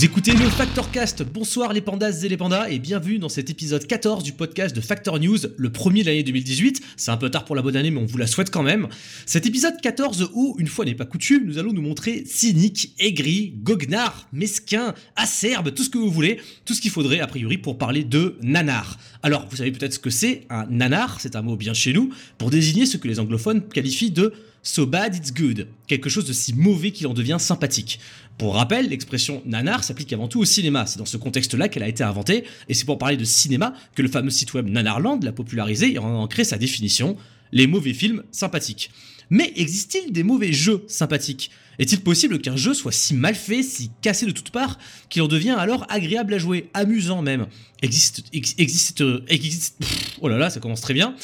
Vous écoutez le Factorcast. Bonsoir les pandas et les pandas et bienvenue dans cet épisode 14 du podcast de Factor News, le premier de l'année 2018. C'est un peu tard pour la bonne année, mais on vous la souhaite quand même. Cet épisode 14 où, une fois n'est pas coutume, nous allons nous montrer cynique, aigri, goguenard, mesquin, acerbe, tout ce que vous voulez, tout ce qu'il faudrait a priori pour parler de nanar. Alors, vous savez peut-être ce que c'est un nanar, c'est un mot bien chez nous, pour désigner ce que les anglophones qualifient de So bad it's good, quelque chose de si mauvais qu'il en devient sympathique. Pour rappel, l'expression nanar s'applique avant tout au cinéma, c'est dans ce contexte-là qu'elle a été inventée, et c'est pour parler de cinéma que le fameux site web Nanarland l'a popularisé et en a créé sa définition, les mauvais films sympathiques. Mais existe-t-il des mauvais jeux sympathiques? Est-il possible qu'un jeu soit si mal fait, si cassé de toutes parts, qu'il en devient alors agréable à jouer, amusant même? Existe, ex- existe, existe, oh là là, ça commence très bien,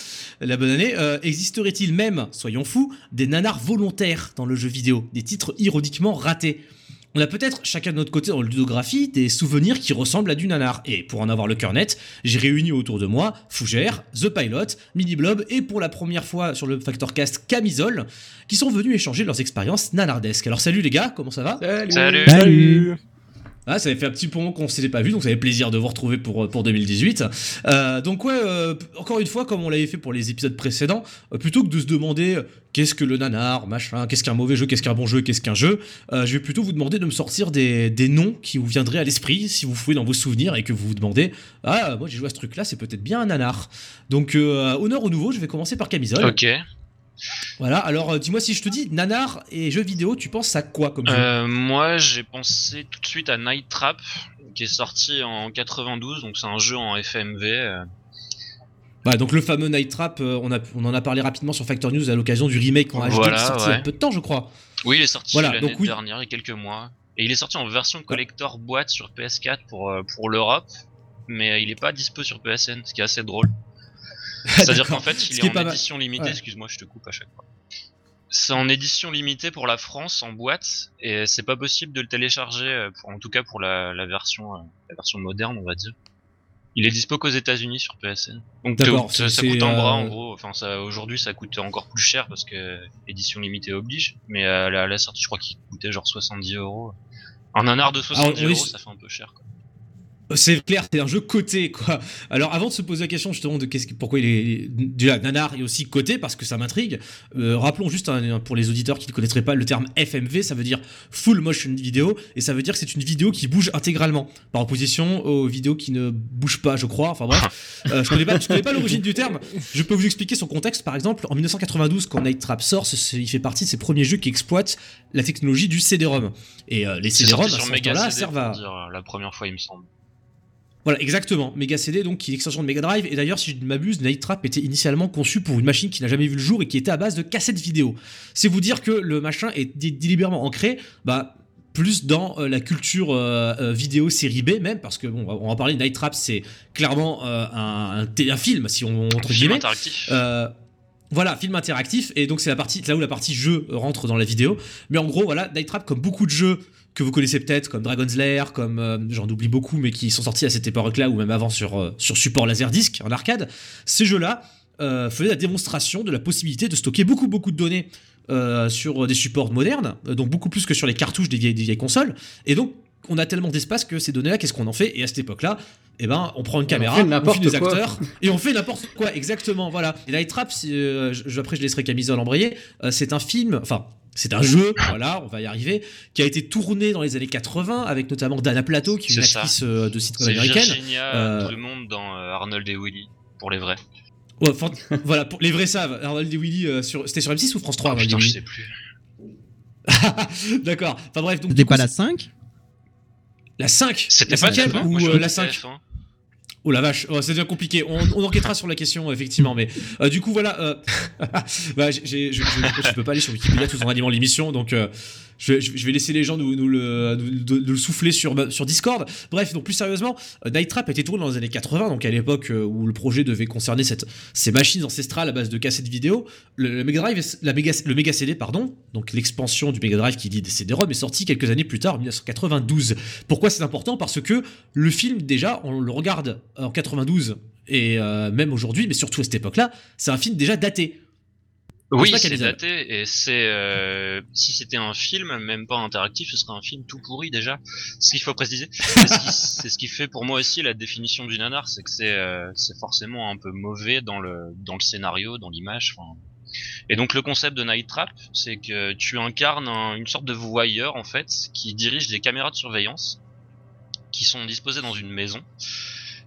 la bonne année. Euh, Existerait-il même, soyons fous, des nanars volontaires dans le jeu vidéo, des titres ironiquement ratés? On a peut-être chacun de notre côté dans le ludographie des souvenirs qui ressemblent à du nanar. Et pour en avoir le cœur net, j'ai réuni autour de moi Fougère, The Pilot, Mini Blob et pour la première fois sur le Factorcast Camisole, qui sont venus échanger leurs expériences nanardesques. Alors salut les gars, comment ça va? Salut. Salut. Ah, ça avait fait un petit moment qu'on s'était pas vu, donc ça fait plaisir de vous retrouver pour, pour 2018. Euh, donc ouais, euh, encore une fois, comme on l'avait fait pour les épisodes précédents, euh, plutôt que de se demander euh, qu'est-ce que le nanar, machin, qu'est-ce qu'un mauvais jeu, qu'est-ce qu'un bon jeu, qu'est-ce qu'un jeu, euh, je vais plutôt vous demander de me sortir des, noms qui vous viendraient à l'esprit, si vous fouillez dans vos souvenirs et que vous vous demandez, ah, moi j'ai joué à ce truc-là, c'est peut-être bien un nanar. Donc euh, honneur au nouveau, je vais commencer par Camisole. Ok. Voilà, alors euh, dis-moi si je te dis nanar et jeux vidéo, tu penses à quoi comme jeu? Euh, moi, j'ai pensé tout de suite à Night Trap, qui est sorti en 92, donc c'est un jeu en FMV. euh. Voilà, donc le fameux Night Trap, euh, on, a, on en a parlé rapidement sur Factor News à l'occasion du remake en HD Voilà, qui est sorti il y a peu de temps, je crois. Oui, il est sorti Voilà, l'année oui. dernière, il y a quelques mois. Et il est sorti en version collector boîte sur PS4 pour, pour l'Europe, mais il est pas dispo sur PSN, ce qui est assez drôle. C'est-à-dire Ah, D'accord. qu'en fait, il est, en mal. édition limitée. Ouais. Excuse-moi, je te coupe à chaque fois. C'est en édition limitée pour la France en boîte et c'est pas possible de le télécharger, euh, pour- en tout cas pour la, la version euh, la version moderne, on va dire. Il est dispo qu'aux États-Unis sur PSN. Donc ça, coûte un bras euh, en gros. Enfin, ça aujourd'hui ça coûte encore plus cher parce que édition limitée oblige. Mais à la, à la sortie, je crois qu'il coûtait genre 70 euros. Un nanar de 70 Ah, euros, ça fait un peu cher. Quoi. C'est clair, c'est un jeu coté, quoi. Alors, avant de se poser la question justement de qu'est-ce que- pourquoi il est déjà nanar et aussi coté, parce que ça m'intrigue, euh, rappelons juste hein, pour les auditeurs qui ne connaîtraient pas le terme FMV, ça veut dire Full Motion Video, et ça veut dire que c'est une vidéo qui bouge intégralement, par opposition aux vidéos qui ne bougent pas, je crois. Enfin bref, euh, je connais pas, je connais pas l'origine du terme. Je peux vous expliquer son contexte. Par exemple, en 1992, quand Night Trap sort, il fait partie de ces premiers jeux qui exploitent la technologie du CD-ROM. Et euh, les CD-ROM, à ce moment-là, servent à... euh, la première fois, il me semble. Voilà, exactement. Mega CD, donc, qui est l'extension de Mega Drive. Et d'ailleurs, si je ne m'abuse, Night Trap était initialement conçu pour une machine qui n'a jamais vu le jour et qui était à base de cassettes vidéo. C'est vous dire que le machin est dé- délibérément ancré, bah, plus dans euh, la culture euh, euh, vidéo série B même, parce que, bon, on va- va parler, Night Trap, c'est clairement un, un té- un film, si on, entre guillemets. voilà, film interactif, et donc c'est la partie, là où la partie jeu rentre dans la vidéo. Mais en gros, voilà, Night Trap, comme beaucoup de jeux que vous connaissez peut-être, comme Dragon's Lair, comme euh, j'en oublie beaucoup, mais qui sont sortis à cette époque-là, ou même avant sur, euh, sur support Laserdisc, en arcade, ces jeux-là euh, faisaient la démonstration de la possibilité de stocker beaucoup, beaucoup de données sur des supports modernes, donc beaucoup plus que sur les cartouches des vieilles, des vieilles consoles. Et donc, on a tellement d'espace que ces données-là, qu'est-ce qu'on en fait? Et à cette époque-là, eh ben, on prend une caméra, fait on, n'importe filme des quoi. acteurs, et on fait n'importe quoi, exactement, voilà. Et Night Trap, euh, je- après je laisserai Camisole embrayer, euh, c'est un film, enfin, c'est un jeu, voilà, on va y arriver, qui a été tourné dans les années 80, avec notamment Dana Plato, qui est une ça. actrice euh, de sitcom C'est américaine. Virginia Euh, Drummond dans euh, Arnold et Willy, pour les vrais. Ouais, enfin, voilà, pour les vrais savent, Arnold et Willy, euh, sur, c'était sur M6 ou France 3 Ah, Arnold putain, et je sais plus. D'accord, enfin bref, donc. C'était pas la 5 La 5 C'était La pas cinquième TF1 ou euh, la que c'était 5 TF1. Oh la vache, oh, c'est bien compliqué. On, enquêtera sur la question effectivement, mais euh, du coup voilà, euh, bah, je, je, peux pas aller sur Wikipédia tout en animant l'émission, donc euh, je, vais laisser les gens nous, nous, le, souffler sur, sur Discord. Bref, donc plus sérieusement, Night Trap a été tourné dans les années 80, donc à l'époque où le projet devait concerner ces machines ancestrales à base de cassettes vidéo. Le, Mega Drive, le Mega CD, pardon, donc l'expansion du Mega Drive qui dit des CD-ROM est sorti quelques années plus tard, en 1992. Pourquoi c'est important? Parce que le film déjà, on le regarde en 92 et euh, même aujourd'hui, mais surtout à cette époque-là, c'est un film déjà daté. Oui, c'est daté et c'est euh, si c'était un film, même pas interactif, ce serait un film tout pourri déjà. Ce qu'il faut préciser, c'est ce, qui fait pour moi aussi la définition du nanar, c'est que c'est euh, forcément un peu mauvais dans le dans le scénario, dans l'image. Et donc le concept de Night Trap, c'est que tu incarnes une sorte de voyeur en fait qui dirige des caméras de surveillance qui sont disposées dans une maison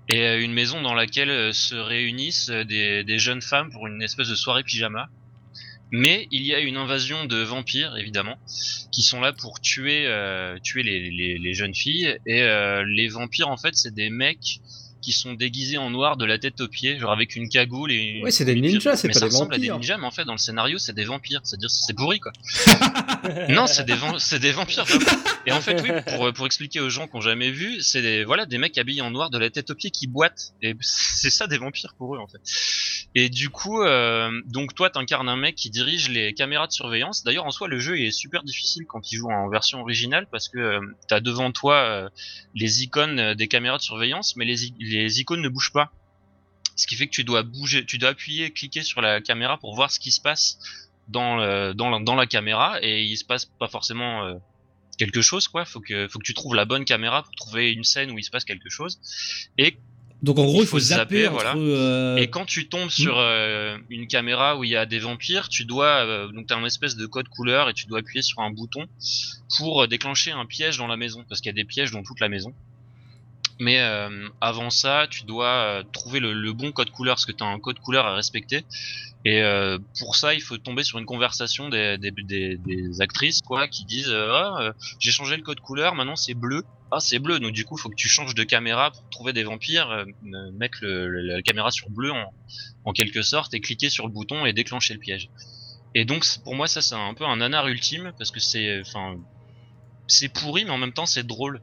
et euh, une maison dans laquelle euh, se réunissent euh, des, jeunes femmes pour une espèce de soirée pyjama. Mais il y a une invasion de vampires, évidemment, qui sont là pour tuer, tuer les, jeunes filles. Et les vampires, en fait, c'est des mecs qui sont déguisés en noir de la tête aux pieds, genre avec une cagoule et. Ouais, c'est des ninjas, c'est pas des vampires. à des ninjas, mais en fait, dans le scénario, c'est des vampires. C'est-à-dire, c'est pourri, quoi. non, c'est des, c'est des vampires. Et en fait, oui, pour, pour expliquer aux gens qui ont jamais vu, c'est des, voilà, des mecs habillés en noir de la tête aux pieds qui boitent. Et c'est ça des vampires pour eux, en fait. Et du coup, euh, donc toi, t'incarnes un mec qui dirige les caméras de surveillance. D'ailleurs, en soi, le jeu est super difficile quand il joue en version originale parce que euh, t'as devant toi euh, les icônes des caméras de surveillance, mais les, les icônes ne bougent pas. Ce qui fait que tu dois bouger, tu dois appuyer, cliquer sur la caméra pour voir ce qui se passe dans, dans, la, dans la caméra et il se passe pas forcément euh, quelque chose quoi. Faut que, faut que tu trouves la bonne caméra pour trouver une scène où il se passe quelque chose. Et donc en gros, il faut, zapper, voilà. Euh, et quand tu tombes sur hmm. euh, une caméra où il y a des vampires, tu dois donc t'as un espèce de code couleur et tu dois appuyer sur un bouton pour déclencher un piège dans la maison parce qu'il y a des pièges dans toute la maison. Mais euh, avant ça, tu dois euh, trouver le, bon code couleur, parce que tu as un code couleur à respecter. Et euh, pour ça, il faut tomber sur une conversation des, actrices, quoi, qui disent ah, j'ai changé le code couleur, maintenant c'est bleu. Ah, c'est bleu, donc du coup, il faut que tu changes de caméra pour trouver des vampires, mettre la caméra sur bleu en, en quelque sorte, et cliquer sur le bouton et déclencher le piège. Et donc, pour moi, ça, c'est un peu un nanar ultime, parce que c'est, enfin, c'est pourri, mais en même temps, c'est drôle.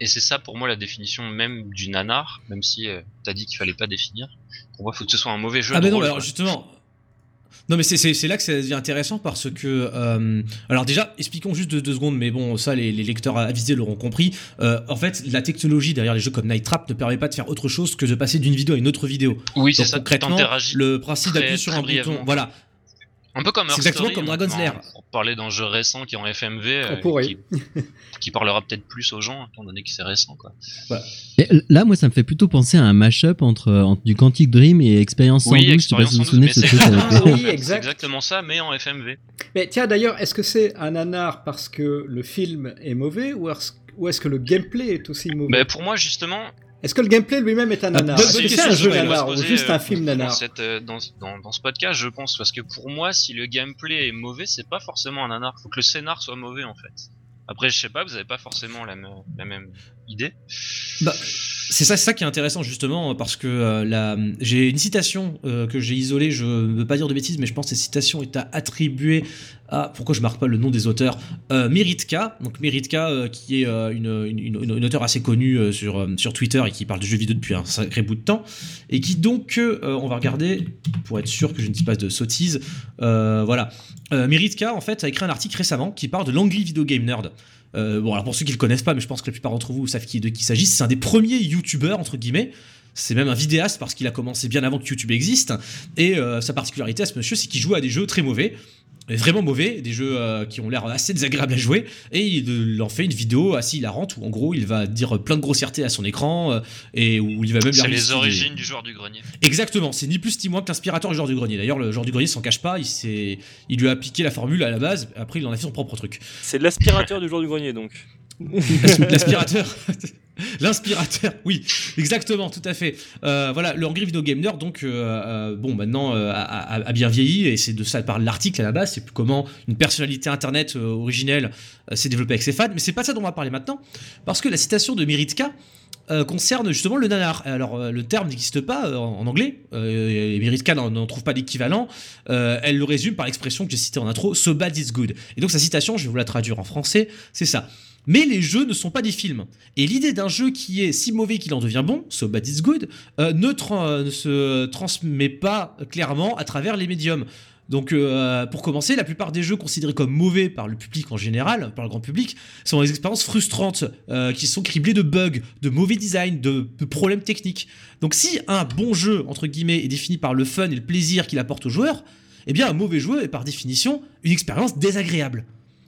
Et c'est ça pour moi la définition même du nanar, même si euh, t'as dit qu'il fallait pas définir. Pour moi, il faut que ce soit un mauvais jeu. Ah, ben non, alors justement. Non, mais c'est là que ça devient intéressant parce que. Euh, alors, déjà, expliquons juste deux, secondes, mais bon, ça, les, lecteurs avisés l'auront compris. Euh, en fait, la technologie derrière les jeux comme Night Trap ne permet pas de faire autre chose que de passer d'une vidéo à une autre vidéo. Oui, c'est ça. Concrètement, le principe d'appuyer sur un bouton. Voilà. Un peu comme C'est exactement comme Dragon's Lair. Pour parler d'un jeu récent qui est en FMV, euh, qui, qui, parlera peut-être plus aux gens, étant donné que c'est récent. Quoi. là, moi, ça me fait plutôt penser à un mashup entre, entre du Quantic Dream et Experience oui, 112. je sais pas si vous vous souvenez de ce truc. Oui, exact. exactement ça, mais en FMV. Mais tiens, d'ailleurs, est-ce que c'est un nanar parce que le film est mauvais ou est-ce que le gameplay est aussi mauvais? Mais Pour moi, justement, est-ce que le gameplay lui-même est un nanar Est-ce que c'est un jeu nanar ou juste un film nanar euh, dans, dans, dans, ce podcast, je pense, parce que pour moi, si le gameplay est mauvais, c'est pas forcément un nanar. Faut que le scénar soit mauvais, en fait. Après, je sais pas, vous avez pas forcément la, la même idée. Bah, c'est ça, qui est intéressant justement parce que euh, j'ai une citation euh, que j'ai isolée. Je ne veux pas dire de bêtises, mais je pense que cette citation est attribuée à pourquoi je marque pas le nom des auteurs. Euh, Meritka, donc euh, qui est une, une, auteure assez connue sur sur Twitter et qui parle de jeux vidéo depuis un sacré bout de temps et qui donc on va regarder pour être sûr que je ne dis pas de sottises. voilà, Meritka en fait a écrit un article récemment qui parle de l'Angly Video Game Nerd. Euh, bon, alors pour ceux qui le connaissent pas, mais je pense que la plupart d'entre vous savent qui, de qui il s'agit, c'est un des premiers youtubeurs, entre guillemets. C'est même un vidéaste parce qu'il a commencé bien avant que YouTube existe. Et euh, sa particularité à ce monsieur, c'est qu'il joue à des jeux très mauvais vraiment mauvais, des jeux euh, qui ont l'air assez désagréables à jouer, et il en fait une vidéo assez hilarante où en gros il va dire plein de grossièretés à son écran euh, et où il va même. C'est les origines du joueur du grenier. Exactement, c'est ni plus ni moins que l'inspirateur du joueur du grenier. D'ailleurs, le joueur du grenier s'en cache pas, il, il lui a appliqué la formule à la base, après il en a fait son propre truc. C'est l'aspirateur du joueur du grenier donc. L'aspirateur. L'inspirateur, oui, exactement, tout à fait. Euh, voilà, le Angry Video Game donc, euh, euh, bon, maintenant, a, bien vieilli, et c'est de ça parle l'article à la base, c'est comment une personnalité internet originelle s'est développée avec ses fans, mais c'est pas ça dont on va parler maintenant, parce que la citation de Miritka, concerne justement le nanar. Alors, le terme n'existe pas en, anglais, et Meredith Kahn n'en trouve pas d'équivalent. Elle le résume par l'expression que j'ai citée en intro, So bad it's good. Et donc, sa citation, je vais vous la traduire en français, c'est ça. Mais les jeux ne sont pas des films. Et l'idée d'un jeu qui est si mauvais qu'il en devient bon, so bad it's good, euh, ne, tra- ne se transmet pas clairement à travers les médiums. Donc, euh, pour commencer, la plupart des jeux considérés comme mauvais par le public en général, par le grand public, sont des expériences frustrantes, euh, qui sont criblées de bugs, de mauvais design, de, de problèmes techniques. Donc, si un bon jeu, entre guillemets, est défini par le fun et le plaisir qu'il apporte aux joueurs, eh bien, un mauvais jeu est par définition une expérience désagréable.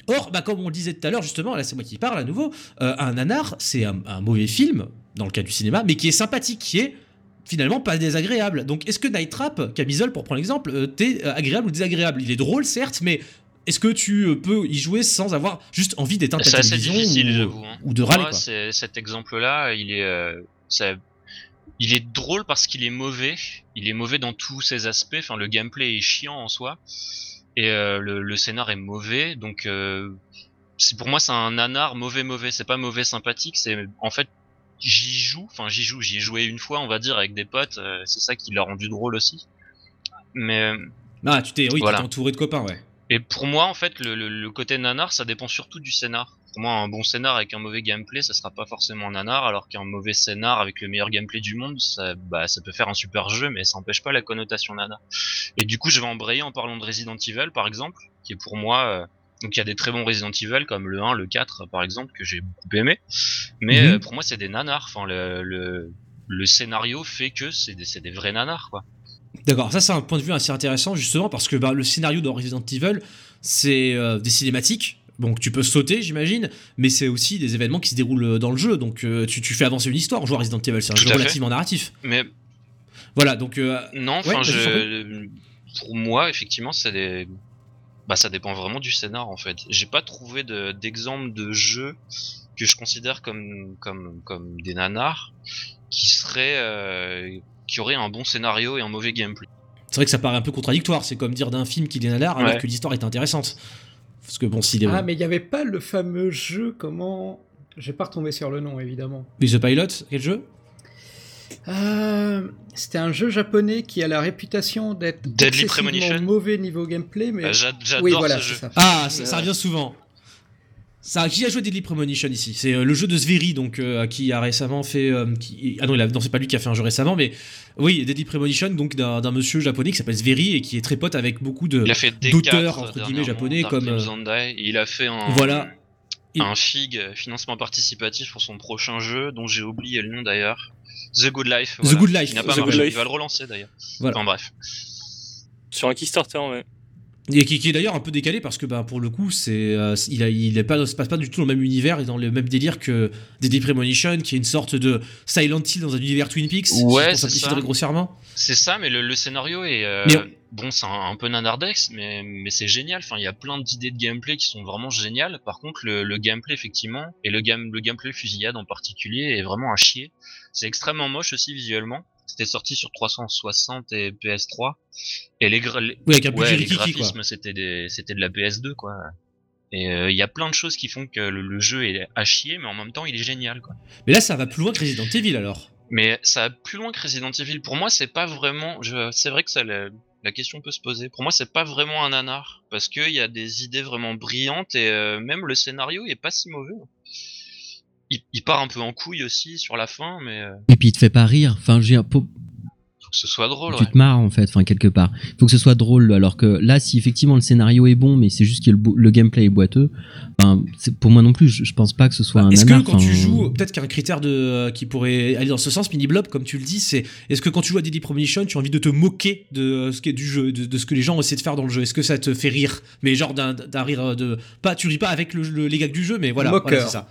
Or, bah, comme on le disait tout à l'heure, justement, là c'est moi qui parle à nouveau, euh, un nanar, c'est un, un mauvais film, dans le cas du cinéma, mais qui est sympathique, qui est finalement pas désagréable. Donc est-ce que Night Trap, Camisole pour prendre l'exemple, euh, t'es euh, agréable ou désagréable? Il est drôle certes, mais est-ce que tu peux y jouer sans avoir juste envie d'éteindre ta télévision difficile, ou, hein. ou de râler Moi, quoi? cet exemple-là, il est, euh, ça- il est drôle parce qu'il est mauvais. Il est mauvais dans tous ses aspects. Enfin, le gameplay est chiant en soi, et euh, le, le scénar est mauvais. Donc, euh, pour moi, c'est un nanar mauvais, mauvais. C'est pas mauvais sympathique. C'est en fait, j'y joue. Enfin, j'y joue. J'y ai joué une fois, on va dire, avec des potes. euh, c'est ça qui l'a rendu drôle aussi. Mais Ah, tu t'es oui, Voilà. entouré de copains, ouais. et pour moi, en fait, le, le- le côté nanar, ça dépend surtout du scénar. Pour moi, un bon scénar avec un mauvais gameplay, ça sera pas forcément un nanar, alors qu'un mauvais scénar avec le meilleur gameplay du monde, ça, bah, ça peut faire un super jeu, mais ça empêche pas la connotation nanar. Et du coup, je vais embrayer en parlant de Resident Evil, par exemple, qui est pour moi, euh, donc il y a des très bons Resident Evil, comme le 1, le 4, par exemple, que j'ai beaucoup aimé. Mais Mhm. euh, pour moi, c'est des nanars. Enfin, le, le, le scénario fait que c'est des, vrais nanars, quoi. D'accord, ça c'est un point de vue assez intéressant justement parce que bah, le scénario de Resident Evil, c'est euh, des cinématiques. Donc tu peux sauter, j'imagine, mais c'est aussi des événements qui se déroulent euh, dans le jeu. Donc euh, tu, tu fais avancer une histoire en jouant à Resident Evil, c'est un Tout jeu fait. relativement narratif. Mais Voilà, donc euh, Non, enfin, je, pour moi, effectivement, c'est des, bah, ça dépend vraiment du scénar, en fait. J'ai pas trouvé de- d'exemple de, jeu que je considère comme, comme, comme des nanars qui seraient, euh, qui auraient un bon scénario et un mauvais gameplay. c'est vrai que ça paraît un peu contradictoire. C'est comme dire d'un film qu'il est nanar alors Ouais. que l'histoire est intéressante. Parce que bon, s'il est. Ah, mais il n'y avait pas le fameux jeu, comment. J'ai pas retombé sur le nom, évidemment. Mais The Pilot, quel jeu? Euh, C'était un jeu japonais qui a la réputation d'être Deadly excessivement Premonition? mauvais niveau gameplay, mais. J'a- J'adore oui, voilà, ce c'est jeu. ça. Ah, ça, ça revient souvent. Ça, qui a joué Deadly Premonition ici? C'est euh, le jeu de Sveri, donc euh, qui a récemment fait. euh, qui- Ah non, il a- non, c'est pas lui qui a fait un jeu récemment, mais oui, Deadly Premonition, donc d'un monsieur japonais qui s'appelle Sveri et qui est très pote avec beaucoup de. Il a fait des d'auteurs, entre guillemets, japonais, comme, il a fait un, Voilà. Il- un FIG, financement participatif pour son prochain jeu, dont j'ai oublié le nom d'ailleurs. The Good Life. The Good Life. Il n'a pas The Good marché, Life. il va le relancer d'ailleurs. Voilà. Enfin bref. Sur un Kickstarter, ouais. Et qui, qui est d'ailleurs un peu décalé parce que bah, pour le coup, c'est, euh, il, a, il est pas, se passe pas du tout dans le même univers et dans le même délire que Deadly Premonition, qui est une sorte de Silent Hill dans un univers Twin Peaks. si Ouais, c'est ça. très grossièrement. C'est ça, mais le, le scénario est euh, Mais- bon, c'est un, un peu nanardex, mais mais c'est génial. Enfin, il y a plein d'idées de gameplay qui sont vraiment géniales. Par contre, le, le gameplay effectivement et le game le gameplay fusillade en particulier est vraiment à chier. C'est extrêmement moche aussi visuellement. C'était sorti sur 360 et PS3 et les, gra- ouais, graphismes c'était des c'était de la PS2 quoi. Et euh, il y a plein de choses qui font que le, le jeu est à chier, mais en même temps il est génial quoi. Mais là, ça va plus loin que Resident Evil alors. Mais ça va plus loin que Resident Evil. Pour moi, c'est pas vraiment. C'est vrai que ça, la... la question peut se poser. Pour moi, c'est pas vraiment un nanar parce qu'il y a des idées vraiment brillantes et euh, même le scénario il est pas si mauvais. Il, il part un peu en couille aussi sur la fin, mais euh, Et puis il te fait pas rire. Enfin, je veux dire, pour- faut que ce soit drôle. tu Ouais. te marres en fait, enfin quelque part. Il faut que ce soit drôle. Alors que là, si effectivement le scénario est bon, mais c'est juste que le, gameplay est boiteux, ben, c'est- pour moi non plus, je, je pense pas que ce soit un Est-ce que quand tu joues, peut-être qu'un critère de, euh, qui pourrait aller dans ce sens, mini blob, comme tu le dis, c'est est-ce que quand tu joues à Deadly Premonition, tu as envie de te moquer de euh, ce qui est du jeu, de, de ce que les gens essaient de faire dans le jeu? Est-ce que ça te fait rire? Mais genre d'un, rire de. Pas, tu ris pas avec le, le- les gags du jeu, mais voilà, Moqueur. voilà c'est ça.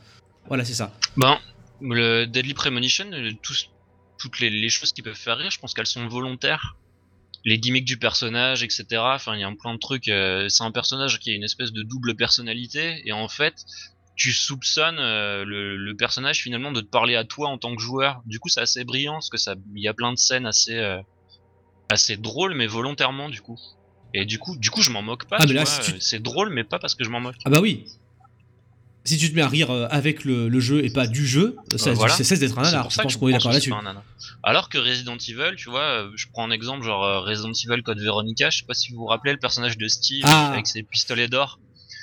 Voilà, c'est ça. Ben, le Deadly Premonition, euh, tous- toutes les, les choses qui peuvent faire rire, je pense qu'elles sont volontaires. Les gimmicks du personnage, etc. Enfin, il y a un plein de trucs. euh, c'est un personnage qui a une espèce de double personnalité, et en fait, tu soupçonnes euh, le, le personnage finalement de te parler à toi en tant que joueur. Du coup, c'est assez brillant parce que ça, il y a plein de scènes assez, euh, assez drôles, mais volontairement du coup. Et du coup, du coup, je m'en moque pas. Ah, c'est drôle, mais pas parce que je m'en moque. Ah bah oui. Si tu te mets à rire euh, avec le, le jeu et pas du jeu, ça, Euh, voilà. ça cesse d'être un nanar. Je pense qu'on est d'accord là-dessus. Alors que Resident Evil, tu vois, euh, je prends un exemple genre Resident Evil Code Veronica, je sais pas si vous vous rappelez le personnage de Steve Ah. avec ses pistolets d'or.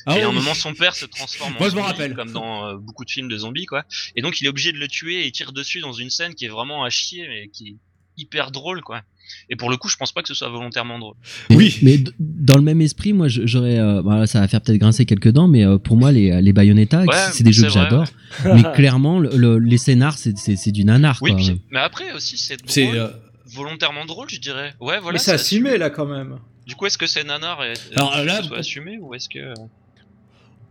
Ah et à un moment, son père se transforme en Moi, je m'en zombie, rappelle. comme dans euh, beaucoup de films de zombies, quoi. Et donc, il est obligé de le tuer et il tire dessus dans une scène qui est vraiment à chier, mais qui hyper drôle, quoi. Et pour le coup, je pense pas que ce soit volontairement drôle. Oui. Mais dans le même esprit, moi, je- j'aurais. euh, bah, ça va faire peut-être grincer quelques dents, mais euh, pour moi, les, les Bayonetta, Ouais, c'est des jeux que j'adore. Mais clairement, le- le- les scénars, c'est- c'est c'est du nanar, Oui, quoi. puis- mais après aussi, c'est euh, volontairement drôle, je dirais. Ouais, voilà. mais c'est assumé là quand même. Du coup, est-ce que c'est nanar et Alors, est-ce que là, ce soit assumé ou est-ce que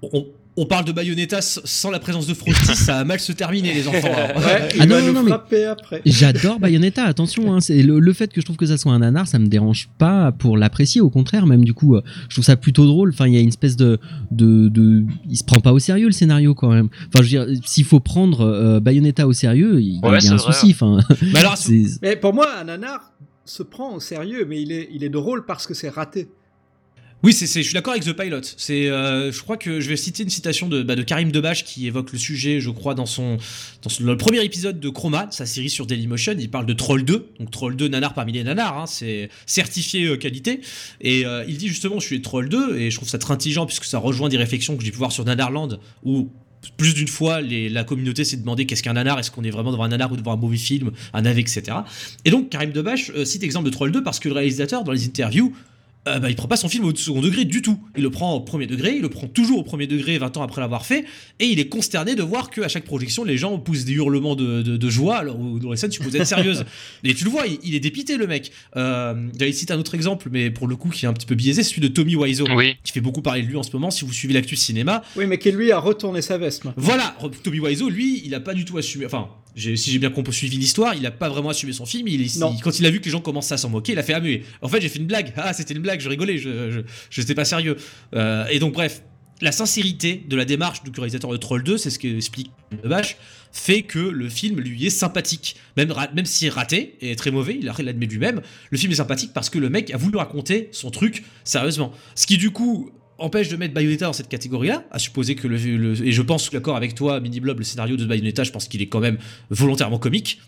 on, on parle de Bayonetta sans la présence de Frosty, ça a mal se terminer, les enfants. Ouais, il Ah non, va non, nous non, mais- frapper après. J'adore Bayonetta, attention, hein, c'est le, le fait que je trouve que ça soit un nanar, ça me dérange pas pour l'apprécier, au contraire, même du coup, euh, je trouve ça plutôt drôle. Enfin, il y a une espèce de, de, de, il se prend pas au sérieux le scénario quand même. Enfin, je veux dire, s'il faut prendre euh, Bayonetta au sérieux, il y a- Ouais, il y a un vrai, souci. Enfin, Mais alors, Mais pour moi, un nanar se prend au sérieux, mais il est, il est drôle parce que c'est raté. Oui, c'est, je suis d'accord avec The Pilot. C'est, euh, je crois que je vais citer une citation de, bah, de Karim Debache qui évoque le sujet, je crois, dans son, dans son- le premier épisode de Chroma, sa série sur Dailymotion. Il parle de Troll 2, donc Troll 2 nanar parmi les nanars, hein, c'est certifié euh, qualité. Et euh, il dit justement, je suis Troll 2 et je trouve ça très intelligent puisque ça rejoint des réflexions que j'ai pu voir sur Nanarland où plus d'une fois, les- la communauté s'est demandé qu'est-ce qu'un nanar, est-ce qu'on est vraiment devant un nanar ou devant un mauvais film, un AV, etc. Et donc, Karim Debache euh, cite exemple de Troll 2 parce que le réalisateur, dans les interviews, euh, bah, il prend pas son film au second degré du tout. Il le prend au premier degré, il le prend toujours au premier degré 20 ans après l'avoir fait, et il est consterné de voir qu'à chaque projection, les gens poussent des hurlements de, de- de joie, alors où dans les scènes supposées être sérieuses. et tu le vois, il, il est dépité le mec. Euh, J'allais citer un autre exemple, mais pour le coup qui est un petit peu biaisé, celui de Tommy Wiseau, Oui. qui fait beaucoup parler de lui en ce moment, si vous suivez l'actu cinéma. Oui, mais qui lui a retourné sa veste. maintenant. Voilà, Tommy Wiseau, lui, il a pas du tout assumé. Enfin, si j'ai bien compris suivi l'histoire, il a pas vraiment assumé son film. Il, quand il a vu que les gens commençaient à s'en moquer, il a fait ah mais en fait j'ai fait une blague. Ah c'était une blague, je rigolais, je n'étais pas sérieux. Euh, et donc bref, la sincérité de la démarche du réalisateur de Troll 2, c'est ce qu'explique Debache, fait que le film lui est sympathique. Même, même s'il est raté et très mauvais, il l'admet lui-même, le film est sympathique parce que le mec a voulu raconter son truc sérieusement. Ce qui du coup empêche de mettre Bayonetta dans cette catégorie-là, à supposer que le, le- et je pense d'accord avec toi, Mini Blob, le scénario de Bayonetta, je pense qu'il est quand même volontairement comique.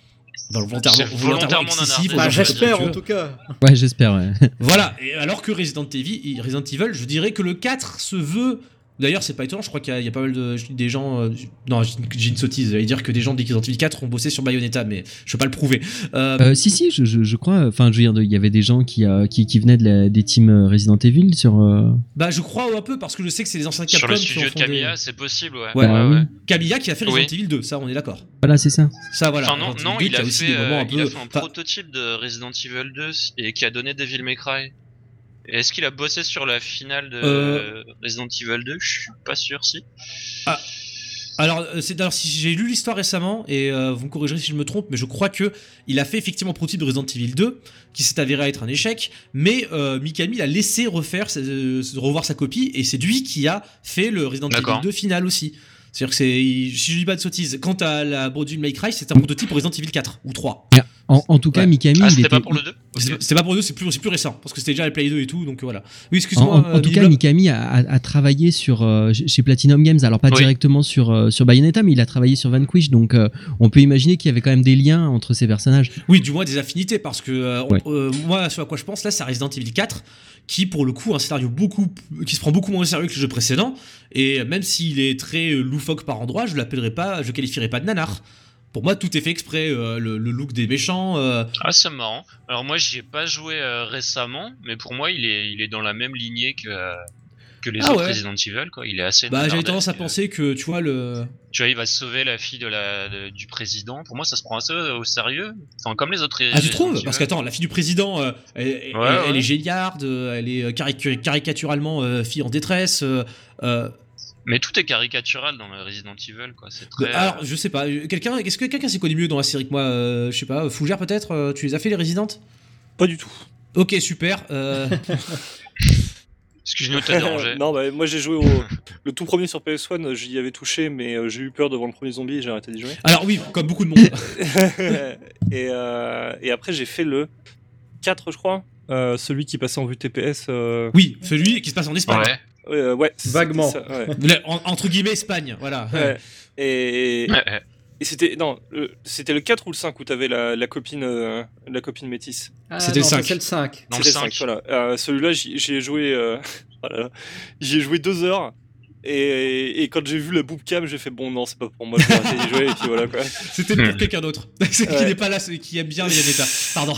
Enfin, volontairement, volontairement volontairement excessif. Bah, J'espère en tout cas. ouais, j'espère. Ouais. Voilà, et alors que Resident Evil, Resident Evil, je dirais que le 4 se veut. D'ailleurs, c'est pas étonnant, je crois qu'il y, a- il y a pas mal de. des gens. euh, non, j'ai une sottise, j'allais dire que des gens de Resident Evil 4 ont bossé sur Bayonetta, mais je peux pas le prouver. Euh, Euh, si, si, je, je, je crois. Enfin, je veux dire, il y avait des gens qui, euh, qui, qui venaient de la- des teams Resident Evil sur. euh, bah, je crois un peu parce que je sais que c'est les anciens Sur Capcom le qui studio de Camilla, c'est possible, ouais. Ouais, bah oui. Camilla qui a fait Resident Oui. Evil 2, ça on est d'accord. Voilà, c'est ça. Ça voilà. Enfin, non, non il, 2 qui a aussi fait, des moments euh, un il a peu. fait un enfin, prototype de Resident Evil 2 et qui a donné Devil May Cry. Est-ce qu'il a bossé sur la finale de Euh. Resident Evil 2 Je suis pas sûr si. Alors, euh, c'est alors si j'ai lu l'histoire récemment et euh, vous me corrigerez si je me trompe, mais je crois que il a fait effectivement un prototype de Resident Evil 2 qui s'est avéré être un échec, mais euh, Mikami l'a laissé refaire, sa- euh, revoir sa copie et c'est lui qui a fait le Resident Evil D'accord. 2 final aussi. C'est-à-dire que c'est, si je dis pas de sottises, quant à la Devil May Cry, c'est un prototype pour Resident Evil 4 ou 3. En, en tout cas, Ouais. Mikami, Ah, c'était était. pas pour le 2 C'est c'est pas pour eux, c'est plus, récent parce que c'était déjà la Play 2 et tout, donc voilà. Oui, excuse-moi. en- en euh, tout cas. Mikami a, a- a travaillé sur euh, chez Platinum Games, alors pas Oui. directement sur euh, sur Bayonetta, mais il a travaillé sur Vanquish, donc euh, on peut imaginer qu'il y avait quand même des liens entre ces personnages. Oui, du moins des affinités, parce que euh, on- Ouais. euh, moi, ce à quoi je pense là, c'est Resident Evil 4, qui pour le coup un scénario beaucoup, qui se prend beaucoup moins au sérieux que le jeu précédent, et même s'il est très euh, loufoque par endroit, je l'appellerai pas, je le qualifierai pas de nanar. Pour moi, tout est fait exprès, euh, le, le look des méchants. euh, Ah, c'est marrant. Alors moi, j'y ai pas joué euh, récemment, mais pour moi, il est, il est dans la même lignée que, que les Ah autres ouais. Resident Evil, quoi. Il est assez. bah, j'avais tendance à penser que, tu vois, le. Tu vois, il va sauver la fille de la, de- du président. Pour moi, ça se prend assez au sérieux. Enfin, comme les autres. Ah, tu trouves. Parce qu'attends, la fille du président, elle, elle- Ouais, elle ouais. est géniarde, elle est caric- caricaturalement fille en détresse. Euh, euh, Mais tout est caricatural dans le Resident Evil, quoi. C'est très. Alors, je sais pas, euh, quelqu'un, est-ce que quelqu'un s'y connaît mieux dans la série que moi euh, Je sais pas, Fougère peut-être euh, Tu les as fait les résidentes Pas du tout. Ok, super. euh, Excuse-nous de te déranger. non, bah, moi j'ai joué au le tout premier sur PS1, j'y avais touché, mais euh, j'ai eu peur devant le premier zombie et j'ai arrêté d'y jouer. Alors oui, comme beaucoup de monde. et, euh, et après j'ai fait le 4, je crois. Euh, celui qui passait en vue TPS. euh, Oui, celui qui se passe en Espagne. Ouais. Euh, ouais. c'était Vaguement. ça, ouais. Entre guillemets Espagne, voilà. Ouais. Et, et c'était non, le- c'était le 4 ou le 5 où t'avais la, la copine euh, la copine métisse. Ah, C'était le non, ça, 5. C'est le 5. Dans le C'était 5. voilà. Euh, Celui-là, j'y j'y ai joué, euh, oh j'y ai joué deux heures. Et, et quand j'ai vu la boob cam, j'ai fait bon non, c'est pas pour moi. Je vais d'y jouer et puis voilà quoi. C'était pour quelqu'un d'autre. qui Ouais. n'est pas là, ce- qui aime bien Bayonetta. Pardon.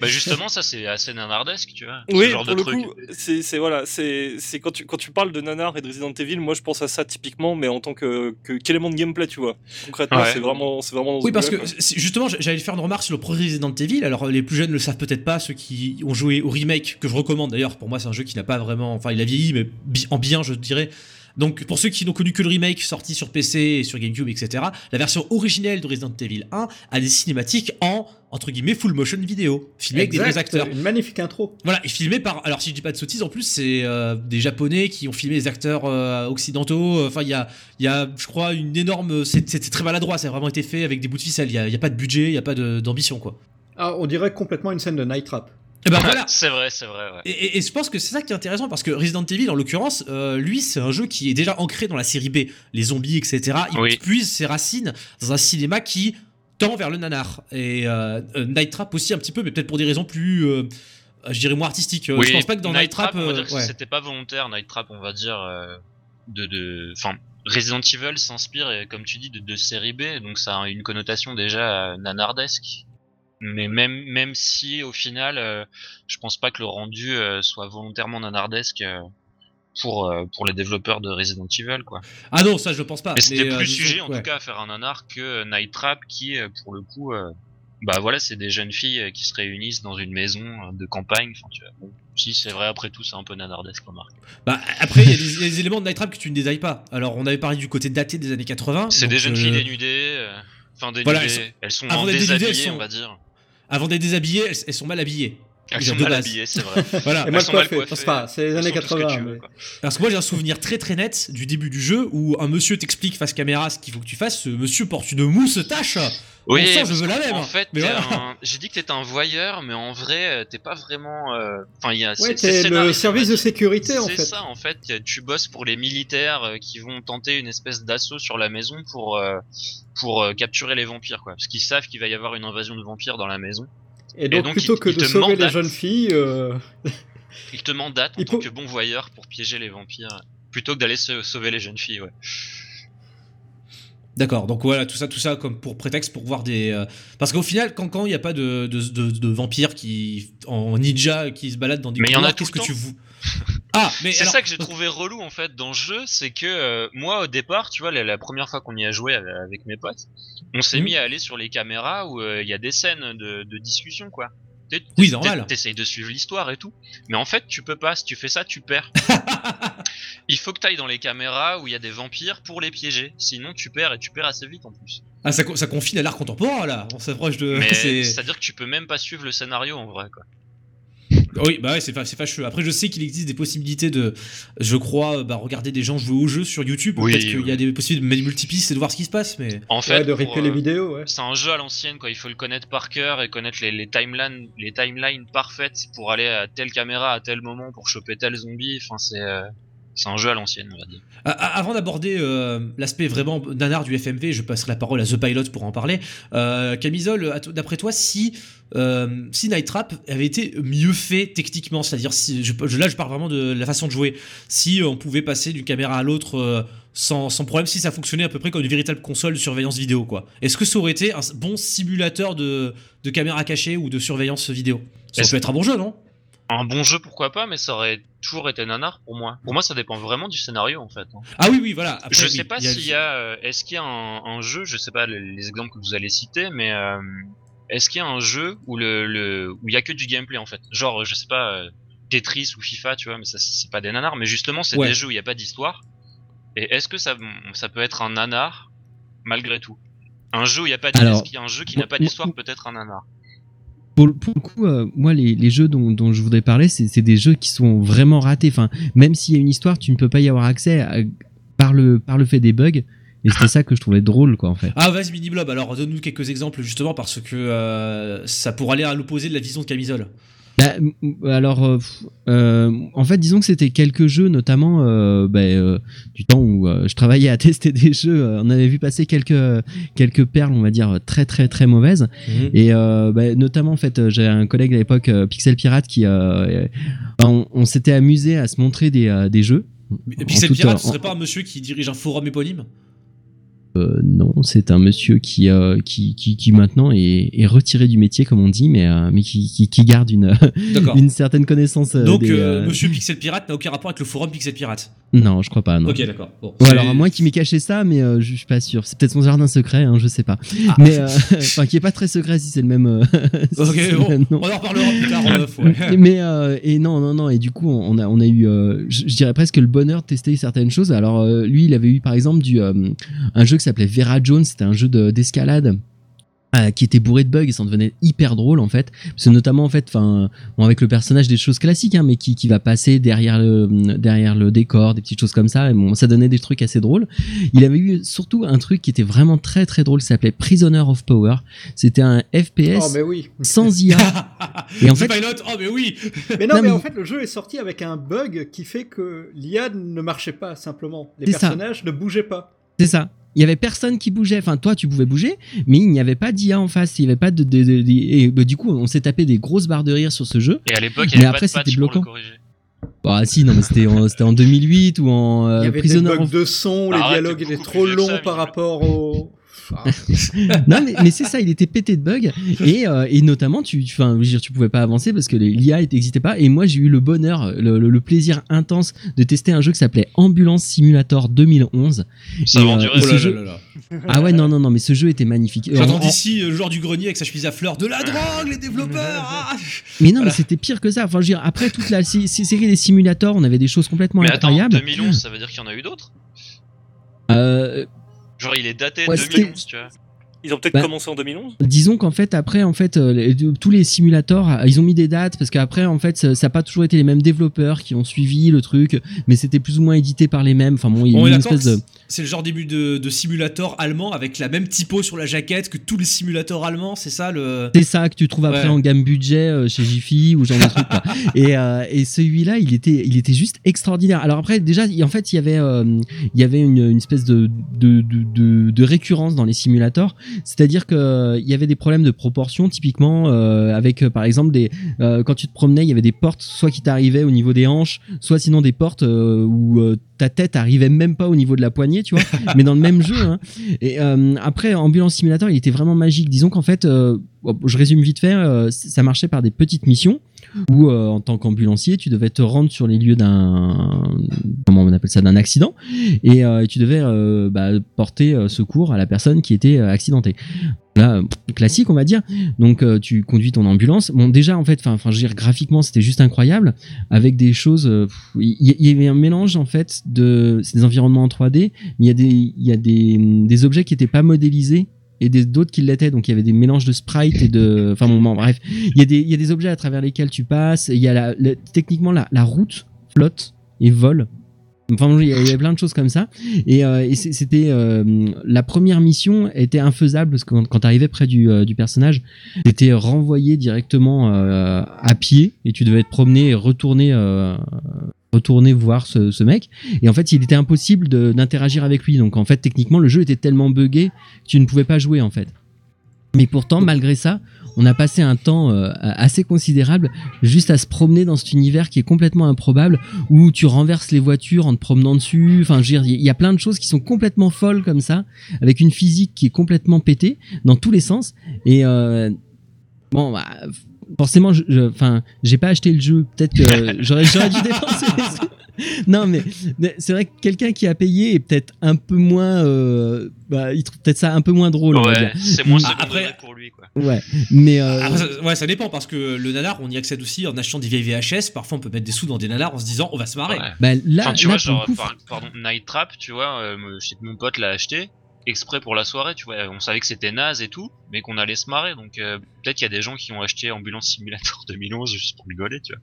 Bah justement, ça c'est assez nanardesque, tu vois. ce Oui, genre pour de le truc. coup, c'est voilà, c'est quand tu quand tu parles de nanar et de Resident Evil, moi je pense à ça typiquement, mais en tant que que qu'élément de gameplay, tu vois. Concrètement, Ouais. c'est vraiment c'est vraiment. dans Oui, ce parce que justement, j'allais faire une remarque sur le premier Resident Evil. Alors, les plus jeunes ne le savent peut-être pas, ceux qui ont joué au remake, que je recommande d'ailleurs. Pour moi, c'est un jeu qui n'a pas vraiment. Enfin, il a vieilli, mais bi- en bien, je dirais. Donc, pour ceux qui n'ont connu que le remake sorti sur PC et sur GameCube, etc., la version originelle de Resident Evil 1 a des cinématiques en, entre guillemets, full motion vidéo, filmées avec des vrais acteurs. Une magnifique intro. Voilà, et filmé par. Alors, si je dis pas de sottises, en plus, c'est euh, des Japonais qui ont filmé les acteurs euh, occidentaux. Enfin, il y a, il y a, je crois, une énorme. C'est très maladroit, ça a vraiment été fait avec des bouts de ficelle. Il y a, y a pas de budget, il y a pas d'ambition, quoi. Ah, on dirait complètement une scène de Night Trap. Et ben voilà. C'est vrai, c'est vrai. Ouais. Et, et- et je pense que c'est ça qui est intéressant parce que Resident Evil, en l'occurrence, euh, lui, c'est un jeu qui est déjà ancré dans la série B, les zombies, etc. Il Oui. puise ses racines dans un cinéma qui tend vers le nanar. Et euh, euh, Night Trap aussi un petit peu, mais peut-être pour des raisons plus, je dirais, moins artistiques. Euh, Oui, je pense pas que dans Night, Trap, euh, ouais. c'était pas volontaire. Night Trap, on va dire euh, de. Enfin, Resident Evil s'inspire, comme tu dis, de, de série B, donc ça a une connotation déjà nanardesque. Mais même même si au final, euh, je pense pas que le rendu euh, soit volontairement nanardesque. euh, pour, euh, pour les développeurs de Resident Evil quoi. Ah non, ça je pense pas. Mais c'était plus sujet en ouais. tout cas à faire un nanar que Night Trap qui pour le coup bah voilà c'est des jeunes filles qui se réunissent dans une maison de campagne enfin tu vois bon, si c'est vrai après tout c'est un peu nanardesque remarque Bah, après, il y a des, il y a des éléments de Night Trap que tu ne détailles pas. Alors, on avait parlé du côté daté des années 80. c'est des jeunes filles dénudées enfin dénudées Voilà, elles, elles sont- dénudées, elles sont- on va dire Avant d'être déshabillées, elles, sont mal habillées. Déjà, sont mal base. habillées c'est vrai Voilà. Et coiffées. C'est pas, c'est les années sont tout ce que 80. tu veux, mais- quoi. Parce que moi j'ai un souvenir très très net du début du jeu où un monsieur t'explique face caméra ce qu'il faut que tu fasses. Ce monsieur porte une moustache. oui sang, je veux la même, en fait voilà. un- j'ai dit que t'étais un voyeur mais en vrai euh, t'es pas vraiment euh, enfin il y a Ouais, c'est- c'est t'es le service de sécurité en C'est fait. ça, en fait. Tu bosses pour les militaires euh, qui vont tenter une espèce d'assaut sur la maison pour euh, pour euh, capturer les vampires, quoi. Parce qu'ils savent qu'il va y avoir une invasion de vampires dans la maison. Et donc, donc, plutôt il- que il de sauver les mandate. jeunes filles, euh, Ils te mandatent en Il tant que bon voyeur pour piéger les vampires, plutôt que d'aller sauver les jeunes filles, ouais. D'accord. Donc voilà tout ça tout ça comme pour prétexte pour voir des. euh, Parce qu'au final quand quand il n'y a pas de, de, de- de vampires qui en ninja qui se baladent dans des Mais il y en a tout qu'est-ce que tu vous Ah mais C'est alors- ça que j'ai trouvé relou en fait dans le jeu, c'est que euh, moi au départ, tu vois, la, la première fois qu'on y a joué avec, mes potes, on s'est Mhm. mis à aller sur les caméras où euh, il y a des scènes de, de discussion quoi. T'es- Oui, normal. T'essayes de suivre l'histoire et tout, mais en fait tu peux pas. Si tu fais ça, tu perds. il faut que t'ailles dans les caméras où il y a des vampires pour les piéger, sinon tu perds et tu perds assez vite en plus. Ah ça, ça confine à l'art contemporain là. On s'approche de. C'est-à-dire que tu peux même pas suivre le scénario en vrai quoi. Oui, bah ouais, c'est fâcheux. Après, je sais qu'il existe des possibilités de, je crois, bah, regarder des gens jouer au jeu sur YouTube. Oui, Peut-être qu'il y a des possibilités de mettre multipiste et de voir ce qui se passe, mais. En fait, ouais, de pour, ripper les euh, vidéos, ouais. c'est un jeu à l'ancienne quoi il faut le connaître par cœur et connaître les, les timelines les timelines parfaites pour aller à telle caméra à tel moment pour choper tel zombie enfin c'est euh, c'est un jeu à l'ancienne on va dire Avant d'aborder euh, l'aspect vraiment nanar du FMV, je passerai la parole à The Pilot pour en parler. Euh, Camisole, d'après toi, si, euh, si Night Trap avait été mieux fait techniquement, c'est-à-dire si je, je- là je parle vraiment de la façon de jouer, si on pouvait passer d'une caméra à l'autre euh, sans, sans problème, si ça fonctionnait à peu près comme une véritable console de surveillance vidéo, quoi. Est-ce que ça aurait été un bon simulateur de, de caméra cachée ou de surveillance vidéo? Ça peut être un bon jeu, non? Un bon jeu pourquoi pas mais ça aurait toujours été nanar pour moi pour moi ça dépend vraiment du scénario en fait hein. Ah oui, oui, voilà. Après, je oui, sais pas il y a- s'il y a euh, est-ce qu'il y a un, un jeu je sais pas les, les exemples que vous allez citer mais euh, est-ce qu'il y a un jeu où le, le où il y a que du gameplay en fait? Genre je sais pas euh, Tetris ou FIFA tu vois mais ça c'est pas des nanars mais justement c'est Ouais. des jeux où il y a pas d'histoire et est-ce que ça ça peut être un nanar malgré tout? Un jeu où il y a pas d'histoire Alors, est-ce qu'il y a un jeu qui n'a pas d'histoire peut-être un nanar? Pour, le- coup, euh, moi, les, jeux dont, je voudrais parler, c'est des jeux qui sont vraiment ratés. Enfin, même s'il y a une histoire, tu ne peux pas y avoir accès le, par le fait des bugs. Et c'était ça que je trouvais drôle, quoi, en fait. Ah, vas-y, Mini Blob, alors donne-nous quelques exemples justement parce que euh, ça pourrait aller à l'opposé de la vision de Camisole. Bah, alors, euh, euh, en fait, disons que c'était quelques jeux, notamment euh, bah, euh, du temps où euh, je travaillais à tester des jeux. euh, on avait vu passer quelques quelques perles, on va dire très très très mauvaises. Mhm. Et euh, bah, notamment, en fait, j'avais un collègue à l'époque, euh, Pixel Pirate, qui on, on s'était amusé à se montrer des, euh, des jeux. Pixel toute- Pirate, ce en- serait pas un monsieur qui dirige un forum éponyme? Euh, non, c'est un monsieur qui, euh, qui, qui, qui maintenant est, est retiré du métier, comme on dit, mais, euh, mais qui, qui, qui garde une, une certaine connaissance. Donc, des, monsieur Pixel Pirate n'a aucun rapport avec le forum Pixel Pirate. Non, je crois pas. Non. Ok, d'accord. Bon. Ou alors à moins qu'il m'ait caché ça, mais je suis pas sûr. C'est peut-être son jardin secret, hein, je sais pas. Ah. Mais enfin, qui est pas très secret si c'est le même. si Ok, bon, même on en reparlera plus tard en off. ouais. Mais et non non non et du coup on a on a eu je dirais presque le bonheur de tester certaines choses. Alors lui il avait eu par exemple du un jeu qui s'appelait Vera Jones, c'était un jeu de- d'escalade. euh, qui était bourré de bugs et ça en devenait hyper drôle en fait parce que notamment en fait enfin bon, avec le personnage des choses classiques hein, mais qui, qui va passer derrière le derrière le décor des petites choses comme ça et bon ça donnait des trucs assez drôles il avait eu surtout un truc qui était vraiment très très drôle qui s'appelait Prisoner of Power c'était un FPS Oh, mais oui. sans IA Et en The fait- Pilot, oh mais oui Mais non, Non, mais, mais- en fait, le jeu est sorti avec un bug qui fait que l'IA ne marchait pas simplement. Les C'est ça. personnages ne bougeaient pas. C'est ça. Il y avait personne qui bougeait. Enfin, toi, tu pouvais bouger, mais il n'y avait pas d'IA en face. Il n'y avait pas de. de- de- de- et bah, du coup, on s'est tapé des grosses barres de rire sur ce jeu. Et à l'époque, il Mais n'y avait après, pas de c'était patch pour bloquant. le corriger. Ah, si, non, mais c'était en, c'était en 2008 ou en euh, Il y avait des bugs of- de son, les dialogues étaient trop longs par rapport au. Ah, non, mais, mais c'est ça, il était pété de bugs. Et, euh, et notamment, tu, tu- enfin, je veux dire, tu pouvais pas avancer parce que l'IA n'existait pas. Et moi, j'ai eu le bonheur, le, le- le plaisir intense de tester un jeu qui s'appelait Ambulance Simulator 2011. Ça Et, va euh, endurer, et ce là jeu- là là là. Ah ouais, non, non, non, mais ce jeu était magnifique. J'entends En- en- d'ici euh, le joueur du grenier avec sa chemise à fleurs. De la drogue, les développeurs ah Mais non, Voilà. mais c'était pire que ça. Enfin, je veux dire, après toute la sé- sé- série des simulateurs, on avait des choses complètement Mais attends, incroyables. 2011, ça veut dire qu'il y en a eu d'autres? Euh, Genre, il est daté Ouais, 2011, tu vois. Ils ont peut-être Bah. commencé en 2011 disons qu'en fait, après, en fait, euh, les- tous les simulateurs, euh, ils ont mis des dates parce qu'après, en fait, ça n'a pas toujours été les mêmes développeurs qui ont suivi le truc, mais c'était plus ou moins édité par les mêmes. Enfin bon, il y a une espèce de. C'est le genre début de, de simulateur allemand avec la même typo sur la jaquette que tous les simulateurs allemands, c'est ça le. C'est ça que tu trouves après Ouais. en gamme budget euh, chez Jiffy ou genre de truc. quoi. Et, euh, et celui-là, il était, il était juste extraordinaire. Alors après, déjà, il- en fait, il y avait, euh, il y avait une, une espèce de, de, de, de- de récurrence dans les simulateurs. C'est-à-dire que euh, il y avait des problèmes de proportion, typiquement euh, avec, euh, par exemple, des, euh, quand tu te promenais, il y avait des portes, soit qui t'arrivaient au niveau des hanches, soit sinon des portes où ta tête arrivait même pas au niveau de la poignée, tu vois. mais dans le même jeu. Hein. Et après, Ambulance Simulator, il était vraiment magique. Disons qu'en fait, je résume vite fait, ça marchait par des petites missions où, euh, en tant qu'ambulancier, tu devais te rendre sur les lieux d'un, comment on appelle ça, d'un accident, et euh, tu devais euh, bah, porter secours à la personne qui était accidentée. Classique, on va dire. Donc, tu conduis ton ambulance. Bon, déjà, en fait, enfin, je veux dire, graphiquement, c'était juste incroyable, avec des choses. Il y, avait un mélange en fait de, des environnements en 3D, mais il y a des, y a des, des objets qui étaient pas modélisés et d'autres qui l'étaient. Donc il y avait des mélanges de sprites et de enfin bon, bon, bref. Il y a des il y a des objets à travers lesquels tu passes. Il y a la, techniquement la, la route flotte et vole. Enfin, a- il y a plein de choses comme ça. Et, euh, c'était euh, la première mission était infaisable parce que quand, quand tu arrivais près du, euh, du personnage, tu étais renvoyé directement euh, à pied et tu devais te promener et retourner retourner voir ce, ce mec. Et en fait, il était impossible d'interagir avec lui. Donc en fait, techniquement, le jeu était tellement buggé que tu ne pouvais pas jouer en fait. Mais pourtant, malgré ça, on a passé un temps euh, assez considérable juste à se promener dans cet univers qui est complètement improbable, où tu renverses les voitures en te promenant dessus. Enfin, il y a plein de choses qui sont complètement folles comme ça, avec une physique qui est complètement pétée dans tous les sens. Et euh, bon, bah, forcément, enfin, j'ai pas acheté le jeu. Peut-être que j'aurais, dû dépenser. Non, mais mais c'est vrai que quelqu'un qui a payé est peut-être un peu moins, euh, bah, il trouve peut-être ça un peu moins drôle. Ouais, c'est moins Ah, après- pour lui, quoi. Ouais, mais euh, Après, ça- ouais, ça dépend parce que le nanar, on y accède aussi en achetant des vieilles VHS. Parfois, on peut mettre des sous dans des nanars en se disant on va se marrer. Ouais. bah, là, Enfin, tu là, vois, pour le genre, coup, par- pardon, Night Trap, tu vois, euh, je sais que mon pote l'a acheté exprès pour la soirée, tu vois. On savait que c'était naze et tout, mais qu'on allait se marrer. Donc, euh, peut-être qu'il y a des gens qui ont acheté Ambulance Simulator 2011 juste pour rigoler, tu vois.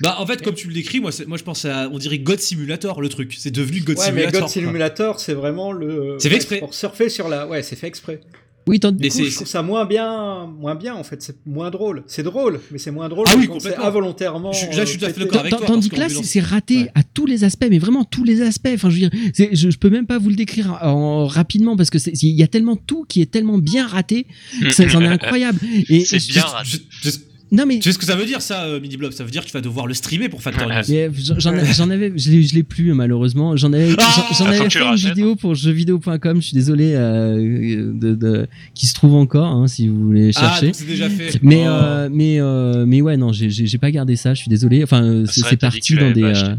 Bah, en fait, comme tu le décris, moi, moi je pense à. On dirait God Simulator le truc. C'est devenu God Ouais, mais Simulator. God Simulator, c'est vraiment le. C'est fait exprès. Pour surfer sur la. Ouais, c'est fait exprès. Oui, tant- Mais coup, c'est- je trouve ça moins bien, moins bien en fait. C'est moins drôle. C'est drôle, mais c'est moins drôle Ah oui, c'est complètement. involontairement. Je suis- là, je suis tout à fait pété. d'accord avec Tant- toi, Tandis que là, c'est raté Ouais. à tous les aspects, mais vraiment tous les aspects. Enfin, je veux dire, je, je peux même pas vous le décrire en, rapidement parce que il y a tellement tout qui est tellement bien raté, que ça- c'en est incroyable. Et C'est bien raté. Non mais Tu sais ce que ça veut dire ça, euh, Mini Blob? Ça veut dire que tu vas devoir le streamer pour Factor News. Mais j'en avais, je l'ai, je l'ai plus malheureusement. J'en avais, Ah j'en- avais fait une vidéo pour jeuxvideo.com. Je suis désolé, euh, de, de- qui se trouve encore, hein, si vous voulez Ah, chercher. donc c'est déjà fait. mais Oh. euh, mais euh, mais ouais, non, j'ai, pas gardé ça. Je suis désolé. Enfin, euh, c'est, parti dans des. euh,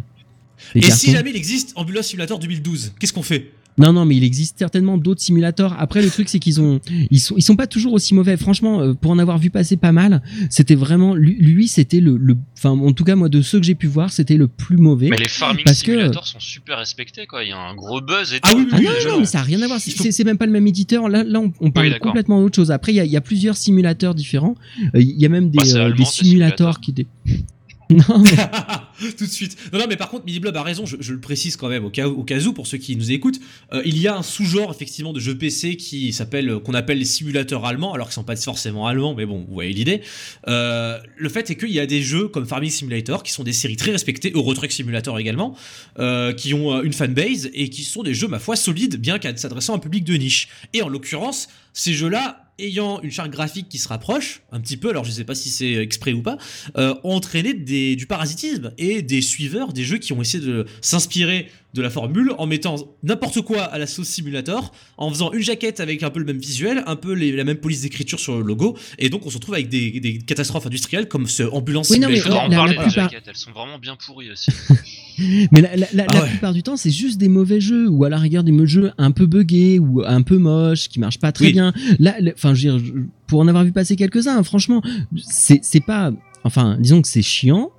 Et si jamais il existe Ambulance Simulator 2012, qu'est-ce qu'on fait? Non, non, mais il existe certainement d'autres simulateurs. Après, le truc, c'est qu'ils ont, ils sont, ils sont pas toujours aussi mauvais. Franchement, euh, pour en avoir vu passer pas mal, c'était vraiment, lui, c'était le, le, enfin, en tout cas, moi, de ceux que j'ai pu voir, c'était le plus mauvais. Mais les farming Parce que- simulators sont super respectés quoi. Il y a un gros buzz et Ah tout. oui, oui, Ah oui, non, non, mais ça n'a rien à voir. C'est- faut- même pas le même éditeur. Là, là on, on parle d'accord. complètement d'autre chose. Après, il y a, y a plusieurs simulateurs différents. Euh, Il y a même des, Bah, euh, allemand, des ces simulateurs qui étaient. Non, mais Tout de suite. Non, non, mais par contre, Mini Blob a raison, je, je le précise quand même au cas, au cas où, pour ceux qui nous écoutent, euh, il y a un sous-genre effectivement de jeux PC qui s'appelle, euh, qu'on appelle les simulateurs allemands, alors qu'ils sont pas forcément allemands, mais bon, vous voyez l'idée. Euh, le fait est qu'il y a des jeux comme Farming Simulator qui sont des séries très respectées, Euro Truck Simulator également, euh, qui ont euh, une fanbase et qui sont des jeux, ma foi, solides, bien qu'à s'adressant à un public de niche. Et en l'occurrence, ces jeux-là, ayant une charte graphique qui se rapproche un petit peu, alors je sais pas si c'est exprès ou pas, euh, ont entraîné des, du parasitisme et des suiveurs des jeux qui ont essayé de s'inspirer de la formule en mettant n'importe quoi à la sauce simulator, en faisant une jaquette avec un peu le même visuel, un peu les- la même police d'écriture sur le logo, et donc on se retrouve avec des, des catastrophes industrielles comme ce ambulance Oui, non, mais Il faudra simulator. en la- parler la des plupart- jaquettes. Elles sont vraiment bien pourries aussi. Mais la, la- la- Ah la ouais. plupart du temps, c'est juste des mauvais jeux ou à la rigueur des jeux un peu buggés ou un peu moches qui marchent pas très Oui. bien. Là, enfin, je veux dire, pour en avoir vu passer quelques-uns, franchement, c'est c'est pas. Enfin, disons que c'est chiant.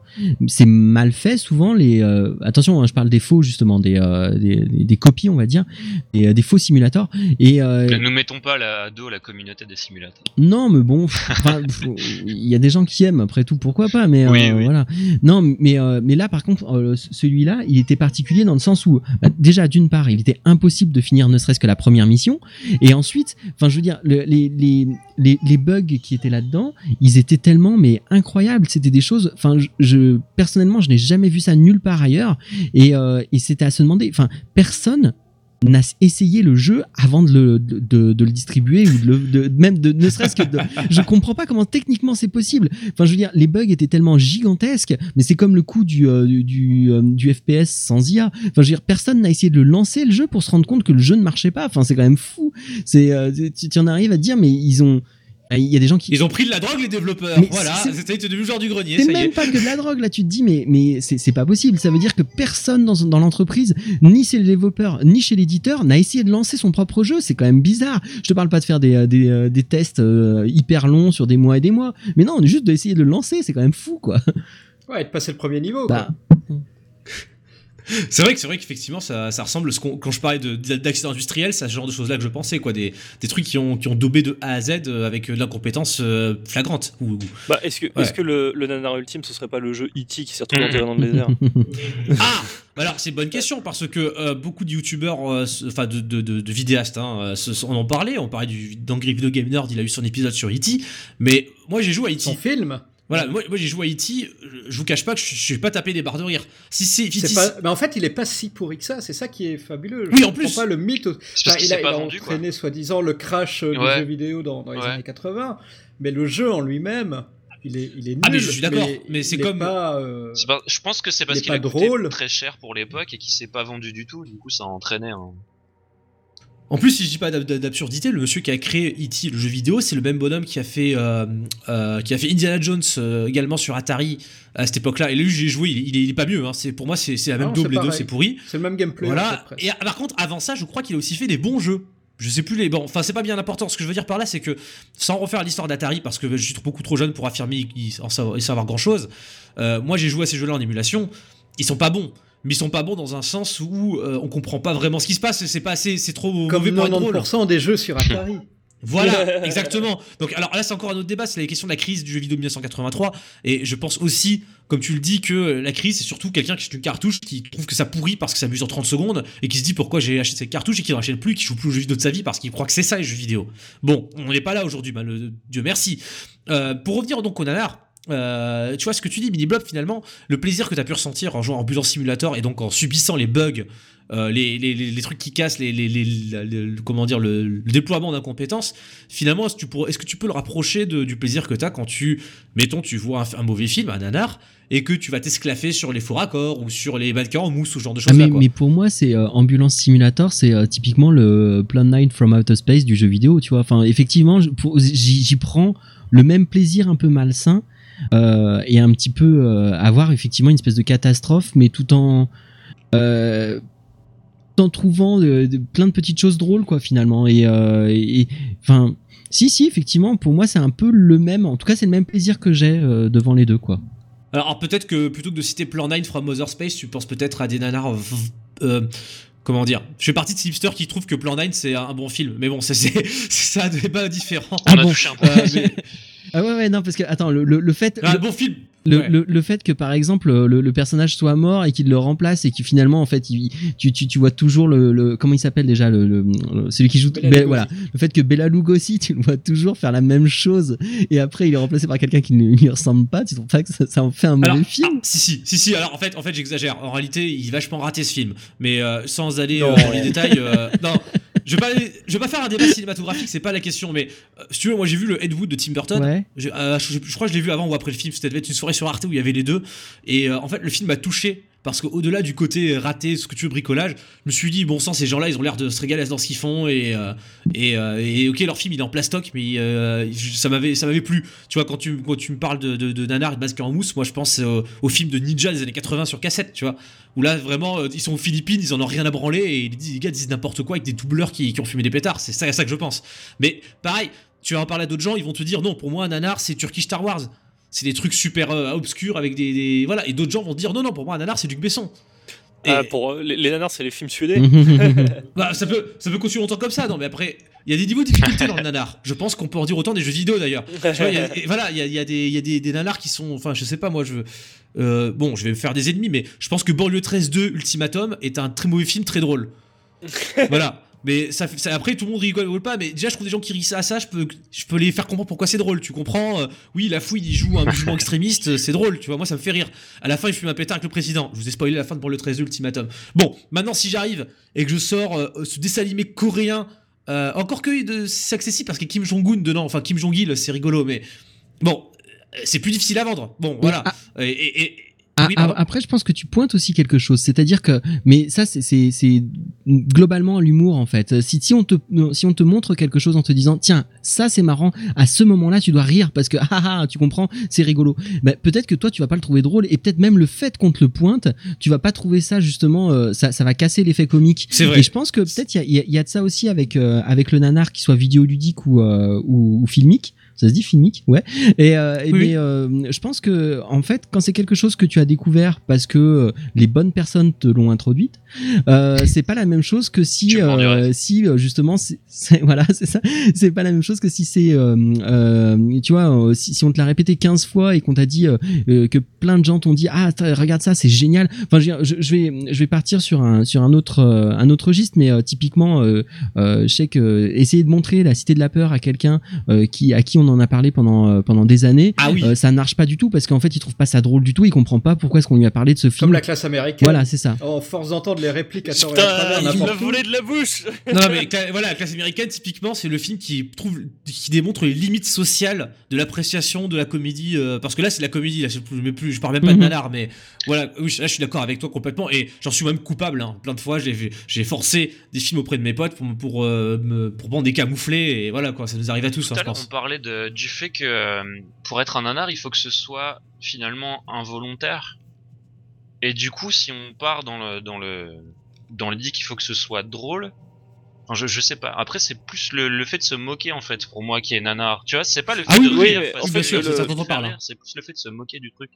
C'est mal fait souvent les euh, attention hein, je parle des faux justement des, euh, des, des- copies on va dire des, euh, des faux simulateurs et Ne nous mettons pas là, à dos la communauté des simulateurs. non, mais bon, il y a des gens qui aiment, après tout, pourquoi pas, mais Oui, oui. voilà. Non, mais, mais là, par contre, celui-là, il était particulier dans le sens où, bah, déjà, d'une part, il était impossible de finir ne serait-ce que la première mission, et ensuite, enfin, je veux dire, le- les, les, les, les bugs qui étaient là-dedans, ils étaient tellement, mais incroyables, c'était des choses, enfin, je, je- personnellement, je n'ai jamais vu ça nulle part ailleurs, et, euh, et c'était à se demander, enfin, personne n'a essayé le jeu avant de le, de, le distribuer ou de le, même de ne serait-ce que de, je comprends pas comment techniquement c'est possible. Enfin je veux dire les bugs étaient tellement gigantesques mais c'est comme le coup du euh, du, euh, FPS sans IA enfin je veux dire personne n'a essayé de lancer le jeu pour se rendre compte que le jeu ne marchait pas. Enfin c'est quand même fou. C'est euh, tu en arrives à te dire mais ils ont il y a des gens qui Ils ont pris de la drogue les développeurs, Mais voilà, c'est- c'était devenu genre du grenier, c'est même est. pas que de la drogue là tu te dis mais mais c'est c'est pas possible ça veut dire que personne dans, dans l'entreprise ni chez le développeur ni chez l'éditeur n'a essayé de lancer son propre jeu c'est quand même bizarre je te parle pas de faire des euh, des, euh, des tests euh, hyper longs sur des mois et des mois mais non on est juste d'essayer de le lancer c'est quand même fou quoi Ouais, de passer le premier niveau. quoi. C'est vrai que c'est vrai qu'effectivement ça, ça ressemble ce quand je parlais de- d'accidents industriels, c'est ce genre de choses là que je pensais quoi, des, des trucs qui ont qui ont daubé de A à Z euh, avec euh, de l'incompétence euh, flagrante. Ou, ou- Bah, est-ce que, Ouais. est-ce que le, le nanar ultime, ce serait pas le jeu E.T. qui s'est retrouvé enterré dans le désert Ah Bah Alors c'est une bonne question parce que euh, beaucoup de youtubeurs, euh, enfin de, de, de- de vidéastes, hein, euh, se- on en parlait, on parlait du d'Angry Video Game Nerd, il a eu son épisode sur E.T. Mais moi j'ai joué à E Son E.T. film. Voilà, moi, moi j'ai joué à E.T. Je vous cache pas que je, je vais pas taper des barres de rire. Si c'est E.T. pas... Mais en fait, il est pas si pourri que ça. C'est ça qui est fabuleux. Je Oui, en plus. pas le mythe. Parce Enfin, qu'il il a, il vendu entraîné soi-disant le crash euh, du Ouais. jeu vidéo dans, dans les Ouais. années 80, mais le jeu en lui-même, il est, il est nul. Ah, mais je suis d'accord, mais c'est comme- pas, euh, pas- Je pense que c'est parce Il est qu'il a pas coûté drôle. très cher pour l'époque et qu'il s'est pas vendu du tout. Du coup, ça a entraîné un. En plus, si je dis pas d'ab- d'absurdité, le monsieur qui a créé E.T. le jeu vidéo, c'est le même bonhomme qui a fait euh, euh, qui a fait Indiana Jones euh, également sur Atari à cette époque-là. Et lui, j'ai joué, il, il est, il est pas mieux. Hein. C'est pour moi, c'est la même Non, double les deux, c'est pourri. c'est le même gameplay. en Voilà. fait. Et par contre, avant ça, je crois qu'il a aussi fait des bons jeux. Je sais plus les. Bon, enfin, c'est pas bien important. Ce que je veux dire par là, c'est que sans refaire l'histoire d'Atari, parce que je suis beaucoup trop jeune pour affirmer savoir, y savoir grand chose. moi, j'ai joué à ces jeux-là en émulation. Ils sont pas bons. Mais ils sont pas bons dans un sens où euh, on comprend pas vraiment ce qui se passe. C'est pas assez, c'est trop Comme mauvais pour être drôle. 90% des jeux sur Atari. Voilà, exactement. Donc, alors là, c'est encore un autre débat. C'est la question de la crise du jeu vidéo de 1983. Et je pense aussi, comme tu le dis, que la crise, c'est surtout quelqu'un qui achète une cartouche, qui trouve que ça pourrit parce que ça mesure 30 secondes, et qui se dit pourquoi j'ai acheté cette cartouche et qui n'en achète plus, qui joue plus au jeu vidéo de sa vie parce qu'il croit que c'est ça les jeux vidéo. Bon, on n'est pas là aujourd'hui, mal, Dieu merci. Euh, pour revenir donc au nanar. Euh, tu vois ce que tu dis, Mini Blob, finalement, le plaisir que tu as pu ressentir en jouant en Ambulance Simulator et donc en subissant les bugs, euh, les, les, les, trucs qui cassent, les, les comment dire, le, déploiement d'incompétences, finalement, est-ce que, tu pourrais, est-ce que tu peux le rapprocher de, du plaisir que tu as quand tu, mettons, tu vois un, mauvais film, un nanar, et que tu vas t'esclaffer sur les faux raccords ou sur les mannequins en mousse ou ce genre de choses. Ah, mais, mais, pour moi, c'est euh, Ambulance Simulator, c'est typiquement le Plan 9 from Outer Space du jeu vidéo, tu vois. Enfin, effectivement, j'y prends le même plaisir un peu malsain euh, et un petit peu euh, avoir effectivement une espèce de catastrophe, mais tout en euh, en trouvant plein de petites choses drôles quoi finalement. Et enfin si si effectivement pour moi c'est un peu le même en tout cas c'est le même plaisir que j'ai devant les deux quoi. Alors peut-être que plutôt que de citer Plan 9 from Other Space tu penses peut-être à des nanars comment dire? Je fais partie de ces hipsters qui trouvent que Plan 9 c'est un bon film, mais bon, ça c'est ça un débat différent. Ah bon. Euh, ah ouais ouais non parce que attends le, le, fait un bon film. le, le, fait que par exemple le, personnage soit mort et qu'il le remplace et qu'il finalement en fait il, tu, tu, tu vois toujours le, comment il s'appelle déjà le, celui qui joue voilà. Le fait que Bella Lugosi tu le vois toujours faire la même chose et après il est remplacé par quelqu'un qui ne lui ressemble pas. Tu trouves pas que ça, en fait un mauvais film? ah, si si si si. Alors en fait en fait j'exagère. En réalité il est vachement raté ce film. Mais euh, sans aller euh, dans les détails euh, non je vais pas, je vais pas faire un débat cinématographique, c'est pas la question, mais euh, si tu veux, moi j'ai vu le Ed Wood de Tim Burton. Ouais. Euh, je, crois que je l'ai vu avant ou après le film. C'était une soirée sur Arte où il y avait les deux. Et euh, en fait, le film m'a touché parce qu'au-delà du côté raté, ce que tu veux, bricolage, je me suis dit, bon sang, ces gens-là, ils ont l'air de se régaler dans ce qu'ils font. Et, et, et, ok, leur film, il est en plastoc, mais m'avait ça m'avait plu. Tu vois, quand tu, quand tu me parles de, de, Nanar et de en mousse, moi je pense au, film de Ninja des années 80 sur cassette, tu vois. Où là, vraiment, ils sont aux Philippines, ils en ont rien à branler et les, gars disent n'importe quoi avec des doubleurs qui, qui ont fumé des pétards. C'est ça, que je pense. Mais pareil, tu vas en parler à d'autres gens, ils vont te dire non, pour moi, nanar, c'est Turkish Star Wars. C'est des trucs super euh, obscurs avec des, Voilà, et d'autres gens vont dire non, non, pour moi, un nanar, c'est Luc Besson. Ah, pour euh, les, nanars, c'est les films suédés. bah, ça peut, ça peut continuer longtemps comme ça, non, mais après, il y a des niveaux de difficulté dans le nanar. Je pense qu'on peut en dire autant des jeux vidéo d'ailleurs. voilà, il y a, des, y a des, des, nanars qui sont, enfin, je sais pas, moi, je, euh, bon, je vais me faire des ennemis, mais je pense que Banlieue 13 2 Ultimatum est un très mauvais film, très drôle. voilà. Mais ça, après, tout le monde rigole pas. Mais déjà, je trouve des gens qui rient à ça, je peux, je peux les faire comprendre pourquoi c'est drôle. Tu comprends euh, Oui, la fouille, il joue un musulman extrémiste, c'est drôle, tu vois. Moi, ça me fait rire. À la fin, il fume un pétard avec le président. Je vous ai spoilé la fin de pour le 13 ultimatum. Bon, maintenant, si j'arrive et que je sors euh, ce dessin animé coréen, euh, encore que c'est accessible parce que Kim Jong-un dedans, enfin Kim Jong-il, c'est rigolo, mais bon, c'est plus difficile à vendre. Bon, voilà. Ah. et, ah, après, je pense que tu pointes aussi quelque chose, c'est-à-dire que, mais ça, c'est globalement l'humour en fait. Si, si on te si on te montre quelque chose en te disant, tiens, ça c'est marrant, à ce moment-là, tu dois rire parce que ah ah, tu comprends, c'est rigolo. Ben, peut-être que toi, tu vas pas le trouver drôle et peut-être même le fait qu'on te le pointe, tu vas pas trouver ça justement, euh, ça, ça va casser l'effet comique. C'est vrai. Et je pense que peut-être il y a, y a, de ça aussi avec euh, avec le nanar qui soit vidéoludique ou, euh, ou, ou filmique ça se dit filmique, ouais. Et, euh, mais euh, je pense que en fait, quand c'est quelque chose que tu as découvert parce que euh, les bonnes personnes te l'ont introduite, euh, c'est pas la même chose que si, si justement, c'est, voilà, c'est ça. C'est pas la même chose que si c'est, tu vois, si, si, on te l'a répété 15 fois et qu'on t'a dit que plein de gens t'ont dit ah regarde ça, c'est génial. Enfin, je, je, vais, je vais partir sur un sur un autre un autre registre, mais typiquement, je sais que essayer de montrer la cité de la peur à quelqu'un qui à qui on en a parlé pendant euh, pendant des années. Ah oui. Euh, ça ne marche pas du tout parce qu'en fait, il trouve pas ça drôle du tout. Il comprend pas pourquoi est-ce qu'on lui a parlé de ce film. Comme la classe américaine. Voilà, c'est ça. En force d'entendre les répliques à tort il m'a volé de la bouche. non, mais voilà, la classe américaine, typiquement, c'est le film qui trouve, qui démontre les limites sociales de l'appréciation de la comédie. Euh, parce que là, c'est la comédie. Là, je, plus, je parle même pas de mhm. nanar, mais voilà. Oui, là, je suis d'accord avec toi complètement. Et j'en suis même coupable. Hein. Plein de fois, j'ai forcé des films auprès de mes potes pour pour me, pour prendre des camouflés et voilà quoi. Ça nous arrive à tous. Hein, je pense. On parlait de du fait que euh, pour être un nanar, il faut que ce soit finalement involontaire. Et du coup, si on part dans le dans le dans l'idée qu'il faut que ce soit drôle, je, je sais pas. Après, c'est plus le, fait de se moquer en fait pour moi qui est nanar. Tu vois, c'est pas le ah fait de rire. c'est plus le fait de se moquer du truc.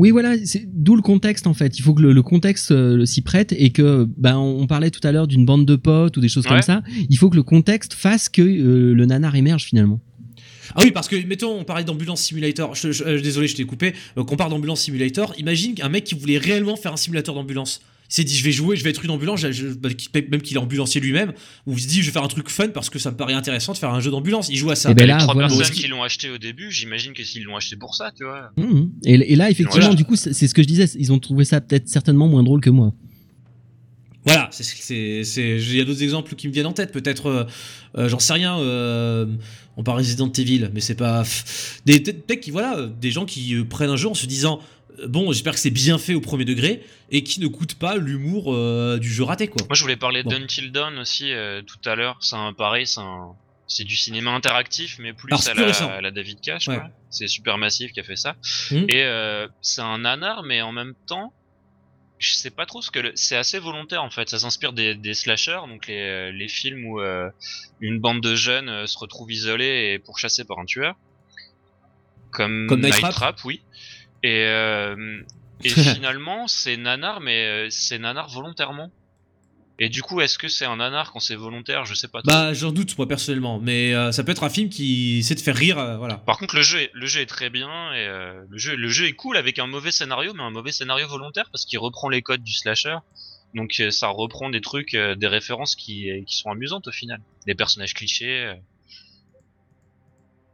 Oui, voilà, c'est d'où le contexte en fait. Il faut que le, le contexte euh, s'y prête et que, ben, on parlait tout à l'heure d'une bande de potes ou des choses Ouais. comme ça. Il faut que le contexte fasse que euh, le nanar émerge finalement. Ah oui, parce que, mettons, on parlait d'ambulance simulator. Je, je- euh, désolé, je t'ai coupé. Euh, qu'on parle d'ambulance simulator, imagine un mec qui voulait réellement faire un simulateur d'ambulance. Il s'est dit, je vais jouer, je vais être une ambulance, je- je- bah, même qu'il est ambulancier lui-même, ou il se dit, je vais faire un truc fun parce que ça me paraît intéressant de faire un jeu d'ambulance. Il joue à ça. Eh ben les là, trois voilà. personnes qui l'ont acheté au début, j'imagine que s'ils l'ont acheté pour ça, tu vois. Mhm. Et, et là, effectivement, Voilà. du coup, c'est c'est ce que je disais. Ils ont trouvé ça peut-être certainement moins drôle que moi. Voilà, c'est- il y a d'autres exemples qui me viennent en tête. Peut-être, euh, euh, j'en sais rien. Euh, on parle Resident Evil, mais c'est pas des mecs qui, voilà, des gens qui prennent un jeu en se disant, bon, j'espère que c'est bien fait au premier degré et qui ne coûtent pas l'humour euh, du jeu raté, quoi. Moi, je voulais parler Bon. d'Until Dawn aussi tout à l'heure. C'est un pareil, c'est un. C'est du cinéma interactif, mais plus Alors, à la, récent. à la David Cage. Ouais. C'est Supermassive qui a fait ça. Mhm. Et euh, c'est un nanar, mais en même temps, je sais pas trop ce que le- c'est assez volontaire en fait. Ça s'inspire des, des slashers, donc les, euh, les films où euh, une bande de jeunes euh, se retrouve isolée et pourchassée par un tueur, comme, Comme Night Trap. Trap, oui. Et, euh, et finalement, c'est nanar, mais euh, c'est nanar volontairement. Et du coup, est-ce que c'est un nanar quand c'est volontaire? Je sais pas. Bah, j'en doute, moi, personnellement. Mais euh, ça peut être un film qui essaie de faire rire, euh, voilà. Par contre, le jeu, est, le jeu est très bien et euh, le jeu, le jeu est cool avec un mauvais scénario, mais un mauvais scénario volontaire parce qu'il reprend les codes du slasher. Donc euh, ça reprend des trucs, euh, des références qui, qui sont amusantes au final. Des personnages clichés.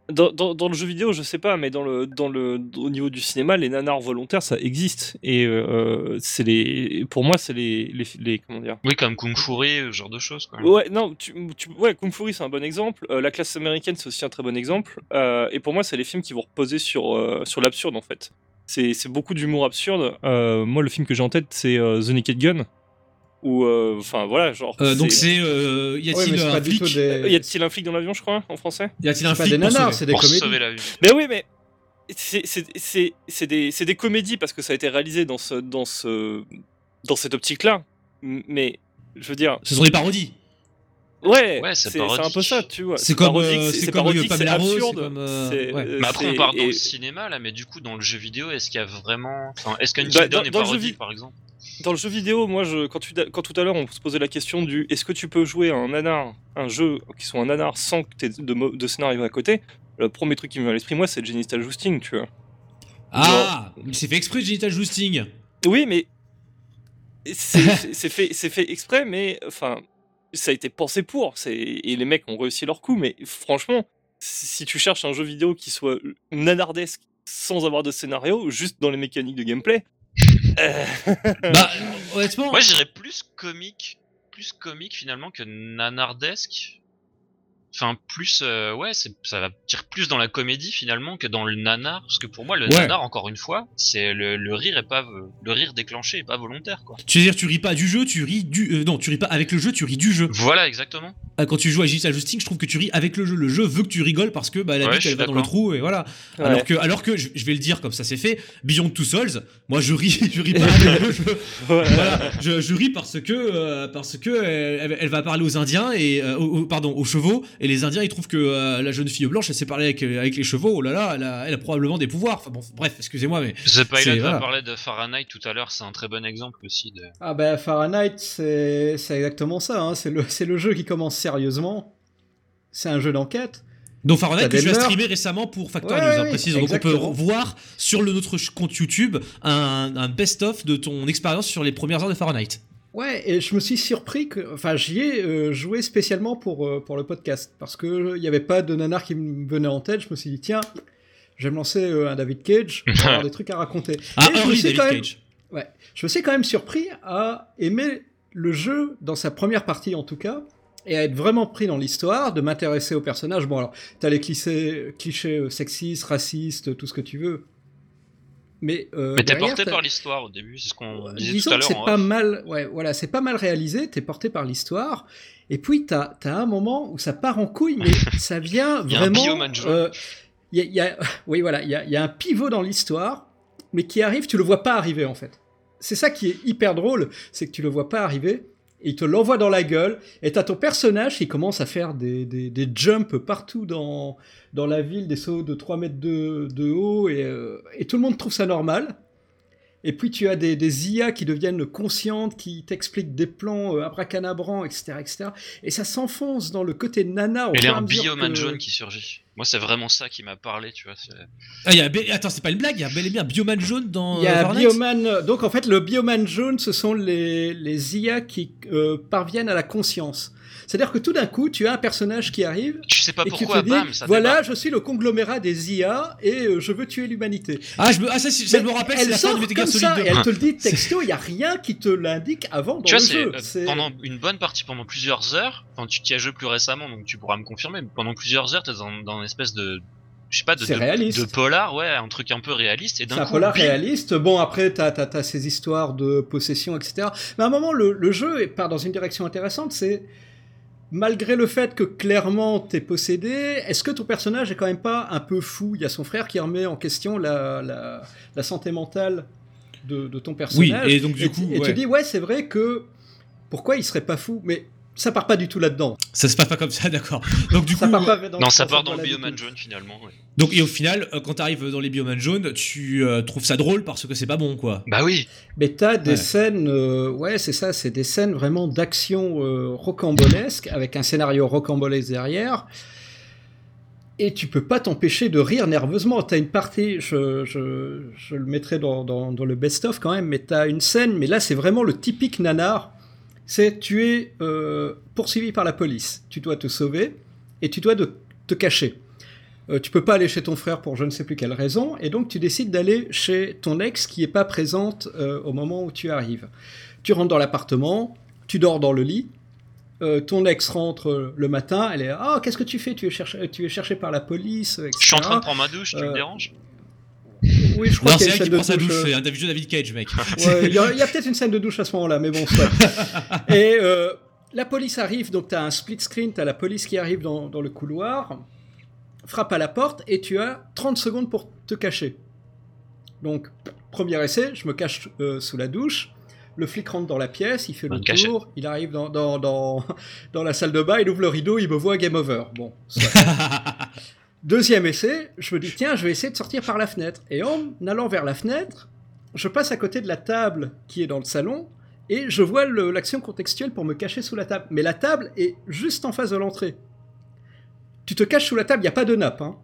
Dans, dans, dans le jeu vidéo, je sais pas, mais dans le, dans le, au niveau du cinéma, les nanars volontaires, ça existe. Et euh, c'est les, pour moi, c'est les, les, les- comment dire? Oui, comme Kung Fury, ce genre de choses. Quoi. Ouais, non, tu, tu- ouais, Kung Fury, c'est un bon exemple. Euh, la classe américaine, c'est aussi un très bon exemple. Euh, et pour moi, c'est les films qui vont reposer sur, sur l'absurde, en fait. C'est c'est beaucoup d'humour absurde. Moi, le film que j'ai en tête, c'est The Naked Gun. Ou, euh, enfin, voilà, genre. Euh, donc, c'est. euh, y a-t-il un flic des. Y a-t-il un flic dans l'avion, je crois, en français? Y a-t-il un flic des sauver c'est des Pour comédies. sauver la vie. Mais oui, mais c'est c'est- c'est- c'est des, c'est des comédies parce que ça a été réalisé dans, ce, dans, ce, dans cette optique-là. M- Mais je veux dire, Ce sont des parodies. ouais, Ouais, c'est un peu ça, tu vois. C'est comme, euh, c'est comme, c'est absurde. comme, euh, c'est- ouais. Mais après, on parle dans et- le cinéma là, mais du coup, dans le jeu vidéo, est-ce qu'il y a vraiment. Enfin, est-ce Bah, dans- Dawn est dans jeu vi- par exemple? Dans le jeu vidéo, moi, je, quand, tu, quand tout à l'heure on se posait la question du est-ce que tu peux jouer à un nanar, un jeu qui soit un nanar sans que tu aies de, scénario à côté, le premier truc qui me vient à l'esprit, moi, c'est le Genital Jousting, tu vois. Ah Il s'est fait exprès Genital Jousting. Oui, mais c'est fait, fait exprès, mais enfin, ça a été pensé pour. Et les mecs ont réussi leur coup, mais franchement, si tu cherches un jeu vidéo qui soit nanardesque sans avoir de scénario, juste dans les mécaniques de gameplay, bah, honnêtement. Moi, j'irais plus comique, plus comique finalement que nanardesque. Enfin, plus, euh, ouais, c'est, ça va tirer plus dans la comédie finalement que dans le nanar, parce que pour moi, le Ouais. nanar, encore une fois, c'est le, le rire est pas, le rire déclenché est pas volontaire, quoi. Tu veux dire, tu ris pas du jeu, tu ris du. euh, non, tu ris pas avec le jeu, tu ris du jeu. Voilà, exactement. Ah, Quand tu joues à Genital Jousting, je trouve que tu ris avec le jeu. Le jeu veut que tu rigoles parce que bah, la Ouais, bite elle va dans le trou et voilà. Ouais. Alors que, alors que je, je vais le dire comme ça c'est fait, Beyond Two Souls, moi je ris, je ris pas avec le jeu. Voilà, je, je ris parce que euh, parce que elle, elle va parler aux Indiens et euh, aux- pardon aux chevaux et les Indiens ils trouvent que euh, la jeune fille blanche elle sait parler avec, avec les chevaux. Oh là là, elle a, elle a probablement des pouvoirs. Enfin bon, bref, excusez-moi mais The Pilot voilà. parler de Fahrenheit tout à l'heure, c'est un très bon exemple aussi de. Ah bah Fahrenheit, c'est c'est exactement ça. hein. C'est le, c'est le jeu qui commence sérieusement. C'est un jeu d'enquête. Donc Fahrenheit que tu as streamé récemment pour Factor Ouais, News, hein, précisons. Donc on peut voir sur le, notre compte YouTube un, un best-of de ton expérience sur les premières heures de Fahrenheit. Ouais, et je me suis surpris que. Enfin, j'y ai euh, joué spécialement pour, euh, pour le podcast. Parce qu'il n'y avait pas de nanar qui me venait en tête. Je me suis dit, tiens, je vais me lancer euh, un David Cage pour avoir des trucs à raconter. Ah, Et je me suis David quand même- Cage. Ouais, je me suis quand même surpris à aimer le jeu dans sa première partie en tout cas, et à être vraiment pris dans l'histoire, de m'intéresser aux personnages. Bon alors, t'as les clichés, clichés euh, sexistes, racistes, tout ce que tu veux. Mais, euh, Mais t'es porté par l'histoire au début, c'est ce qu'on disait Disons tout à l'heure. c'est en pas mal, ouais, voilà, c'est pas mal réalisé, t'es porté par l'histoire, et puis t'as as un moment où ça part en couille, mais ça vient Il vraiment. jaune. euh, il y a- il y a- oui, voilà, il y a, il y a un pivot dans l'histoire, mais qui arrive, tu le vois pas arriver en fait. C'est ça qui est hyper drôle, c'est que tu le vois pas arriver, il te l'envoie dans la gueule, et t'as ton personnage qui commence à faire des, des, jumps partout dans, dans la ville, des sauts de 3 mètres de, de haut, et, euh, et tout le monde trouve ça normal. Et puis tu as des, des IA qui deviennent conscientes, qui t'expliquent des plans euh, abracanabrants, etc., etc. Et ça s'enfonce dans le côté nana. il y a un bioman que- jaune qui surgit. Moi, c'est vraiment ça qui m'a parlé, tu vois. Ah, y a Attends, c'est pas une blague, il y a bel et bien un bioman jaune dans Il y a euh, Bioman. Donc en fait, le Bioman jaune, ce sont les, les IA qui euh, parviennent à la conscience. C'est-à-dire que tout d'un coup, tu as un personnage qui arrive Tu sais pas et qui pourquoi, te dit bam, ça voilà, je suis le conglomérat des IA et euh, je veux tuer l'humanité. Ah, je me... ah ça, c'est- ça, je me rappelle, c'est elle la fin sort du Metal Gear comme Solid ça 2. et elle te le dit texto. Il y a rien qui te l'indique avant dans Tu vois, le jeu. euh, pendant une bonne partie, pendant plusieurs heures, quand tu t'y as joué plus récemment, donc tu pourras me confirmer, mais pendant plusieurs heures, t'es dans, dans une espèce de, je sais pas, de, C'est de, réaliste. de polar, ouais, un truc un peu réaliste, et C'est d'un un coup, polar bim, réaliste. Bon, après, t'as as, ces histoires de possession, etc. Mais à un moment, le, le jeu part dans une direction intéressante. C'est malgré le fait que clairement t'es possédé, est-ce que ton personnage est quand même pas un peu fou? Il y a son frère qui remet en question la, la, la santé mentale de, de ton personnage. et donc, du coup, et ouais. tu dis ouais, c'est vrai que pourquoi il serait pas fou? Mais ça part pas du tout là-dedans. Ça se passe pas comme ça, d'accord. Donc, du Ça coup. part pas dans, Non, ça part dans le bioman jaune finalement. ouais. Donc, et au final, euh, quand t'arrives dans les bioman jaunes, tu euh, trouves ça drôle parce que c'est pas bon, quoi. Bah oui, Mais t'as des Ouais. scènes, euh, ouais, c'est ça, c'est des scènes vraiment d'action euh, rocambolesque avec un scénario rocambolesque derrière. Et tu peux pas t'empêcher de rire nerveusement. T'as une partie, je, je, je le mettrai dans, dans, dans le best-of quand même, mais t'as une scène, mais là c'est vraiment le typique nanar. C'est tu es euh, poursuivi par la police, tu dois te sauver et tu dois de- te cacher. Euh, tu peux pas aller chez ton frère pour je ne sais plus quelle raison, et donc tu décides d'aller chez ton ex qui est pas présente euh, au moment où tu arrives. Tu rentres dans l'appartement, tu dors dans le lit, euh, ton ex rentre le matin, elle est ah qu'est-ce que tu fais? Tu es cherché, tu es cherché par la police, etc. je suis en train de prendre ma douche, tu me déranges? Oui, je crois Non, qu'il y c'est a une qui scène de douche, euh, un David Cage, mec. Ouais, Il y a, peut-être une scène de douche à ce moment-là, mais bon, soit. Et euh, la police arrive, donc tu as un split screen, tu as la police qui arrive dans, dans le couloir, frappe à la porte, et tu as 30 secondes pour te cacher. Donc, premier essai, je me cache euh, sous la douche. Le flic rentre dans la pièce, il fait le tour, il arrive dans, dans, dans, dans la salle de bain, il ouvre le rideau, il me voit game over. Bon, soit. Deuxième essai, je me dis tiens, je vais essayer de sortir par la fenêtre. Et en allant vers la fenêtre, je passe à côté de la table qui est dans le salon et je vois l'action contextuelle pour me cacher sous la table. Mais la table est juste en face de l'entrée. Tu te caches sous la table, il n'y a pas de nappe. hein.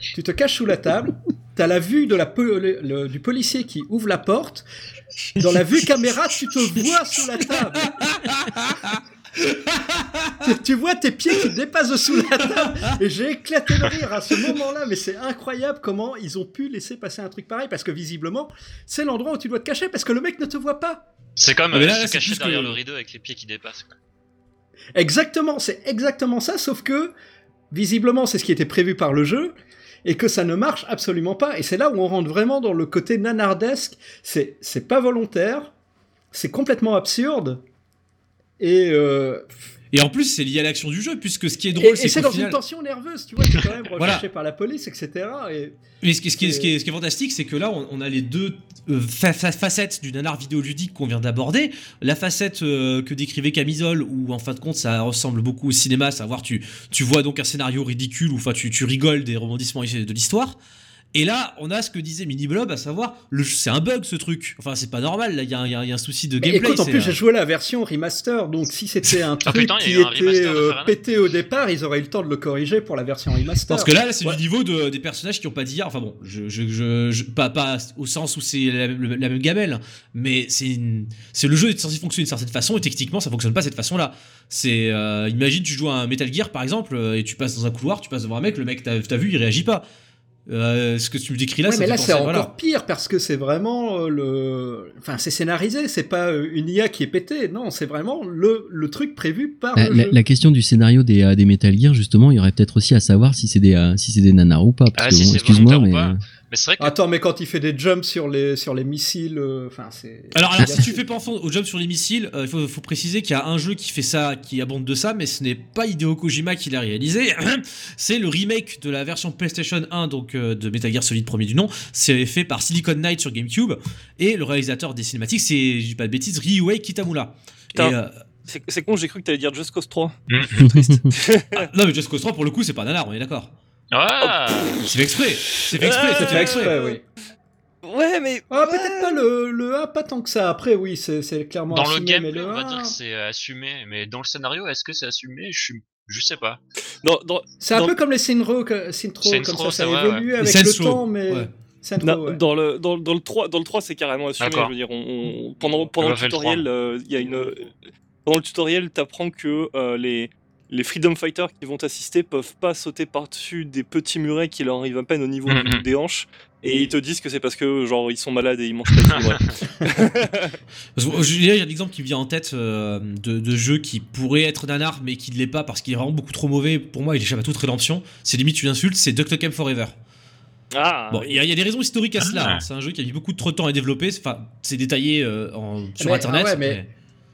Tu te caches sous la table, tu as la vue de la po- le- le- du policier qui ouvre la porte. Dans la vue caméra, tu te vois sous la table. tu, tu vois tes pieds qui dépassent de sous la table. Et j'ai éclaté de rire à ce moment-là, mais c'est incroyable comment ils ont pu laisser passer un truc pareil, parce que visiblement, c'est l'endroit où tu dois te cacher, parce que le mec ne te voit pas. C'est comme euh, là, là, se cacher que- derrière le rideau avec les pieds qui dépassent. quoi. Exactement, c'est exactement ça, sauf que visiblement c'est ce qui était prévu par le jeu et que ça ne marche absolument pas. Et c'est là où on rentre vraiment dans le côté nanardesque. C'est c'est pas volontaire, c'est complètement absurde et euh, Et en plus, c'est lié à l'action du jeu, puisque ce qui est et, drôle, et c'est c'est qu'au dans final... une tension nerveuse, tu vois, t'es quand même recherché Voilà. par la police, etc. Et Mais ce qui, ce qui est, ce qui est- ce qui est fantastique, c'est que là, on, on a les deux euh, fa- fa- facettes du nanar vidéoludique qu'on vient d'aborder. La facette euh, que décrivait Camisole, où en fin de compte, ça ressemble beaucoup au cinéma, savoir tu, tu vois donc un scénario ridicule, ou enfin tu, tu rigoles des rebondissements de l'histoire. Et là, on a ce que disait Mini Blob, à savoir, le- c'est un bug ce truc. Enfin, c'est pas normal, là, il y, a un- y y a souci de Mais gameplay. écoute, en plus, j'ai joué la version remaster, donc si c'était un truc putain, il y a qui un était euh, pété au départ, ils auraient eu le temps de le corriger pour la version remaster. Parce que là, là, c'est Ouais. du niveau de, des personnages qui ont pas dit. Enfin bon, je, je, je- je- pas, pas au sens où c'est la, même gamelle, mais c'est le jeu est censé fonctionner d'une certaine façon et techniquement ça fonctionne pas de cette façon-là. C'est euh, imagine tu joues à un Metal Gear par exemple et tu passes dans un couloir, tu passes devant un mec, le mec t'as as vu, il réagit pas. Euh, ce que tu me décris là, Ouais, ça mais là c'est encore voilà. pire parce que c'est vraiment euh, le, enfin c'est scénarisé, c'est pas euh, une IA qui est pétée, non, c'est vraiment le, le truc prévu par La, le la- jeu. la question du scénario des, euh, des Metal Gear, justement, il y aurait peut-être aussi à savoir si c'est des, si c'est des nanars ou pas. Parce Ah, que si bon, excuse-moi, ou mais. pas. Mais c'est vrai que Attends, mais quand il fait des jumps sur les sur les missiles, euh, enfin c'est. Alors, si tu fais pas au jump sur les missiles, euh, il faut, faut préciser qu'il y a un jeu qui fait ça, qui abonde de ça, mais ce n'est pas Hideo Kojima qui l'a réalisé. C'est le remake de la version PlayStation 1, donc euh, de Metal Gear Solid premier du nom. C'est fait par Silicon Knight sur GameCube et le réalisateur des cinématiques, c'est, je dis pas de bêtises, Ryuhei Kitamura. Putain. Et, C'est con, j'ai cru que t'allais dire Just Cause 3. ah, non mais Just Cause 3 pour le coup c'est pas nanar, on est d'accord. Ah C'est fait exprès, c'est fait exprès, Ah, c'est fait exprès. oui. Ouais, mais. Ah, peut-être pas le, le 1, pas tant que ça. Après, oui, c'est clairement Dans le assumé, mais gameplay, le on va 1, dire que c'est euh, assumé, mais dans le scénario, est-ce que c'est assumé? Je suis, je sais pas. Dans, c'est un dans- peu comme les Synthro, que- Synthro, comme ça, ça c'est vrai, évolue ouais. avec le temps, mais. ouais. Synthro, Non, ouais. dans, le, dans, dans le 3, dans le 3 c'est carrément assumé. Je veux dire, on, on- pendant, pendant le le tutoriel, euh, il y a une. Pendant le tutoriel, t'apprends que euh, les, les Freedom Fighters qui vont t'assister peuvent pas sauter par-dessus des petits murets qui leur arrivent à peine au niveau Mhm. du- des hanches. Et ils te disent que c'est parce que genre ils sont malades et ils mangent pas je- Il y a un exemple qui me vient en tête euh, de, de jeu qui pourrait être nanar mais qui ne l'est pas parce qu'il est vraiment beaucoup trop mauvais. Pour moi, il échappe à toute rédemption. C'est limite une insulte, c'est Duck Nukem Forever. Ah, Bon, il y, a- il y a des raisons historiques à cela. Ah. hein. C'est un jeu qui a mis beaucoup trop de temps à développer. C'est- Enfin, c'est détaillé euh, en- sur Mais- internet. ah ouais, mais-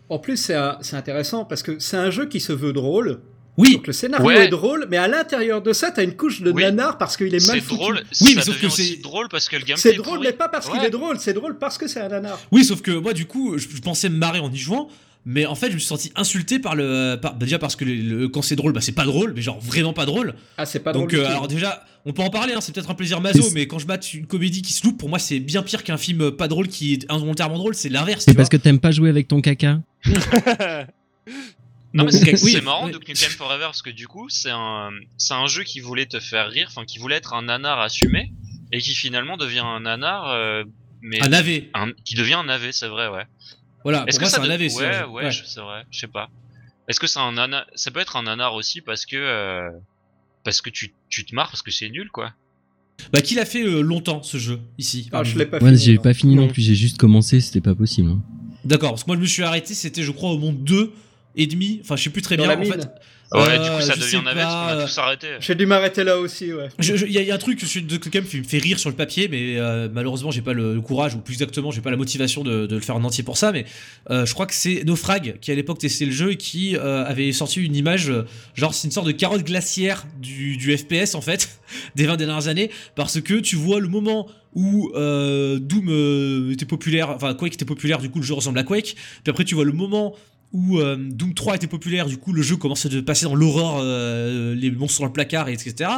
En plus, c'est intéressant parce que c'est un jeu qui se veut drôle. Oui, Donc le scénario Ouais. est drôle, mais à l'intérieur de ça, t'as une couche de Oui. nanar parce qu'il est mal C'est foutu. drôle. Oui, ça mais sauf devient que c'est- aussi drôle parce que le gameplay. C'est est drôle, mais pas parce qu'il est drôle, c'est drôle parce que c'est un nanar. oui, sauf que moi, du coup, je, je pensais me marrer en y jouant. Mais en fait, je me suis senti insulté par le. Par, bah, déjà parce que le- le- quand c'est drôle, bah, c'est pas drôle, mais genre vraiment pas drôle. Ah, c'est pas drôle. Donc, euh, alors déjà, on peut en parler, hein, c'est peut-être un plaisir maso, mais quand je mate une comédie qui se loupe, pour moi, c'est bien pire qu'un film pas drôle qui est involontairement drôle, c'est l'inverse. C'est parce vois. que t'aimes pas jouer avec ton caca Non, mais c'est oui, marrant oui. Duke Nukem Forever parce que du coup, c'est un, c'est un jeu qui voulait te faire rire, enfin qui voulait être un nanar assumé et qui finalement devient un nanar, euh, mais Un navet. un- qui devient un navet, c'est vrai, ouais. Voilà, Est-ce que ça c'est un de- navet. Ouais, ouais, je- c'est vrai, je sais pas. Est-ce que c'est un nanar Ça peut être un nanar aussi parce que euh, parce que tu, tu te marres parce que c'est nul quoi. Bah, qui l'a fait euh, longtemps, ce jeu, ici Ah, je l'ai pas Ouais, fini. j'ai non. pas fini non Non. plus, j'ai juste commencé, c'était pas possible. hein. D'accord, parce que moi, je me suis arrêté, c'était, je crois, au monde 2 et demi. Enfin, je sais plus très Dans bien. la en fait. Ouais, Euh, du coup ça je devient sais navet parce pas, euh, a tous arrêté. J'ai dû m'arrêter là aussi, ouais. Il y, a- il y a un truc sur de Nukem qui me fait rire sur le papier, mais euh, malheureusement j'ai pas le, le courage, ou plus exactement j'ai pas la motivation de, de le faire en entier pour ça. Mais euh, je crois que c'est Naufrag qui à l'époque testait le jeu et qui euh, avait sorti une image, genre c'est une sorte de carotte glaciaire du, du FPS en fait, des 20 dernières années, parce que tu vois le moment où euh, Doom euh, était populaire, enfin Quake était populaire, du coup le jeu ressemble à Quake, puis après tu vois le moment où euh, Doom 3 était populaire, du coup le jeu commence à de passer dans l'horreur, euh, les monstres dans le placard, et etc.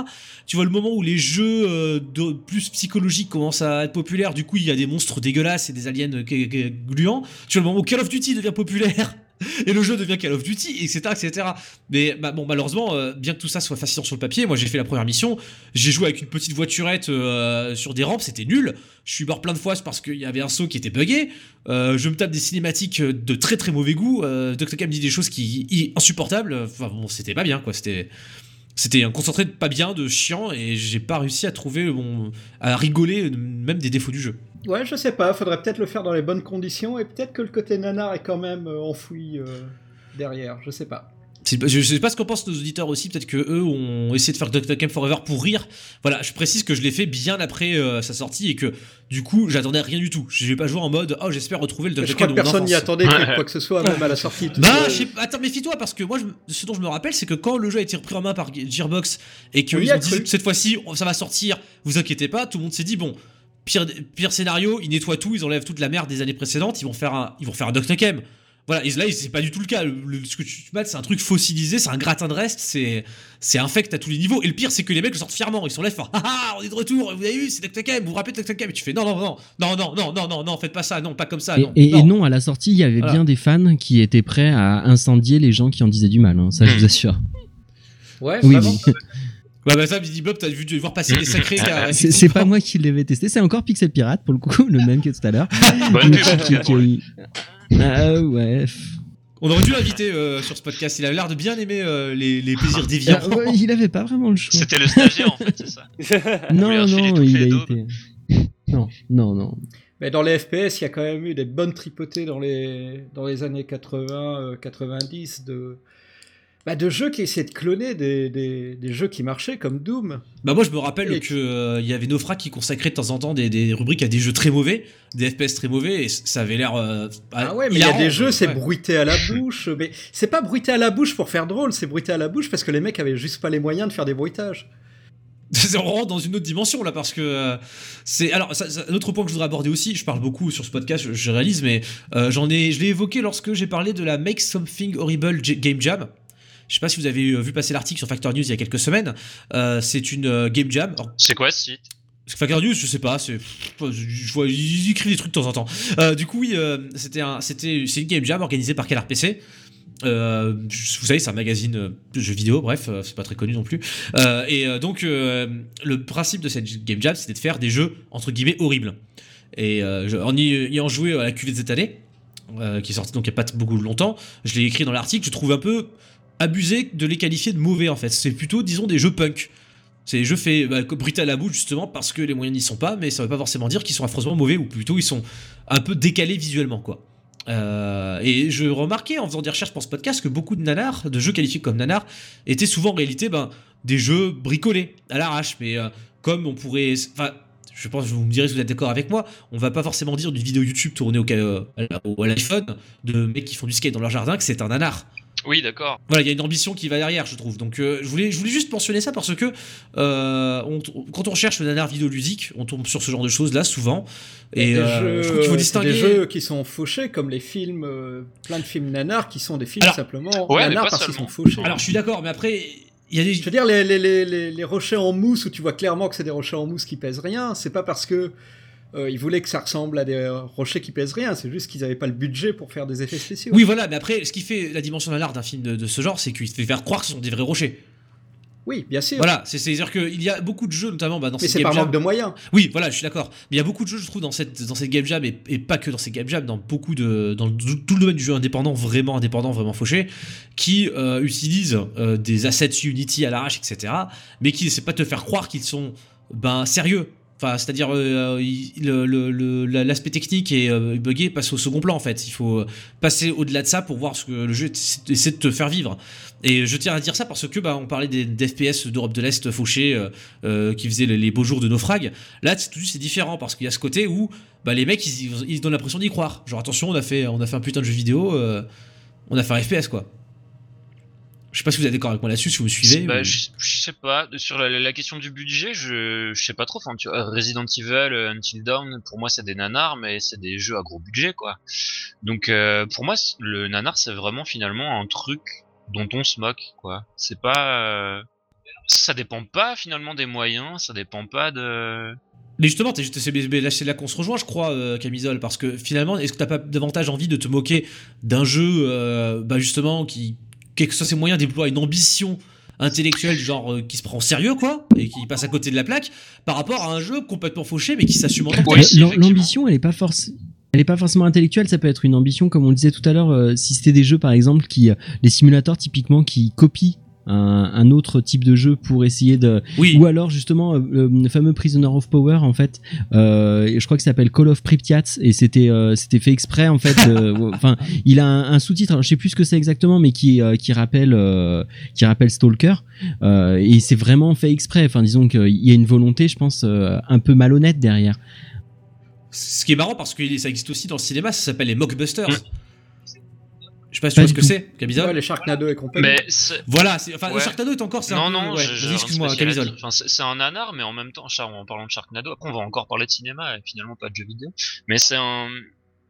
Tu vois le moment où les jeux euh, plus psychologiques commencent à être populaires, du coup il y a des monstres dégueulasses et des aliens euh, gluants. Tu vois le moment où Call of Duty devient populaire. Et le jeu devient Call of Duty, etc. etc. Mais bah, bon, malheureusement, euh, bien que tout ça soit fascinant sur le papier, moi j'ai fait la première mission, j'ai joué avec une petite voiturette euh, sur des rampes, c'était nul. Je suis mort plein de fois parce qu'il y avait un saut qui était buggé. Euh, je me tape des cinématiques de très très mauvais goût. Dr. K me dit des choses qui i- insupportables. Enfin bon, c'était pas bien quoi. C'était un concentré de pas bien, de chiant, et j'ai pas réussi à trouver à rigoler même des défauts du jeu. Ouais, je sais pas, faudrait peut-être le faire dans les bonnes conditions et peut-être que le côté nanar est quand même euh, enfoui euh, derrière, je sais pas. Je sais pas ce qu'en pensent nos auditeurs aussi. Peut-être que eux ont essayé de faire Dr. Nukem Forever pour rire. Voilà, je précise que je l'ai fait bien après euh, sa sortie et que du coup j'attendais rien du tout. Je vais pas jouer en mode oh j'espère retrouver le de mon personne n'y attendait quoi que ce soit, même à la sortie. Bah, je sais pas. Attends, méfie-toi parce que moi, je ce dont je me rappelle, c'est que quand le jeu a été repris en main par Gearbox et qu'ils ont dit cette fois-ci, ça va sortir, vous inquiétez pas, tout le monde s'est dit bon, pire, pire scénario, ils nettoient tout, ils enlèvent toute la merde des années précédentes, ils vont faire un, ils vont faire un. Voilà, et là, c'est pas du tout le cas. Le- ce que tu mates, c'est un truc fossilisé, c'est un gratin de reste, c'est, c'est infect à tous les niveaux. Et le pire, c'est que les mecs le sortent fièrement. Ils sont là, ils font ah ah, on est de retour, vous avez vu, c'est Nukem, vous vous rappelez Nukem Et tu fais non, non, non, non, non, non, non, non, non, faites pas ça, non, pas comme ça, et, non. et- et non, à la sortie, il y avait Voilà. bien des fans qui étaient prêts à incendier les gens qui en disaient du mal, hein, ça je vous assure. Ouais, Oui, vraiment. oui. Ouais, bah ça, Billy Bob, t'as vu de voir passer des sacrés. C'est pas moi qui l'avais testé, c'est encore Pixel Pirate pour le coup, le même que tout à l'heure. Bonne Ah ouais. On aurait dû l'inviter euh, sur ce podcast. Il a l'air de bien aimer euh, les, les plaisirs déviants. Ah, ouais, il avait pas vraiment le choix. C'était le stagiaire en fait, c'est ça. Non, non, il a daubes. été. Non, non, non. Mais dans les FPS, il y a quand même eu des bonnes tripotées dans les, dans les années 80, euh, 90 de, bah, de jeux qui essayaient de cloner des, des, des jeux qui marchaient comme Doom. Bah moi je me rappelle que euh, y avait Nofra qui consacrait de temps en temps des, des rubriques à des jeux très mauvais, des FPS très mauvais, et ça avait l'air. euh, Ah ouais, mais il y a des jeux, c'est ouais. bruité à la bouche. Mais c'est pas bruité à la bouche pour faire drôle, c'est bruité à la bouche parce que les mecs avaient juste pas les moyens de faire des bruitages. C'est- on rentre dans une autre dimension là parce que euh, c'est alors ça, ça- un autre point que je voudrais aborder aussi. Je parle beaucoup sur ce podcast, je, je réalise, mais euh, j'en ai, je l'ai évoqué lorsque j'ai parlé de la Make Something Horrible J- Game Jam. Je sais pas si vous avez euh, vu passer l'article sur Factor News il y a quelques semaines. Euh, c'est une euh, game jam. C'est quoi ce site? Parce que Factor News, je sais pas, c'est, je, vois, ils écrivent des trucs de temps en temps. Euh, du coup, oui, c'était un, c'était, c'est une game jam organisée par Canard PC. Euh, vous savez, c'est un magazine euh, de jeux vidéo, bref, euh, c'est pas très connu non plus. Et donc, le principe de cette game jam, c'était de faire des jeux entre guillemets horribles. Et je- en y ayant joué à la cuvée de cette année, qui est sortie donc il n'y a pas beaucoup longtemps, je l'ai écrit dans l'article, je trouve un peu abusé de les qualifier de mauvais en fait. C'est plutôt, disons, des jeux punk. C'est des jeux faits bah, brutal à bout justement parce que les moyens n'y sont pas, mais ça veut pas forcément dire qu'ils sont affreusement mauvais ou plutôt ils sont un peu décalés visuellement quoi. Euh, et je remarquais en faisant des recherches pour ce podcast que beaucoup de nanars, de jeux qualifiés comme nanars, étaient souvent en réalité ben, des jeux bricolés à l'arrache, mais euh, comme on pourrait. Enfin, je pense, vous me direz si vous êtes d'accord avec moi, on va pas forcément dire d'une vidéo YouTube tournée au, euh, à l'iPhone de mecs qui font du skate dans leur jardin que c'est un nanar. Oui, d'accord. Voilà, il y a une ambition qui va derrière, je trouve. Donc, euh, je, voulais, je voulais juste mentionner ça parce que euh, on- quand on recherche le nanar vidéoludique, on tombe sur ce genre de choses là souvent. Et euh, jeux, je trouve qu'il faut distinguer. Des jeux qui sont fauchés, comme les films, euh, plein de films nanars qui sont des films Alors, simplement ouais, nanars parce qu'ils sont fauchés. Alors, je suis d'accord, mais après, il y a des. Je veux dire, les, les, les, les, les rochers en mousse où tu vois clairement que c'est des rochers en mousse qui pèsent rien, c'est pas parce que euh, ils voulaient que ça ressemble à des euh, rochers qui pèsent rien, c'est juste qu'ils avaient pas le budget pour faire des effets spéciaux. Oui, voilà, mais après, ce qui fait la dimension de l'art d'un film de, de ce genre, c'est qu'il fait faire croire que ce sont des vrais rochers. Oui, bien sûr. Voilà, c'est- c'est-à-dire qu'il y a beaucoup de jeux, notamment bah, dans Mais ces c'est par manque de moyens. Oui, voilà, je suis d'accord. Mais il y a beaucoup de jeux, je trouve, dans cette, dans cette game jam, et, et pas que dans ces game jams, dans beaucoup de. dans tout tout le domaine du jeu indépendant, vraiment indépendant, vraiment fauché, qui euh, utilisent euh, des assets Unity à l'arrache, etc., mais qui ne essaient pas de te faire croire qu'ils sont ben, sérieux. Enfin, c'est-à-dire, euh, l'aspect technique et euh, buggé passe au second plan, en fait. Il faut passer au-delà de ça pour voir ce que le jeu essa- essaie de te faire vivre. Et je tiens à dire ça parce que bah, on parlait des, FPS d'Europe de l'Est fauchés euh, euh, qui faisaient les, beaux jours de naufrag. Là, tout c'est différent parce qu'il y a ce côté où bah, les mecs ils, donnent l'impression d'y croire. Genre attention, on a fait, on a fait un putain de jeu vidéo, euh, on a fait un FPS quoi. Je sais pas si vous êtes d'accord avec moi là-dessus, si vous me suivez. Bah, ou- je, je sais pas. Sur la, la question du budget, je, je sais pas trop. Enfin, tu Resident Evil, euh, Until Dawn, pour moi, c'est des nanars, mais c'est des jeux à gros budget, quoi. Donc, euh, pour moi, le nanar, c'est vraiment finalement un truc dont on se moque, quoi. C'est pas. euh, Ça dépend pas finalement des moyens, ça dépend pas de. Mais justement, c'est là qu'on se rejoint, je crois, euh, Camisole, parce que finalement, est-ce que t'as pas davantage envie de te moquer d'un jeu, euh, bah justement, qui, quels que soient ses moyens, déploie une ambition intellectuelle, genre euh, qui se prend au sérieux, quoi, et qui passe à côté de la plaque, par rapport à un jeu complètement fauché, mais qui s'assume en tant que. L'ambition, elle est pas forcément. Elle est pas forcément intellectuelle, ça peut être une ambition, comme on le disait tout à l'heure, euh, si c'était des jeux par exemple qui, euh, les simulateurs typiquement qui copient un, un autre type de jeu pour essayer de, Oui, ou alors justement euh, le fameux Prisoner of Power en fait, euh, je crois que ça s'appelle Call of Pripyat et c'était euh, c'était fait exprès en fait. euh, Enfin, il a un, un sous-titre, alors je sais plus ce que c'est exactement, mais qui euh, qui rappelle euh, qui rappelle Stalker euh, et c'est vraiment fait exprès. Enfin, disons qu'il y a une volonté, je pense, euh, un peu malhonnête derrière. ce qui est marrant, parce que ça existe aussi dans le cinéma, ça s'appelle les mockbusters. Mm. Je sais pas si tu Pas vois ce que c'est, Camisole. Ouais, les Sharknado et compagnie. Mais Voilà, enfin, le Ouais. Sharknado est encore, c'est non, un non, ouais, excuse-moi, dire. Enfin, c'est un nanar, mais en même temps, en parlant de Sharknado, après on va encore parler de cinéma, et finalement pas de jeux vidéo. Mais c'est un,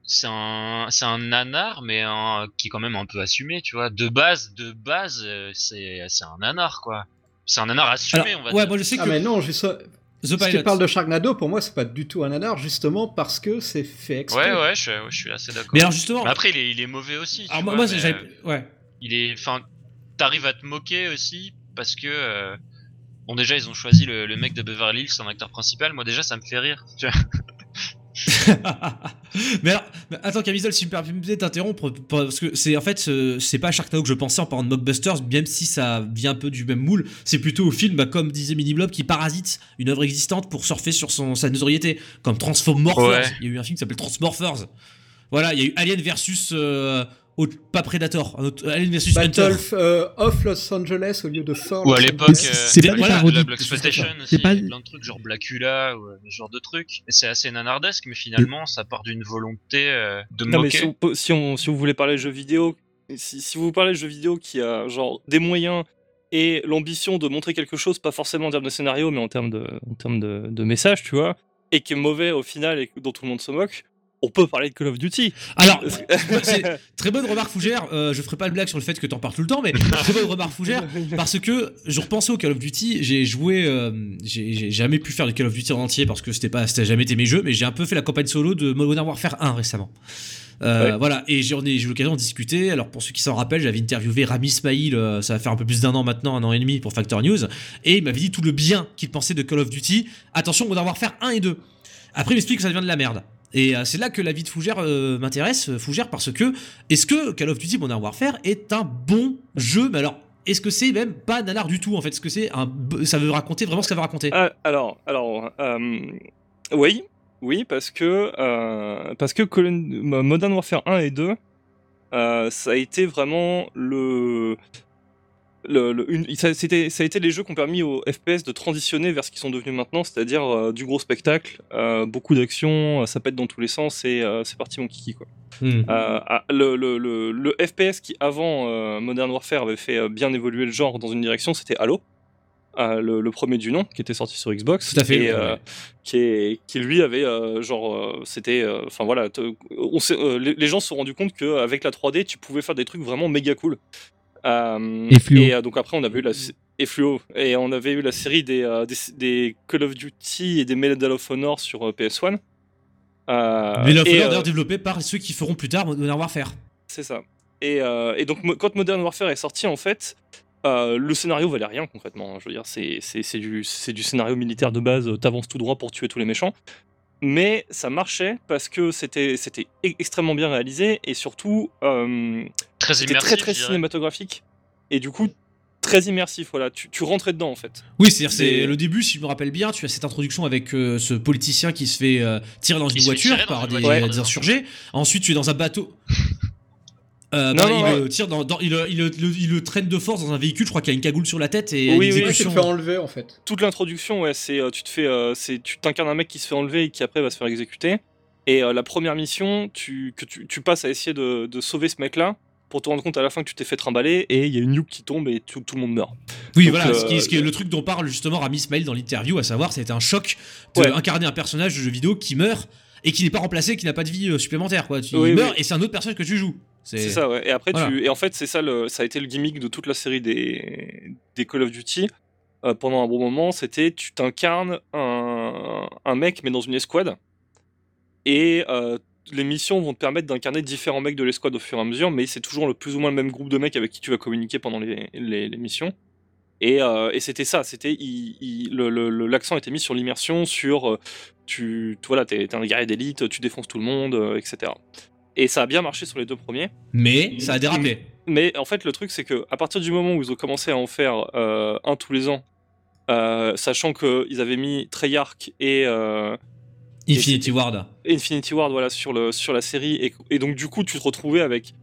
c'est un, c'est un nanar, mais un, qui est quand même un peu assumé, tu vois. De base, de base, euh, c'est, c'est un nanar, quoi. C'est un nanar assumé, Alors, on va ouais, dire. moi je sais Ah que mais non, juste, The ce qui Pilot. parle de Sharknado, pour moi, c'est pas du tout un nanar, justement parce que c'est fait exprès. Ouais, ouais, je, suis- ouais, je suis assez d'accord. Mais alors justement, Mais après, il est, il est mauvais aussi. tu alors moi, vois, moi mais, j'avais, euh, ouais. il est, enfin, t'arrives à te moquer aussi parce que, euh, bon, déjà, ils ont choisi le, le mec de Beverly Hills en acteur principal. Moi, déjà, ça me fait rire. Mais alors, attends Camisole, si tu me permets de t'interrompre, parce que c'est en fait, c'est pas à Sharknado que je pensais en parlant de Mockbusters, même si ça vient un peu du même moule, c'est plutôt au film, bah, comme disait Mini Blob, qui parasite une œuvre existante pour surfer sur son, sa notoriété, comme Transformorphers. Ouais. Il y a eu un film qui s'appelle Transmorphers. Voilà, il y a eu Alien versus, euh, pas Predator, un autre- Alien versus Hunter. Battle euh, of Los Angeles au lieu de For Ou à l'époque, euh, C'est pas voilà, parodies. la Black Exploitation C'est aussi, pas- plein de trucs genre Blackula ou euh, ce genre de trucs. Et c'est assez nanardesque, mais finalement, ça part d'une volonté euh, de Non, mais si, on si, on, si vous voulez parler de jeux vidéo, si, si vous parlez de jeux vidéo qui a genre des moyens et l'ambition de montrer quelque chose, pas forcément en termes de scénario, mais en termes de, en termes de, de message, tu vois, et qui est mauvais au final et dont tout le monde se moque, on peut parler de Call of Duty. Alors, c'est très bonne remarque Fougère. Euh, je ferai pas le blague sur le fait que t'en parles tout le temps, mais très bonne remarque Fougère parce que je repensais au Call of Duty. J'ai joué, euh, j'ai jamais pu faire le Call of Duty en entier parce que c'était pas, c'était jamais été mes jeux, mais j'ai un peu fait la campagne solo de Modern Warfare 1 récemment. Euh, Ouais. Voilà, et j'en ai, j'ai eu l'occasion d'en discuter. Alors, pour ceux qui s'en rappellent, j'avais interviewé Rami Ismail, euh, ça va faire un peu plus d'un an maintenant, un an et demi pour Factor News, et il m'avait dit tout le bien qu'il pensait de Call of Duty. Attention, Modern Warfare 1 et 2. Après, il m'explique que ça devient de la merde. Et euh, c'est là que la vie de Fougère euh, m'intéresse, euh, Fougère, parce que est-ce que Call of Duty Modern Warfare est un bon jeu? Mais alors, est-ce que c'est même pas nanar du tout en fait? Est-ce que c'est un, ça veut raconter vraiment ce que ça veut raconter? Alors, alors, oui, oui, parce que parce que Modern Warfare 1 et 2, euh, ça a été vraiment le le, le- une- ça, c'était- ça a été les jeux qui ont permis aux FPS de transitionner vers ce qu'ils sont devenus maintenant, c'est-à-dire euh, du gros spectacle, euh, beaucoup d'action, euh, ça pète dans tous les sens et euh, c'est parti mon kiki quoi. Hmm. Ah, le, FPS qui avant Modern Warfare avait fait bien évoluer le genre dans une direction, c'était Halo. Le, le premier du nom qui était sorti sur Xbox Tout à fait, et ouais, ouais. qui, est, qui lui avait genre c'était enfin voilà te- on s'est- les, les gens se sont rendus compte qu'avec la 3D tu pouvais faire des trucs vraiment méga cool Et fluo. et euh, donc après on avait eu la et fluo et on avait eu la série des, euh, des, des Call of Duty et des Medal of Honor sur euh, PS1 Euh, Mais la et, fleur euh, d'ailleurs développée par ceux qui feront plus tard Modern Warfare. c'est ça. Et, euh, et donc, quand Modern Warfare est sorti, en fait, euh, le scénario valait rien concrètement. hein. Je veux dire, c'est du, du scénario militaire de base, euh, t'avances tout droit pour tuer tous les méchants. Mais ça marchait parce que c'était e- extrêmement bien réalisé et surtout, euh, Très c'était immersif. très très cinématographique. Et du coup, très immersif. Voilà, tu, tu rentrais dedans en fait. Oui, c'est-à-dire c'est le début, si je me rappelle bien, tu as cette introduction avec euh, ce politicien qui se fait euh, tirer dans une voiture tirer dans par une des, voiture, des ouais. insurgés. Ensuite, tu es dans un bateau. Euh, Non, bah, non, il, ouais. le tire dans, dans- il, le- il le- il le- il le traîne de force dans un véhicule, je crois qu'il a une cagoule sur la tête et Oui, une oui, tu te fais enlever en fait. toute l'introduction, ouais, c'est euh, tu te fais, euh, c'est tu t'incarnes un mec qui se fait enlever et qui après va se faire exécuter. Et euh, la première mission, tu, que tu, tu passes à essayer de, de sauver ce mec-là pour te rendre compte à la fin que tu t'es fait trimballer et il y a une nuke qui tombe et tout, tout le monde meurt. Oui, Donc, voilà, euh, ce, qui est, ce qui est le truc dont parle justement Rami Ismail dans l'interview, à savoir, c'était un choc de Ouais. incarner un personnage de jeu vidéo qui meurt et qui n'est pas remplacé, qui n'a pas de vie euh, supplémentaire. Quoi. Tu, Oui, meurt et c'est un autre personnage que tu joues. C'est ça, ouais. Et après, Voilà. tu, et en fait, c'est ça, le, ça a été le gimmick de toute la série des, des Call of Duty. euh, pendant un bon moment, c'était tu t'incarnes un, un mec mais dans une escouade et euh, les missions vont te permettre d'incarner différents mecs de l'escouade au fur et à mesure, mais c'est toujours le plus ou moins le même groupe de mecs avec qui tu vas communiquer pendant les, les, les missions. Et, euh, et c'était ça, c'était l'accent était mis sur l'immersion, sur euh, tu, tu- voilà, t'es un guerrier d'élite, tu défonces tout le monde, euh, etc. Et ça a bien marché sur les deux premiers. Mais ça a dérapé. Mais en fait, le truc, c'est que à partir du moment où ils ont commencé à en faire euh, un tous les ans, euh, sachant qu'ils avaient mis Treyarch et Infinity Ward. Infinity Ward voilà, sur, le, sur la série, et, et donc du coup, tu te retrouvais avec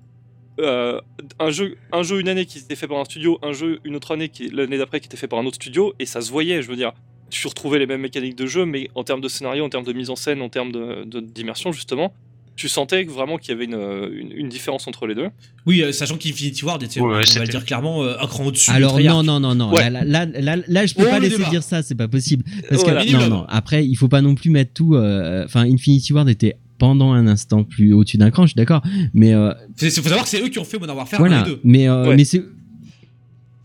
euh, un, jeu, un jeu une année qui était fait par un studio, un jeu une autre année, l'année d'après qui était fait par un autre studio, et ça se voyait, je veux dire. Tu retrouvais les mêmes mécaniques de jeu, mais en termes de scénario, en termes de mise en scène, en termes de- de- d'immersion, justement, tu sentais vraiment qu'il y avait une, une- une différence entre les deux? Oui, euh, sachant qu'Infinity Ward était, Ouais, on va le dire clairement, euh, un cran au-dessus. de Alors non non non non Ouais. là, là, là, là, là, je peux Oh, pas laisser débat. dire ça c'est pas possible parce Voilà. que non non après il faut pas non plus mettre tout euh, enfin Infinity Ward était pendant un instant plus au-dessus d'un cran je suis d'accord mais euh, Il faut savoir que c'est eux qui ont fait Modern Warfare voilà 1 et 2. mais euh, Ouais. mais c'est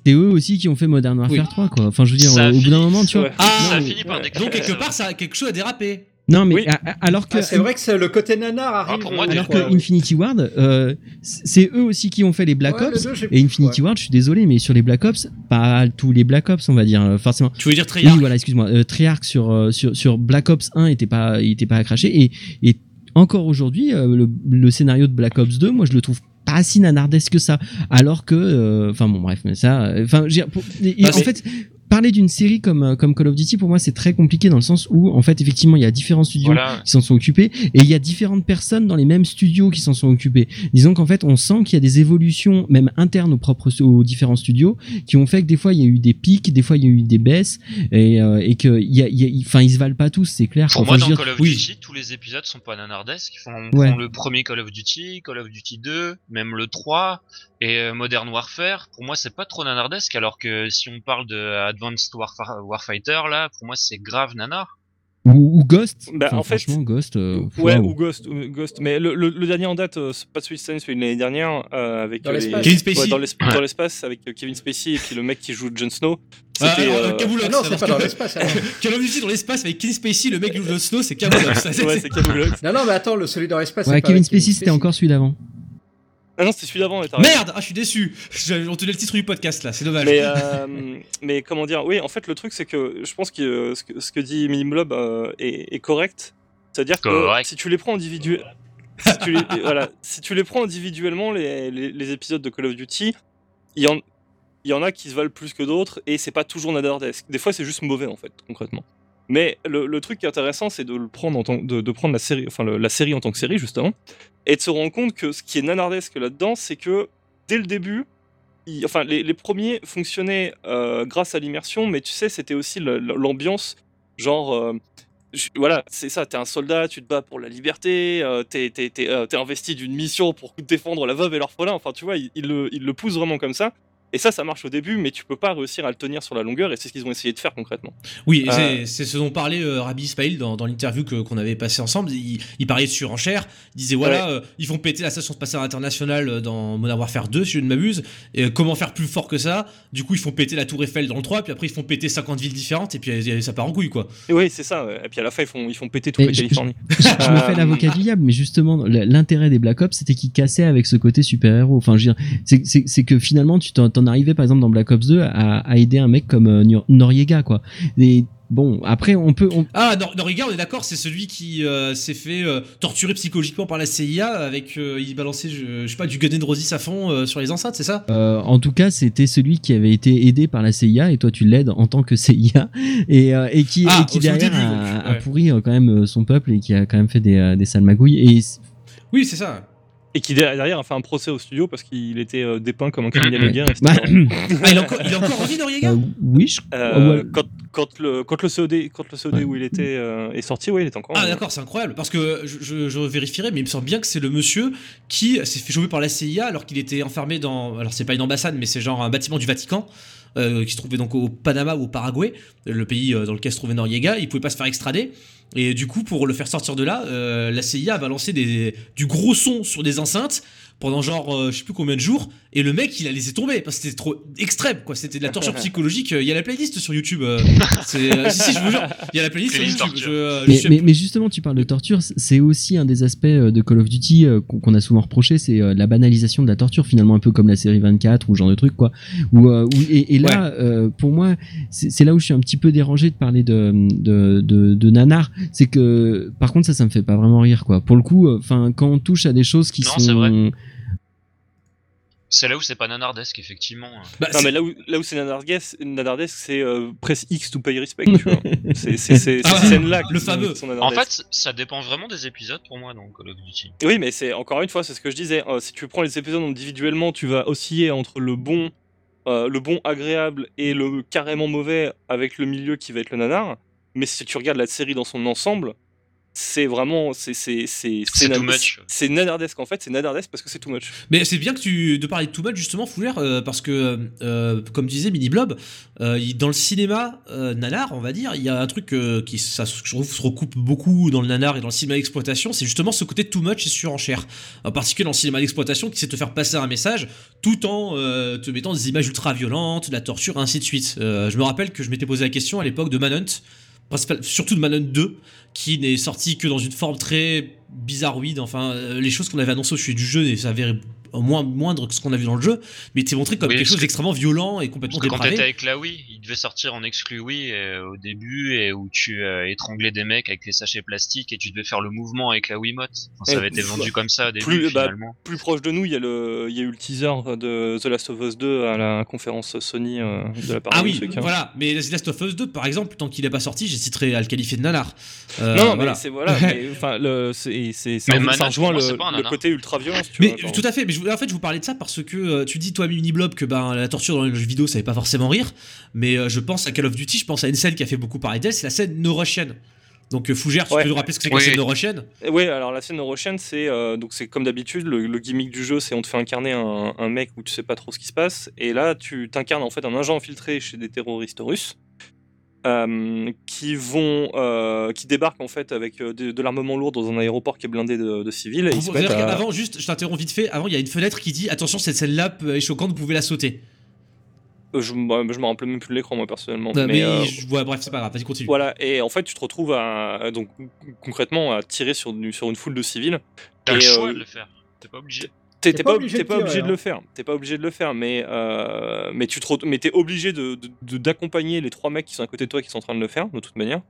c'est eux aussi qui ont fait Modern Warfare Oui. 3 quoi enfin je veux dire Ça au bout d'un moment tu vois Ouais. Ah, ça a non, fini par ouais. déclencher. Donc quelque part, ça, quelque chose a dérapé. Non mais Oui. a- a- alors que Ah, c'est vrai que c'est le côté nanar arrive. Ah, pour moi, euh, alors que. Infinity Ward euh, c'est eux aussi qui ont fait les Black Ouais, Ops les deux, j'ai- et Infinity ouais. Ward je suis désolé mais sur les Black Ops pas tous les Black Ops on va dire euh, forcément Tu veux dire Treyarch Oui, voilà, excuse-moi. Euh, Treyarch sur, euh, sur, sur Black Ops 1 était pas, il était pas à cracher. Et, et encore aujourd'hui, euh, le, le scénario de Black Ops 2, moi, je le trouve pas si nanardesque que ça. Alors que, euh, enfin bon, bref, mais ça, enfin, Bah, en fait, parler d'une série comme, euh, comme Call of Duty, pour moi, c'est très compliqué dans le sens où, en fait, effectivement, il y a différents studios Voilà. qui s'en sont occupés et il y a différentes personnes dans les mêmes studios qui s'en sont occupés. Disons qu'en fait, on sent qu'il y a des évolutions même internes aux propres aux différents studios qui ont fait que des fois il y a eu des pics, des fois il y a eu des baisses et, euh, et que il y a, enfin ils se valent pas tous, c'est clair. Pour Enfin, moi, dans dire, Call of oui. Duty, tous les épisodes sont pas nanardesques. Ils font, Ouais. font le premier Call of Duty, Call of Duty 2, même le 3 et euh, Modern Warfare. Pour moi, c'est pas trop nanardesque. Alors que si on parle de Advanced Warfa- Warfighter, là, pour moi, c'est grave nanar. Ou, ou Ghost. Bah, Enfin, en fait, franchement, Ghost. euh, Ouais, waouh. ou Ghost, ou Ghost. Mais le, le- le dernier en date, euh, c'est pas celui de cette année, celui de l'année dernière, euh, avec Dans euh, l'espace. Kevin Spacey. Ouais, dans l'esp- Ouais. l'espace avec euh, Kevin Spacey et puis le mec qui joue Jon Snow. Ah, C'était. alors, euh, Camoulox, Ah non, c'est pas dans l'espace. Call of Duty dans l'espace avec Kenny Spacey, le mec qui joue le Snow, c'est c'est- ouais, c'est Camoulox. Non, non, mais attends, le celui dans l'espace. Ouais, Kevin Spacey, c'était encore celui d'avant. Ah non, c'était celui d'avant. Merde, ah, je suis déçu. Je- On tenait le titre du podcast là, c'est dommage. Mais, euh, mais comment dire Oui, en fait, le truc, c'est que je pense que euh, ce que, ce que dit Minimlob euh, est, est correct. C'est-à-dire que si tu les prends individuellement. si, tu les, voilà, si tu les prends individuellement, les, les, les épisodes de Call of Duty, il y en, il y en a qui se valent plus que d'autres et c'est pas toujours nadardesque. Des fois, c'est juste mauvais en fait, concrètement. Mais le, truc qui est intéressant, c'est de le prendre en de, prendre la série, enfin la série en tant que série justement, et de se rendre compte que ce qui est nanardesque là-dedans, c'est que dès le début, enfin les, premiers fonctionnaient euh, grâce à l'immersion, mais tu sais, c'était aussi l'ambiance, genre euh, voilà, c'est ça, t'es un soldat, tu te bats pour la liberté, euh, t'es investi d'une mission pour défendre la veuve et l'orphelin, enfin tu vois, il, le, il le vraiment comme ça. Et ça, ça marche au début, mais tu peux pas réussir à le tenir sur la longueur, et c'est ce qu'ils ont essayé de faire concrètement. Oui, Euh, c'est- ce dont parlait euh, Rabbi Ismail dans, dans l'interview que- qu'on avait passé ensemble. Il, il parlait de surenchère. Il disait voilà, euh, ils vont péter la station spatiale internationale euh, dans Modern Warfare 2, si je ne m'abuse. Et comment faire plus fort que ça? Du coup, ils font péter la Tour Eiffel dans le 3, puis après, ils font péter 50 villes différentes, et puis ça part en couille, quoi. Et oui, c'est ça, et puis à la fin, ils font, ils font péter toute la je- Californie. je me fais l'avocat du diable, mais justement, l'intérêt des Black Ops, c'était qu'ils cassaient avec ce côté super-héros. Enfin, je veux dire, c'est que finalement, tu t'en t'en arrivais, par exemple, dans Black Ops 2, à, à aider un mec comme euh, Nor- Noriega, quoi. Et bon, après, on peut. on- Ah, Nor- Noriega, on est d'accord, c'est celui qui euh, s'est fait euh, torturer psychologiquement par la CIA avec. il balançait, je, je sais pas, du Gun and Roses à fond sur les enceintes, c'est ça? En tout cas, c'était celui qui avait été aidé par la CIA, et toi, tu l'aides en tant que CIA, et, et qui, Ah, et qui derrière début, a, donc, a ouais. pourri quand même son peuple et qui a quand même fait des, des sales magouilles. Et Oui, c'est ça. Et qui derrière a fait un procès au studio parce qu'il était euh, dépeint comme un criminel Mhm. de guerre. et c'était bah. Ah, il est encore, il est encore en vie, Noriega euh, oui, je Euh, ouais. quand, quand, le, quand le COD, quand le COD Ouais. où il était euh, est sorti, ouais, il est encore. Ah euh, d'accord, c'est incroyable parce que je, je- je vérifierai, mais il me semble bien que c'est le monsieur qui s'est fait choper par la CIA alors qu'il était enfermé dans, alors c'est pas une ambassade, mais c'est genre un bâtiment du Vatican euh, qui se trouvait donc au Panama ou au Paraguay, le pays euh, dans lequel se trouvait Noriega. Il pouvait pas se faire extrader et du coup pour le faire sortir de là, euh, la CIA a balancé des, du gros son sur des enceintes pendant genre euh, je sais plus combien de jours et le mec il a laissé tomber parce que c'était trop extrême quoi. C'était de la torture psychologique. Il y a la playlist sur YouTube euh, c'est euh, si, si je vous jure il y a la playlist sur YouTube. torture. je, euh, je Mais, suis- mais, mais justement, tu parles de torture, c'est aussi un des aspects euh, de Call of Duty euh, qu'on a souvent reproché, c'est euh, la banalisation de la torture, finalement un peu comme la série 24 ou ce genre de truc, quoi. Où, euh, où- et, et là, euh, pour moi, c'est c'est là où je suis un petit peu dérangé de parler de, de, de, de nanar, c'est que, par contre, ça, ça me fait pas vraiment rire, quoi. Pour le coup, enfin, quand on touche à des choses qui Non, sont... c'est là où c'est pas nanardesque, effectivement. Bah, Non, mais là où, là où c'est nanardesque, nanardesque, c'est euh, press X to pay respect, tu vois. C'est c'est- c'est- Ah, ces scènes-là le fameux. En fait, ça dépend vraiment des épisodes pour moi dans Call of Duty. Oui, mais c'est encore une fois, c'est ce que je disais. euh, si tu prends les épisodes individuellement, tu vas osciller entre le bon, euh, le bon agréable et le carrément mauvais avec le milieu qui va être le nanar. Mais si tu regardes la série dans son ensemble, c'est vraiment, c'est c'est c'est C'est nan- too much. C'est nanardesque en fait, c'est nanardesque parce que c'est too much. Mais c'est bien que tu de parler de too much justement Fougère euh, parce que euh, comme disait Mini Blob euh, dans le cinéma euh, nanar on va dire il y a un truc euh, qui ça je trouve se recoupe beaucoup dans le nanar et dans le cinéma d'exploitation c'est justement ce côté too much et surenchère en particulier dans le cinéma d'exploitation qui sait te faire passer un message tout en euh, te mettant des images ultra violentes de la torture et ainsi de suite Euh, je me rappelle que je m'étais posé la question à l'époque de Manhunt surtout de Manhunt 2 qui n'est sorti que dans une forme très bizarroïde. Enfin, euh, les choses qu'on avait annoncées au sujet du jeu s'avèrent moins moindre que ce qu'on a vu dans le jeu, mais était montré comme Oui, quelque chose d'extrêmement violent et complètement Parce que quand dépravé. t'étais avec la Wii, il devait sortir en exclu Wii euh, au début et où tu euh, étranglais des mecs avec les sachets plastiques et tu devais faire le mouvement avec la Wiimote. Enfin, ça Ouais, avait été vendu comme ça au début plus- bah, finalement. Plus proche de nous, il y, a le, il y a eu le teaser de The Last of Us 2 à la conférence Sony euh, de la part Ah de oui, voilà. Mais The Last of Us 2, par exemple, tant qu'il n'est pas sorti, j'hésiterais à le qualifier de nanar. Euh, non, voilà. mais c'est voilà, mais, enfin, le, c'est, c'est, ça, rejoint le, le côté ultra violence. Tu Mais vois, genre. tout à fait, mais je, en fait je vous parlais de ça parce que euh, tu dis toi Mini Blob que ben, la torture dans les jeux vidéo ça fait pas forcément rire, mais euh, je pense à Call of Duty, je pense à une scène qui a fait beaucoup parler d'elle, c'est la scène No Russian. Donc Fougère, tu Ouais. peux nous rappeler ce que c'est que Oui. la scène No Russian? Oui, alors la scène Neurochain, c'est euh, donc c'est comme d'habitude le, le gimmick du jeu, c'est on te fait incarner un, un mec où tu sais pas trop ce qui se passe, et là tu t'incarnes en fait un agent infiltré chez des terroristes russes. Euh, qui vont, euh, qui débarquent en fait avec euh, de, de l'armement lourd dans un aéroport qui est blindé de, de civils. Et ils se mettent C'est-à-dire à- qu'avant, juste, je t'interromps vite fait, avant, il y a une fenêtre qui dit attention, cette scène-là est choquante, vous pouvez la sauter. Euh, Je, moi, je me rappelle même plus de l'écran moi personnellement. Mais mais euh, je- ouais, bref, c'est pas grave, vas-y, continue. voilà, et en fait tu te retrouves à donc concrètement à tirer sur, sur une foule de civils. T'as le choix euh, de le faire. T'es pas obligé. T'es pas pas, obligé de pas tirer, obligé de le faire. T'es pas obligé de le faire, mais euh, mais tu te mais t'es obligé de d'accompagner les trois mecs qui sont à côté de toi qui sont en train de le faire de toute manière.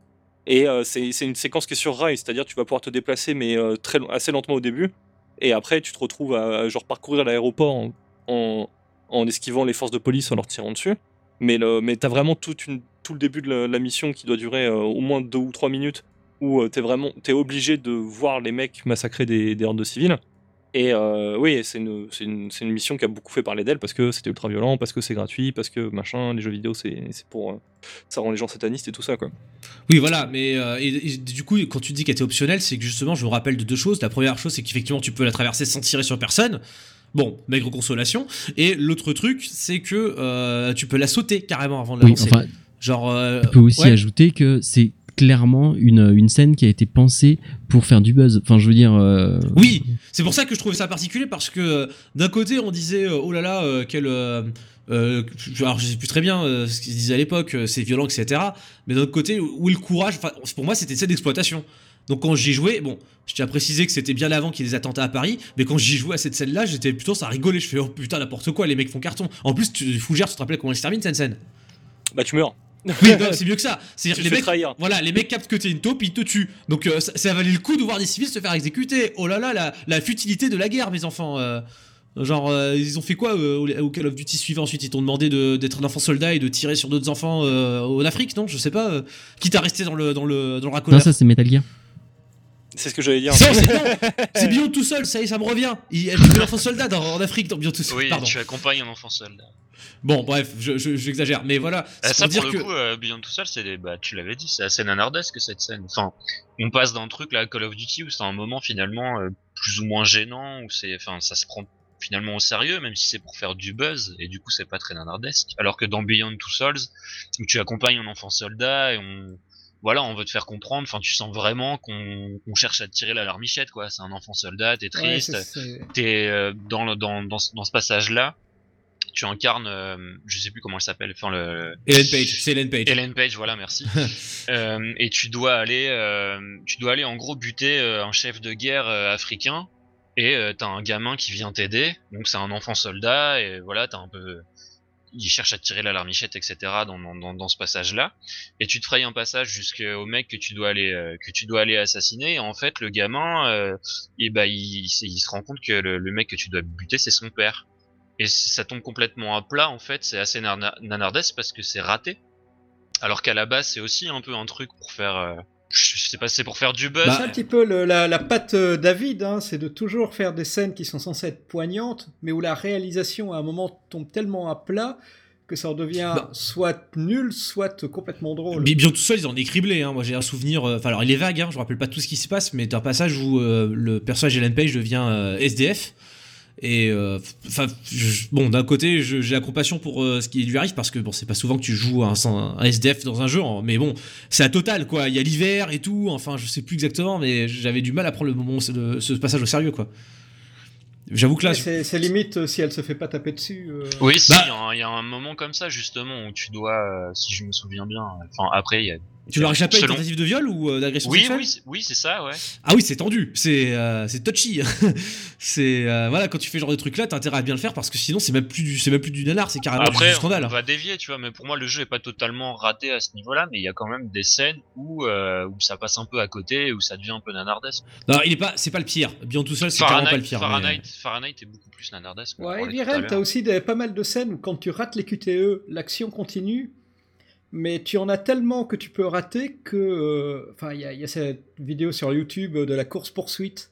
Et euh, c'est une séquence qui est sur rail, c'est-à-dire tu vas pouvoir te déplacer mais euh, très assez lentement au début. Et après tu te retrouves à, à, genre parcourir l'aéroport en, en en esquivant les forces de police en leur tirant dessus. Mais le mais t'as vraiment toute une tout le début de la, la mission qui doit durer au moins deux ou trois minutes où t'es vraiment t'es obligé de voir les mecs massacrer des, des hordes de civils. Et euh, oui, c'est une, c'est une, c'est une mission qui a beaucoup fait parler d'elle parce que c'était ultra violent, parce que c'est gratuit, parce que machin, les jeux vidéo c'est c'est pour. euh, ça rend les gens satanistes et tout ça quoi. Oui, voilà, mais euh, et, et du coup, quand tu dis qu'elle était optionnelle, c'est que justement, je me rappelle de deux choses. La première chose, c'est qu'effectivement, tu peux la traverser sans tirer sur personne. Bon, maigre consolation. Et l'autre truc, c'est que euh, tu peux la sauter carrément avant de la Oui, lancer. enfin, Genre, euh, on peut aussi ouais. ajouter que c'est clairement une, une scène qui a été pensée pour faire du buzz. Enfin, je veux dire. euh, Oui, c'est pour ça que je trouvais ça particulier parce que euh, d'un côté on disait euh, oh là là euh, quel euh, euh, alors je sais plus très bien euh, ce qu'ils disaient à l'époque euh, c'est violent etc mais d'un autre côté où est le courage? Enfin pour moi c'était une scène d'exploitation donc quand j'y jouais bon je tiens à préciser que c'était bien avant qu'il y ait des attentats à Paris mais quand j'y jouais à cette scène là j'étais plutôt ça rigolait je fais oh putain n'importe quoi les mecs font carton en plus tu Fougère tu te rappelles comment elle se termine cette scène? Bah tu meurs. Oui non, c'est mieux que ça c'est Tu les mecs trahir. voilà, les mecs captent que t'es une taupe, ils te tuent. Donc euh, ça, ça valait le coup de voir des civils se faire exécuter. Oh là là, la, la futilité de la guerre, mes enfants. euh. genre, euh, ils ont fait quoi euh, au, Call of Duty suivant Ensuite, ils t'ont demandé de- d'être un enfant soldat et de tirer sur d'autres enfants euh, en Afrique, non? Je sais pas. euh, quitte à rester dans le, dans le, dans le Non, racoleur. ça c'est Metal Gear. C'est ce que j'allais dire. Non, c'est non, c'est Beyond tout seul, ça y est, ça me revient. Il, elle joue l'enfant soldat dans- en Afrique dans Beyond tout seul. Oui, Pardon. tu accompagnes un enfant soldat. Bon, bref, je- je- j'exagère. mais voilà, c'est ça, pour dire pour que. le coup, euh, Beyond tout seul, c'est des- bah, tu l'avais dit, c'est assez nanardesque cette scène. Enfin, on passe d'un truc là, Call of Duty, où c'est un moment finalement euh, plus ou moins gênant, où c'est, enfin, ça se prend finalement au sérieux, même si c'est pour faire du buzz, et du coup, c'est pas très nanardesque. Alors que dans Beyond Two Souls, où tu accompagnes un enfant soldat et on, voilà, on veut te faire comprendre. Enfin, tu sens vraiment qu'on cherche à te tirer la larmichette, quoi. C'est un enfant soldat, t'es Ouais, triste, c'est- t'es euh, dans, le, dans, dans ce passage-là, tu incarnes, euh, je sais plus comment elle s'appelle, enfin le. Ellen Page, c'est Ellen Page. Ellen Page, voilà, merci. Euh, et tu dois aller, euh, tu dois aller en gros buter euh, un chef de guerre africain. Et t'as un gamin qui vient t'aider, donc c'est un enfant soldat, et voilà, t'as un peu, il cherche à tirer la larmichette, etc. dans, dans, dans, ce passage-là. Et tu te frayes un passage jusqu'au mec que tu dois aller, que tu dois aller assassiner. Et en fait, le gamin, et bah, il, il se- il se rend compte que le, le mec que tu dois buter, c'est son père. Et ça tombe complètement à plat, en fait. C'est assez nana- nanardesque parce que c'est raté. Alors qu'à la base, c'est aussi un peu un truc pour faire, euh, je sais pas, c'est pour faire du buzz. Bah, C'est un petit peu le- la, la patte euh, David, hein, c'est de toujours faire des scènes qui sont censées être poignantes, mais où la réalisation à un moment tombe tellement à plat que ça en devient Bah. soit nul, soit complètement drôle. Bi- Bien tout seul, ils en est criblé. Hein. Moi, j'ai un souvenir. euh, Enfin, alors, il est vague. Hein. Je me rappelle pas tout ce qui se passe, mais t'as un passage où euh, le personnage Ellen Page devient euh, SDF. Et euh, enfin, bon, d'un côté, je- j'ai la compassion pour euh, ce qui lui arrive parce que bon, c'est pas souvent que tu joues un, un SDF dans un jeu, hein, mais bon, c'est à total quoi. Il y a l'hiver et tout. Enfin, je sais plus exactement, mais j'avais du mal à prendre le moment, ce, ce passage au sérieux quoi. J'avoue que là, c'est limite euh, si elle se fait pas taper dessus. euh, Oui, si, Bah- il y a un- il y, a un moment comme ça, justement, où tu dois, euh, si je me souviens bien, enfin, après, il y a. tu leur échappé à une Selon- tentative de viol ou euh, d'agression Oui, sexuelle oui, c'est- oui, c'est ça, ouais. Ah oui, c'est tendu, c'est euh, c'est touchy. c'est euh, voilà, quand tu fais ce genre de truc là, t'as intérêt à bien le faire parce que sinon c'est même plus du c'est même plus du nanar, c'est carrément Après, du scandale. on va dévier, tu vois, mais pour moi, le jeu est pas totalement raté à ce niveau-là, mais il y a quand même des scènes où, euh, où ça passe un peu à côté, où ça devient un peu nanardesque. Non, il est pas c'est pas le pire. Bien tout seul, c'est clairement pas le pire. mais- Fahrenheit, Fahrenheit est beaucoup plus nanardesque. Ouais, et t'as aussi des, pas mal de scènes où quand tu rates les QTE, l'action continue, mais tu en as tellement que tu peux rater que. euh, Enfin, il y, a- il y a cette vidéo sur YouTube de la course-poursuite.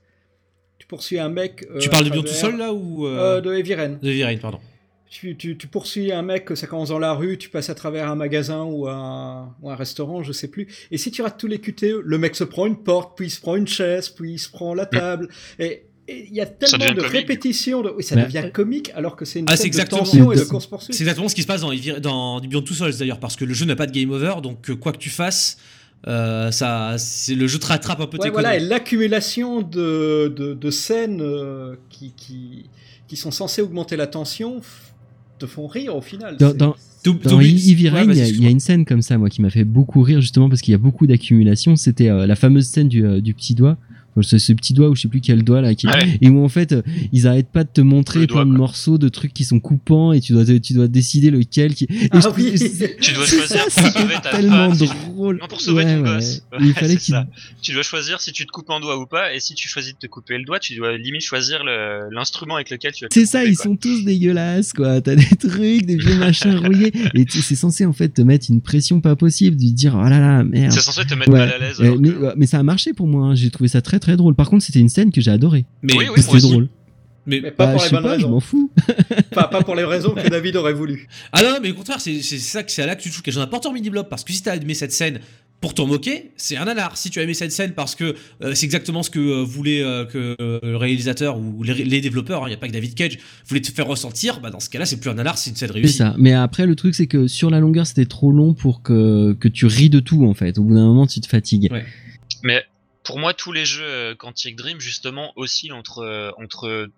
Tu poursuis un mec. euh, Tu parles de bien tout seul là ou euh. De Eviren. de Virine, pardon. Tu, tu, tu poursuis un mec, ça commence dans la rue, tu passes à travers un magasin ou un, ou un restaurant, je sais plus. Et si tu rates tous les QTE, le mec se prend une porte, puis il se prend une chaise, puis il se prend la table. Et il y a tellement devient de comique. répétitions, de... oui, ça devient comique alors que c'est une Ah, c'est scène de exactement- tension et de course poursuite. C'est exactement ce qui se passe dans, dans Beyond Two Souls d'ailleurs, parce que le jeu n'a pas de game over, donc euh, quoi que tu fasses, euh, ça, c'est le jeu te rattrape un peu Ouais, tes voilà, et l'accumulation de, de, de scènes euh, qui, qui, qui sont censées augmenter la tension te font rire au final. Dans- dans- Dans Ouais, Rain, il y, a- il y a excuse-moi. une scène comme ça, moi, qui m'a fait beaucoup rire, justement, parce qu'il y a beaucoup d'accumulation. C'était euh, la fameuse scène du, euh, du petit doigt. Enfin, ce, ce petit doigt, ou je sais plus quel doigt, là, qui... Ouais. et où en fait, euh, ils arrêtent pas de te montrer Le plein doigt, de morceaux de trucs qui sont coupants, et tu dois, tu dois décider lequel qui. et Ah je- oui. c'est- Tu dois c'est choisir ça, pour sauver ta tellement femme. drôle. Non, pour sauver Ouais, ton ouais. gosse. Il fallait c'est qu'il ça. Tu dois choisir si tu te coupes un doigt ou pas, et si tu choisis de te couper le doigt, tu dois limite choisir le- l'instrument avec lequel tu vas te C'est ça, couper, ils quoi. sont tous dégueulasses, quoi. T'as des trucs, des vieux machins rouillés. Et c'est censé, en fait, te mettre une pression pas possible, de dire, oh là là, merde. C'est censé te mettre Ouais. mal à l'aise. Mais ça a marché pour moi, hein. j'ai trouvé ça très très drôle. Par contre, c'était une scène que j'ai adorée. Mais, Oui, oui, moi c'était drôle. mais- Mais pas Bah, pour je les bonnes pas, je raisons. m'en fous. pas, pas pour les raisons que David aurait voulu. Ah non, mais au contraire, c'est c'est ça que c'est là que tu touches quelque chose d'important, mini blob, parce que si t'as aimé cette scène pour t'en moquer, c'est un nanar. Si tu as aimé cette scène parce que euh, c'est exactement ce que euh, voulait euh, que le réalisateur ou les, les développeurs, il n'y a pas que David Cage, voulait te faire ressentir, bah dans ce cas-là, c'est plus un nanar, c'est une scène C'est réussie. ça. Mais après, le truc, c'est que sur la longueur, c'était trop long pour que, que tu ris de tout, en fait. Au bout d'un moment, tu te fatigues. Ouais. Mais pour moi, tous les jeux euh, Quantic Dream, justement, oscillent entre, euh, entre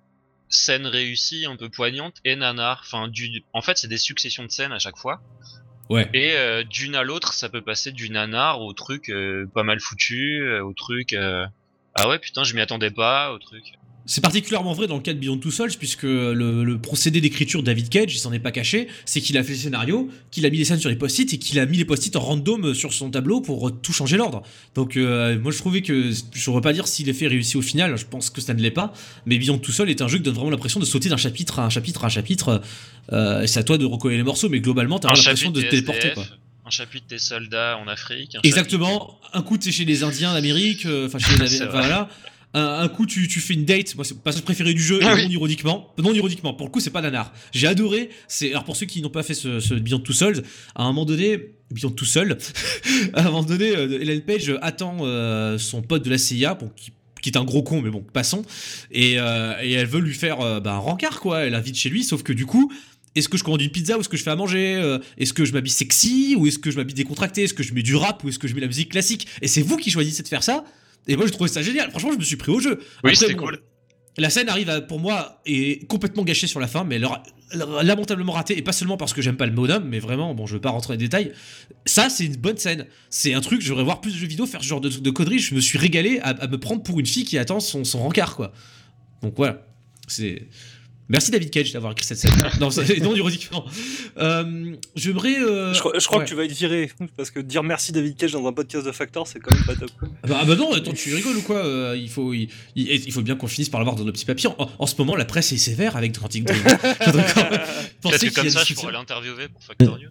scènes réussies, un peu poignantes, et nanar. Enfin, du... En fait, c'est des successions de scènes à chaque fois. Ouais. Et euh, d'une à l'autre, ça peut passer du nanar au truc euh, pas mal foutu, euh, au truc... euh, Ah ouais, putain, je m'y attendais pas, au truc... C'est particulièrement vrai dans le cas de Beyond Two Souls, puisque le, le procédé d'écriture de David Cage, il s'en est pas caché, c'est qu'il a fait le scénario, qu'il a mis les scènes sur les post-it et qu'il a mis les post-it en random sur son tableau pour tout changer l'ordre. Donc euh, moi je trouvais que, je ne pas dire si l'effet réussi au final, je pense que ça ne l'est pas, mais Beyond Two Souls est un jeu qui donne vraiment l'impression de sauter d'un chapitre à un chapitre à un chapitre, euh, et c'est à toi de recoller les morceaux, mais globalement t'as l'impression de te téléporter. Quoi. un chapitre des soldats en Afrique. un Exactement. Un coup, t'es chez les Indiens d'Amérique, euh, enfin chez les C'est enfin, voilà. Un, un coup, tu, tu fais une date. Moi, c'est passage préféré du jeu. Ah et oui. non ironiquement, non ironiquement. Pour le coup, c'est pas nanar. J'ai adoré. C'est alors pour ceux qui n'ont pas fait ce, ce Beyond Two Souls, à un moment donné, Beyond tout seul, à un moment donné, euh, Ellen Page attend euh, son pote de la CIA, qui qui est un gros con, mais bon, passons. Et, euh, et elle veut lui faire euh, bah, un rencard, quoi. Elle invite chez lui, sauf que du coup, est-ce que je commande une pizza ou est-ce que je fais à manger Est-ce que je m'habille sexy ou est-ce que je m'habille décontracté Est-ce que je mets du rap ou est-ce que je mets la musique classique? Et c'est vous qui choisissez de faire ça. Et moi, je trouvais ça génial. Franchement, je me suis pris au jeu. Oui, c'était bon, cool. La scène arrive à- pour moi est complètement gâchée sur la fin, mais lamentablement ratée, et pas seulement parce que j'aime pas le bonhomme, mais vraiment, bon, je veux pas rentrer dans les détails. Ça, c'est une bonne scène. C'est un truc, j'aimerais voir plus de jeux vidéo faire ce genre de, de conneries. Je me suis régalé à, à me prendre pour une fille qui attend son, son rencard, quoi. Donc voilà. C'est. Merci David Cage d'avoir écrit cette scène. non, non, ironiquement. Euh, J'aimerais. euh, Je, crois- je crois ouais. que tu vas être viré. Parce que dire merci David Cage dans un podcast de Factor, c'est quand même pas top. Ah bah, ah bah non, attends, tu rigoles ou quoi Euh, il, faut, il, il- il faut bien qu'on finisse par l'avoir dans nos petits papiers. En, en ce moment, la presse est sévère avec Quantic Dream. Faudrait quand même penser Peut-être que qu'il y comme a ça, je pourrais l'interviewer pour Factor News.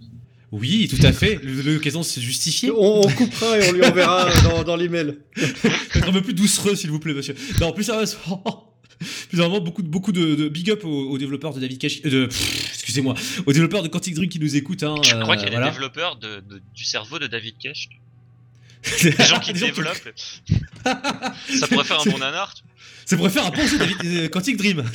Oui, tout à fait. L'occasion se justifier. On, on coupera et on lui enverra dans, dans l'email. Un peu plus doucereux, s'il vous plaît, monsieur. Non, plus sérieusement. Plus sérieusement, beaucoup, de- beaucoup de, de big up aux, aux développeurs de David Cage. euh, excusez-moi, aux développeurs de Quantic Dream qui nous écoutent. Hein, Je euh, crois qu'il y a voilà. des développeurs de, de- du cerveau de David Cage. Des gens qui Des gens développent. ça pourrait faire un bon nanar. Ça pourrait faire un bon jeu David euh, Quantic Dream.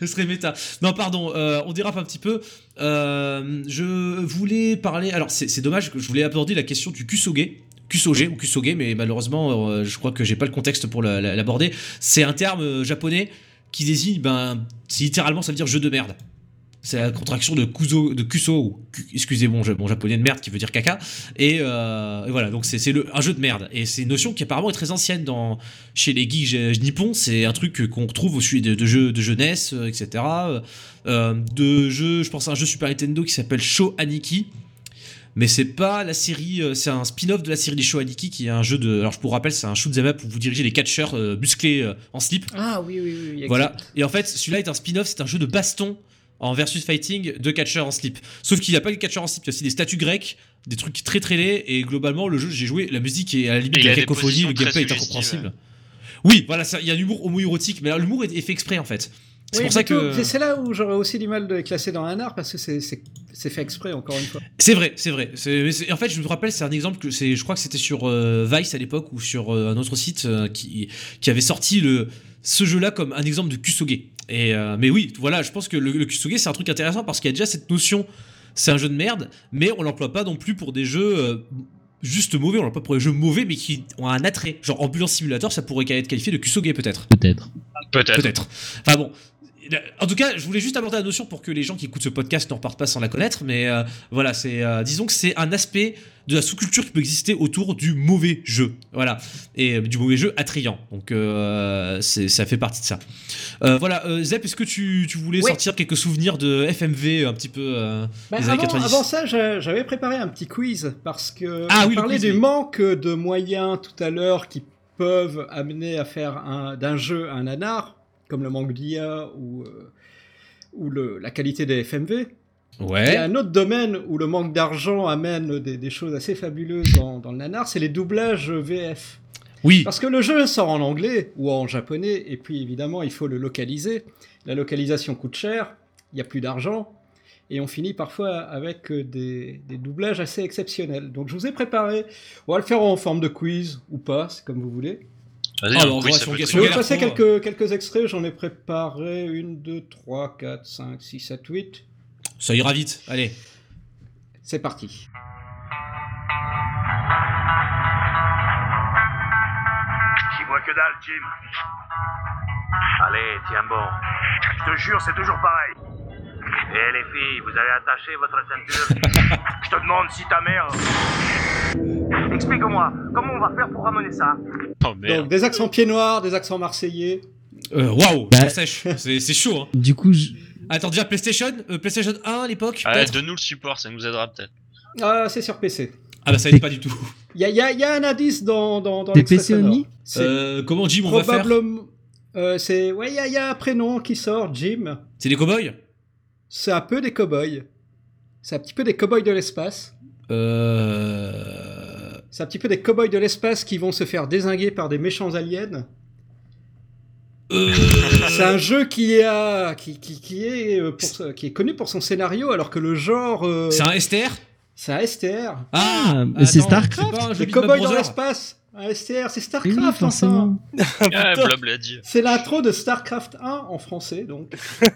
Ce serait méta. Non, pardon, euh, on dérape un petit peu. Euh, je voulais parler. Alors, c'est c'est dommage que je voulais aborder la question du Kusoge. Kusoge ou Kusoge, mais malheureusement, euh, je crois que j'ai pas le contexte pour la- la- l'aborder. C'est un terme euh, japonais qui désigne, ben, littéralement, ça veut dire jeu de merde. C'est la contraction de kuso, de kuso, ou excusez mon, mon japonais de merde qui veut dire caca. Et, euh, voilà, donc c'est un jeu de merde. Et c'est une notion qui apparemment est très ancienne dans, chez les geeks nippons. C'est un truc qu'on retrouve au sujet de, jeux de jeunesse, etc. De jeux, je pense à un jeu Super Nintendo qui s'appelle Show Aniki. Mais c'est pas la série, euh, c'est un spin-off de la série des Show Aniki qui est un jeu de. Alors je vous rappelle, c'est un shoot 'em up où vous dirigez les catcheurs euh, musclés euh, en slip. Ah oui, oui, oui. Voilà. Et en fait, celui-là est un spin-off, c'est un jeu de baston en versus fighting de catcheurs en slip. Sauf qu'il n'y a pas que des catcheurs en slip, il y a aussi des statues grecques, des trucs très très laids, et globalement, le jeu, j'ai joué, la musique est à la limite de la cacophonie, le gameplay est incompréhensible. Oui, voilà, il y a l'humour homo-érotique, mais l'humour est, est fait exprès en fait. C'est Oui, que. c'est- là où j'aurais aussi du mal de les classer dans un art parce que c'est- fait exprès, encore une fois. C'est vrai, c'est vrai. En fait, je me rappelle, c'est un exemple que c'est, je crois que c'était sur euh, Vice à l'époque ou sur euh, un autre site euh, qui, qui avait sorti le ce jeu-là comme un exemple de Kusoge. Et euh, mais oui, voilà, je pense que le, le Kusoge c'est un truc intéressant parce qu'il y a déjà cette notion, c'est un jeu de merde, mais on l'emploie pas non plus pour des jeux euh, juste mauvais, on l'emploie pour des jeux mauvais mais qui ont un attrait. Genre Ambulance Simulator, ça pourrait être qualifié de Kusoge peut-être. Peut-être. Peut-être. Peut-être. Enfin bon. En tout cas, je voulais juste aborder la notion pour que les gens qui écoutent ce podcast ne repartent pas sans la connaître, mais euh, voilà, c'est euh, disons que c'est un aspect de la sous-culture qui peut exister autour du mauvais jeu, voilà, et euh, du mauvais jeu attrayant. Donc ça fait partie de ça. Voilà, Zep, est-ce que tu, tu voulais Oui. sortir quelques souvenirs de FMV un petit peu Bah, des années avant, 90 avant ça, j'a- j'avais préparé un petit quiz parce que Ah on oui, le parlait quiz, du oui. manque de moyens tout à l'heure qui peuvent amener à faire un- d'un jeu un nanar, comme le manque d'IA ou, euh, ou le- la qualité des FMV. Il y a Ouais. un autre domaine où le manque d'argent amène des, des choses assez fabuleuses dans, dans le nanar, c'est les doublages VF. Oui. Parce que le jeu sort en anglais ou en japonais, et puis évidemment il faut le localiser. La localisation coûte cher, il n'y a plus d'argent, et on finit parfois avec euh, des, des doublages assez exceptionnels. Donc je vous ai préparé, on va le faire en forme de quiz ou pas, c'est comme vous voulez. Vas-y, Ah, on peut une passer quelques, quelques extraits, j'en ai préparé 1, 2, 3, 4, 5, 6, 7, 8. Ça ira vite. Allez. C'est parti. J'y vois que dalle, Jim. Allez, tiens bon. Je te jure, c'est toujours pareil. Eh les filles, vous avez attaché votre ceinture Je te demande si ta mère... Explique-moi, comment on va faire pour ramener ça Oh merde. Donc des accents pieds noirs, des accents marseillais. Euh, Waouh, Bah-. C'est c'est chaud. Hein. Du coup, je- Attends, déjà PlayStation, euh, PlayStation 1 à l'époque. Ah, donne-nous le support, ça nous aidera peut-être. Ah, c'est sur PC. Ah bah ça aide pas du tout. Il y a, il y a- il y a un indice dans, dans, dans PC C'est Euh, comment Jim on va faire probablement... euh, c'est... Ouais, il y a, il y a un prénom qui sort, Jim. C'est des cowboys? C'est un peu des cow-boys. C'est un petit peu des cow-boys de l'espace. Euh... C'est un petit peu des cow-boys de l'espace qui vont se faire désinguer par des méchants aliens. euh, C'est un jeu qui, a, qui, qui, qui est, pour ce- qui est connu pour son scénario, alors que le genre... euh, C'est un STR c'est un STR. Ah, mais c'est Starcraft. c'est Map dans l'espace. Un STR, c'est Oui, StarCraft, forcément. Ah, l'a dit. C'est l'intro de StarCraft 1 en français, donc.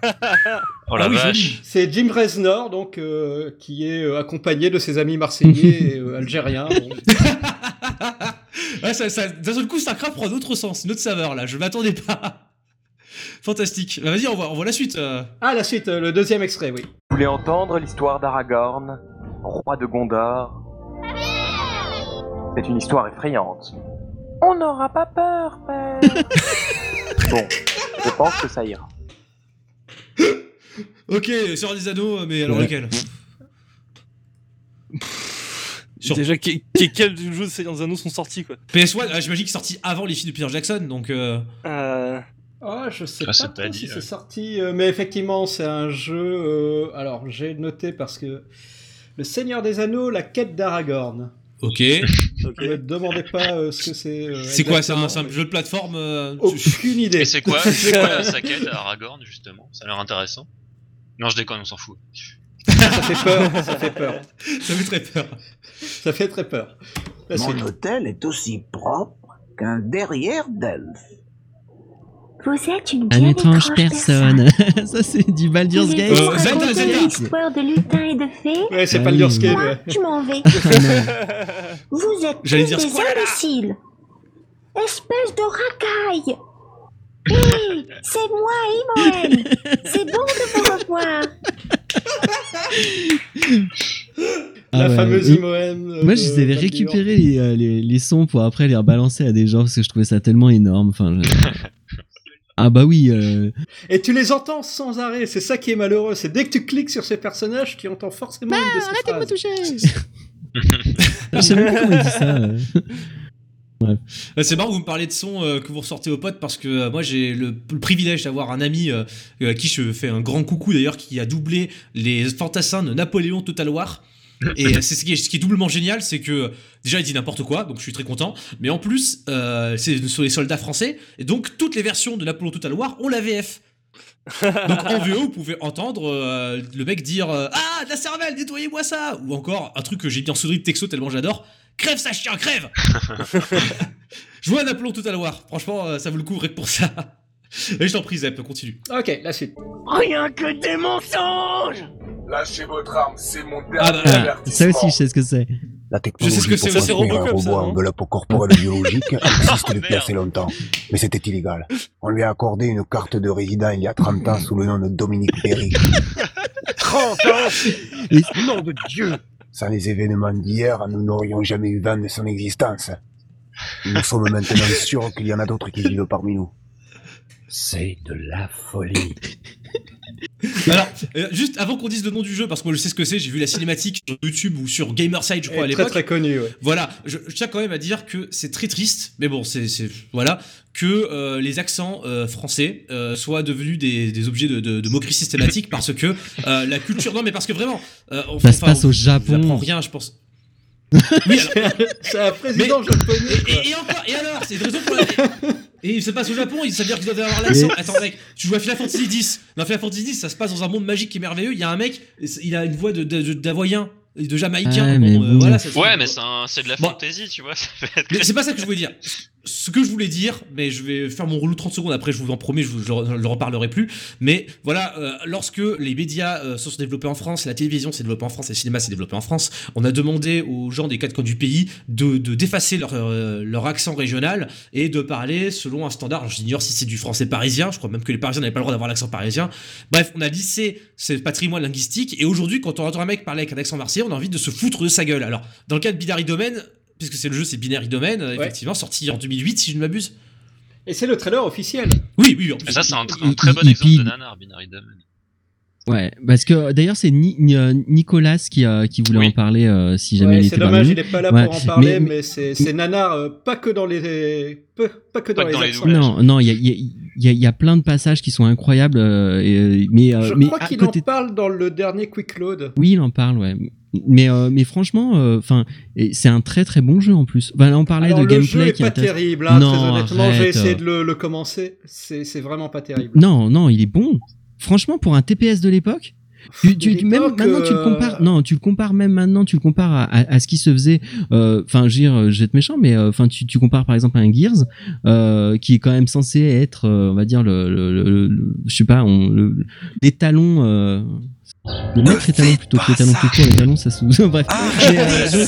Oh la Ah oui, vache. C'est Jim Reznor, donc, euh, qui est euh, accompagné de ses amis marseillais et euh, algériens. donc. ouais, ça, ça, d'un seul coup, Starcraft prend un autre sens, une autre saveur là. Je m'attendais pas. Fantastique. Bah, Vas-y, on voit, on voit la suite. euh. Ah, la suite, euh, le deuxième extrait, oui. Vous voulez entendre l'histoire d'Aragorn, roi de Gondor C'est une histoire effrayante. On n'aura pas peur, père. bon, je pense que ça ira. Ok, sur des anneaux, mais alors Ouais. lequel Sur- Déjà, que- que- quels jeux de Seigneur Anneaux sont sortis, quoi? PS1, ah, j'imagine qu'il est sorti avant les films de Peter Jackson, donc. euh, Euh, Ah, je sais Ah, pas, pas dit, si ouais. c'est sorti, euh, mais effectivement, c'est un jeu. euh, alors, j'ai noté parce que le Seigneur des Anneaux, la quête d'Aragorn. Ok. ok. Ne me demandez pas euh, ce que c'est. euh, C'est quoi C'est un, jeu de plateforme euh, Aucune idée. Et c'est quoi, sa quête à Aragorn, justement? Ça a l'air intéressant. Non, je déconne, on s'en fout. Ça fait peur, ça fait peur. Ça fait très peur. Ça fait très peur. Mon hôtel est aussi propre qu'un derrière d'elfe. Vous êtes une Un bien étrange étrange personne. ça, c'est du Baldur's Gate. Euh, de Zelda, Zelda. l'histoire de lutins et de fées. Ouais, c'est Ah pas le oui. Durskate, Moi, je m'en vais. Ah. Vous êtes J'allais tous dire des imbéciles. Espèce de racaille. Oui, c'est moi, Imoen. C'est bon de vous revoir. La Ah ouais. fameuse Euh, Imoen. euh, Moi, de je les avais les, euh, les, les sons pour après les rebalancer à des gens parce que je trouvais ça tellement énorme. Enfin, je- ah bah oui. euh, Et tu les entends sans arrêt, c'est ça qui est malheureux. C'est dès que tu cliques sur ces personnages, tu entends forcément une de ces phrases. toucher. je sais même pas comment il dit ça. euh. Euh, C'est marrant que vous me parlez de son euh, que vous ressortez aux potes parce que euh, moi j'ai le, le privilège d'avoir un ami euh, à qui je fais un grand coucou d'ailleurs qui a doublé les fantassins de Napoléon Total War. Et euh, c'est ce qui, est, ce qui est doublement génial, c'est que déjà il dit n'importe quoi, donc je suis très content. Mais en plus, euh, c'est sur les soldats français, et donc toutes les versions de Napoléon Total War ont la VF. Donc en VO, vous pouvez entendre euh, le mec dire euh, Ah, de la cervelle, nettoyez-moi ça Ou encore un truc que j'ai bien soudé de texto tellement j'adore Crève ça, chien, crève Jouez à Napoléon Total War, franchement, euh, ça vaut le coup rien que pour ça. Et je t'en prie, Zep, continue. Ok, la suite. Rien que des mensonges Lâchez votre arme, c'est mon dernier Ah bah, Ah, avertissement. ça aussi, je sais ce que c'est. La Je sais ce que technologie c'est, c'est un robot non enveloppe corporelle biologique existe Oh, depuis assez longtemps. Mais c'était illégal. On lui a accordé une carte de résident il y a 30 ans sous le nom de Dominique Perry. 30 ans Et- Nom de Dieu Sans les événements d'hier, nous n'aurions jamais eu vent de son existence. Nous sommes maintenant sûrs qu'il y en a d'autres qui vivent parmi nous. C'est de la folie. Alors, euh, juste avant qu'on dise le nom du jeu, parce que moi je sais ce que c'est, j'ai vu la cinématique sur YouTube ou sur Gamerside, je crois, à Et très l'époque. très connu, ouais. Voilà, je, je tiens quand même à dire que c'est très triste, mais bon, c'est voilà que euh, les accents euh, français euh, soient devenus des, des objets de, de, de moquerie systématique parce que euh, la culture, non mais parce que vraiment, euh, on, Ça se passe au Japon. Japon. rien, je pense. Oui, C'est un président japonais. et, et- et encore, et alors, c'est une raison pour laquelle. Et il se passe au Japon, ça veut dire qu'ils doivent avoir l'accent. Mais- Attends, mec, tu joues à Final Fantasy X. Dans Final Fantasy X, ça se passe dans un monde magique qui est merveilleux. Il y a un mec, il a une voix de, de, de- d'Hawaïen, et de Jamaïcain. Ouais, Bon, mais euh, bon. voilà, ça- Ouais, mais c'est un- de la Bon. fantaisie, tu vois. ça Mais c'est pas ça que je voulais dire. Ce que je voulais dire, mais je vais faire mon relou 30 secondes après, je vous en promets, je je le, le reparlerai plus. Mais voilà, euh, lorsque les médias euh, se sont développés en France, la télévision s'est développée en France, le cinéma s'est développé en France, on a demandé aux gens des quatre coins du pays de de- d'effacer leur, euh, leur accent régional et de parler selon un standard. J'ignore si c'est du français parisien, je crois même que les Parisiens n'avaient pas le droit d'avoir l'accent parisien. Bref, on a lissé ce patrimoine linguistique et aujourd'hui, quand on entend un mec parler avec un accent marseillais, on a envie de se foutre de sa gueule. Alors, dans le cas de Binary Domain, puisque c'est le jeu, c'est Binary Domain, euh, effectivement, sorti en 2008, si je ne m'abuse. Et c'est le trailer officiel. Oui, oui, en ça, c'est un, un très bon exemple de nanar, Binary Domain. Ouais, parce que d'ailleurs c'est Ni- Ni- euh, Nicolas qui, euh, qui voulait Oui. en parler euh, si jamais Ouais, il c'est était dommage, parmi il est pas là Ouais, pour en parler, mais- mais, c'est c'est nanar, euh, pas que dans les, peu- pas que dans Pas les dans les. Non, non, il y a, il y, a, il y a- il y a plein de passages qui sont incroyables, euh, et, mais, euh, Je mais crois qu'il côté... en parle dans le dernier Quick Load. Oui, il en parle, ouais. Mais, euh, mais franchement, euh, enfin, et c'est un très très bon jeu en plus. Là, on parlait Alors, de le gameplay jeu est qui est pas terrible, hein, Non, très honnêtement. J'ai essayé de le, le commencer. C'est vraiment pas terrible. Non, non, il est bon. Franchement, pour un TPS de l'époque, tu, tu- même maintenant tu le euh, compares. Non, tu le compares même maintenant. Tu le compares à, à- à ce qui se faisait. euh, Enfin, dire, je vais être méchant, mais euh, enfin, tu, tu compares par exemple à un Gears euh, qui est quand même censé être, euh, on va dire le, le, le- le- je sais pas, on, le, l'étalon. Euh, le maître étalon plutôt que l'étalon tout court, l'étalon ça se. Bref. Mais, euh,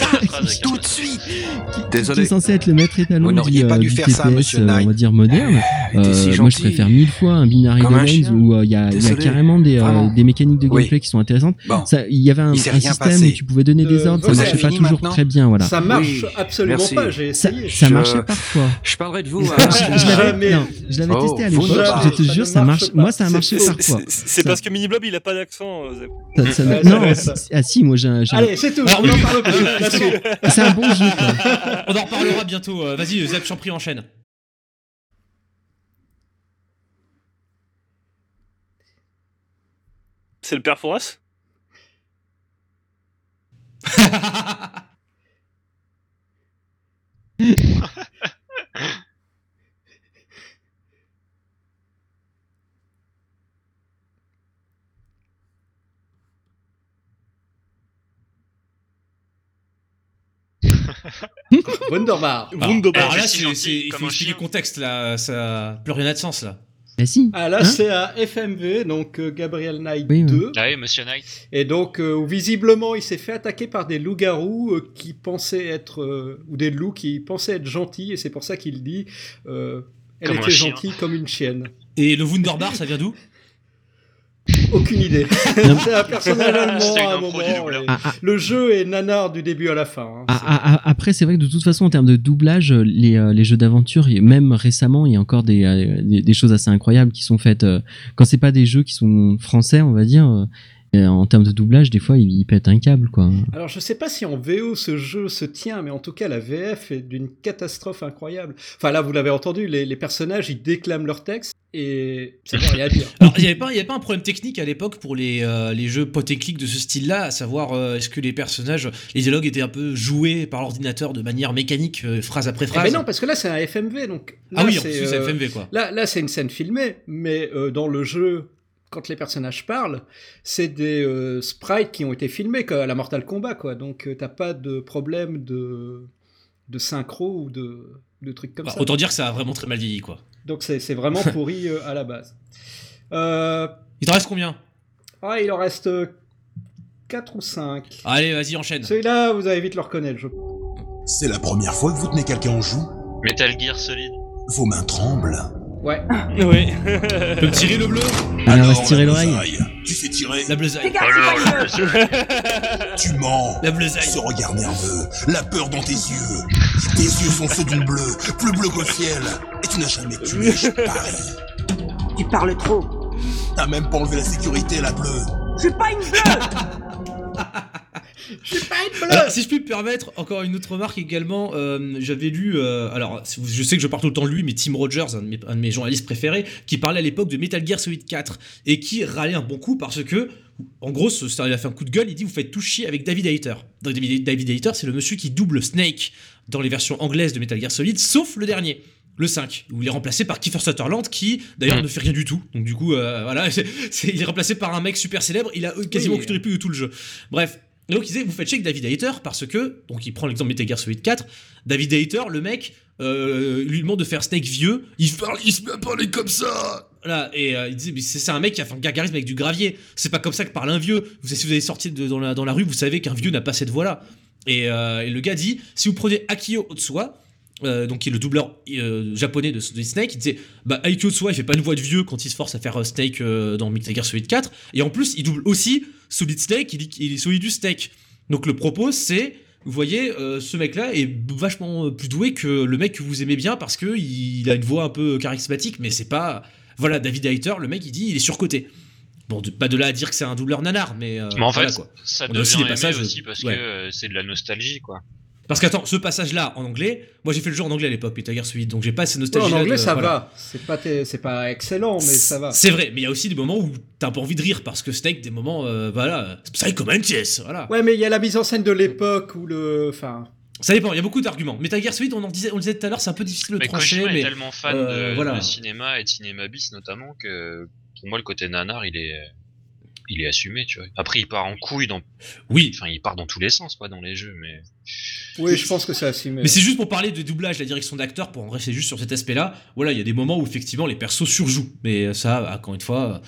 Tout de suite qui est Désolé. censé être le maître étalon Vous du, pas euh, dû du faire ça, monsieur euh, on va dire moderne. Euh, moi, je préfère mille fois un Binary Domains où euh, il y, a, il y a Désolé. carrément des, euh, mécaniques de Oui. gameplay qui sont intéressantes. Il y avait un, système passé. où tu pouvais donner des Euh, ordres, ça marchait pas toujours très bien, voilà. Ça marche Oui, absolument merci. pas. J'ai Ça, essayé. ça Je- marchait parfois. Je parlerai de vous. Je, hein. je l'avais, Oh, testé à vous l'époque, je te jure, Ça marche. Moi, ça a marché parfois. C'est parce que Miniblob il a pas d'accent. Euh, Zep. Ça- ça- Ouais, ça non, ça. ah si, moi j'ai un- Allez, c'est tout. Alors, on en parle plus. Suite. c'est un bon jeu. Quoi. On en reparlera bientôt. euh, Vas-y, Zep, j'en prie, enchaîne. C'est le père Fouras Wunderbar. Alors, Wunderbar. alors là, C'est il faut expliquer le contexte là. Ça plus rien de sens là. Bah si. Ah là, Hein c'est un FMV, donc euh, Gabriel Knight Oui, oui. 2. Ah oui, Monsieur Knight. Et donc, euh, visiblement, il s'est fait attaquer par des loups-garous euh, qui pensaient être. euh, ou des loups qui pensaient être gentils, et c'est pour ça qu'il dit. euh, elle Comme était gentille comme une chienne. Et le Wunderbar, ça vient d'où? Aucune idée. C'est un personnage allemand à un moment. Ah, ah, Le jeu est nanar du début à la fin. hein. Ah, ah, ah, après, c'est vrai que de toute façon, en termes de doublage, les, euh, les jeux d'aventure, et même récemment, il y a encore des, euh, des, des choses assez incroyables qui sont faites. euh, quand c'est pas des jeux qui sont français, on va dire, en termes de doublage, des fois, ils, ils pètent un câble, quoi. Alors je sais pas si en VO ce jeu se tient, mais en tout cas la VF est d'une catastrophe incroyable. Enfin là vous l'avez entendu, les, les personnages ils déclament leur texte et. Alors, il n'y avait, pas- il y avait pas un problème technique à l'époque pour les, euh, les jeux pot and click de ce style-là, à savoir euh, est-ce que les personnages, les dialogues étaient un peu joués par l'ordinateur de manière mécanique, euh, phrase après Eh phrase ben non parce que là c'est un FMV donc. Ah là, oui, en plus, c'est euh, FMV quoi. Là, là c'est une scène filmée, mais euh, dans le jeu, quand les personnages parlent, c'est des euh, sprites qui ont été filmés quoi, à la Mortal Kombat, quoi. Donc euh, t'as pas de problème de de synchro ou de, de trucs comme Bah, ça. autant dire que ça a vraiment très mal vieilli, quoi. Donc c'est c'est vraiment pourri euh, à la base. Euh, Il t'en reste combien? ah, il en reste 4 ou 5. Allez, vas-y, enchaîne. Celui-là, vous allez vite le reconnaître. Je... C'est la première fois que vous tenez quelqu'un en joue Metal Gear Solid. Vos mains tremblent. Ouais. Oui. Tu peux me tirer le bleu? On se Alors, tirer la l'oreille. Tu fais tirer, La bleusaille. Alors, la bleusaille. tu mens. La bleusaille. Ce regard nerveux, la peur dans tes yeux. Tes yeux sont ceux d'une bleue, plus bleu qu'au ciel. Et tu n'as jamais tué, je parie. Tu parles trop. T'as même pas enlevé la sécurité, la bleue. Je suis pas une bleue J'ai pas une bleue Alors, si je puis me permettre, encore une autre remarque également, euh, j'avais lu, euh, alors je sais que je parle tout le temps de lui, mais Tim Rogers, un de mes, un de mes journalistes préférés, qui parlait à l'époque de Metal Gear Solid 4 et qui râlait un bon coup parce que, en gros, ce- ça, il a fait un coup de gueule, il dit vous faites tout chier avec David Hayter. Donc David, David Hayter, c'est le monsieur qui double Snake dans les versions anglaises de Metal Gear Solid, sauf le dernier. Le 5, où il est remplacé par Kiefer Sutherland, qui d'ailleurs Mm. ne fait rien du tout. Donc du coup, euh, voilà, il est remplacé par un mec super célèbre, il a quasiment Oui. aucune réplique de tout le jeu. Bref, et donc il disait, vous faites chier avec David Hayter parce que, donc il prend l'exemple Metal Gear Solid 4, David Hayter, le mec, euh, lui demande de faire Snake vieux, il parle, il se met à parler comme ça. Voilà, et euh, il disait, mais c'est un mec qui a fait un gargarisme avec du gravier, c'est pas comme ça que parle un vieux. Vous, si vous avez sorti de- dans, la, dans la rue, vous savez qu'un vieux n'a pas cette voix-là. Et, euh, et le gars dit, si vous prenez Akio Otsuwa, euh, donc qui est le doubleur euh, japonais de, de Snake, il disait bah Akio Otsuwa il fait pas une voix de vieux quand il se force à faire euh, Snake euh, dans Metal Gear Solid 4 et en plus il double aussi Solid Snake il est Solid du Snake donc le propos c'est vous voyez ce mec là est vachement plus doué que le mec que vous aimez bien parce que il a une voix un peu charismatique mais c'est pas voilà David Hayter le mec il dit il est surcoté bon de- pas de là à dire que c'est un doubleur nanar mais, Mais en voilà, fait, quoi. ça On a aussi devient des passages, aussi parce ouais. que c'est de la nostalgie, quoi. Parce qu'attends ce passage là en anglais moi j'ai fait le jeu en anglais à l'époque Metal Gear Solid donc j'ai pas cette Ouais, nostalgie en anglais, ça va. C'est pas, c'est pas excellent, mais ça va. C'est vrai, mais il y a aussi des moments où t'as un peu envie de rire parce que Snake, des moments, euh, voilà, c'est comme un pièce, voilà. Ouais, mais il y a la mise en scène de l'époque où le. Enfin. Ça dépend, il y a beaucoup d'arguments. Metal Gear Solid, on en disait, on le disait tout à l'heure, c'est un peu difficile de Mais trancher, Kojima mais est tellement fan euh, de, voilà. de cinéma et de cinéma bis notamment que pour moi le côté nanar il est il est assumé tu vois. Après il part en couille dans oui, enfin il part dans tous les sens quoi dans les jeux mais Oui, je pense que c'est assumé. Mais c'est juste pour parler de doublage, la direction d'acteur, pour en rester juste sur cet aspect-là. Voilà, il y a des moments où effectivement les persos surjouent, mais ça, encore une fois,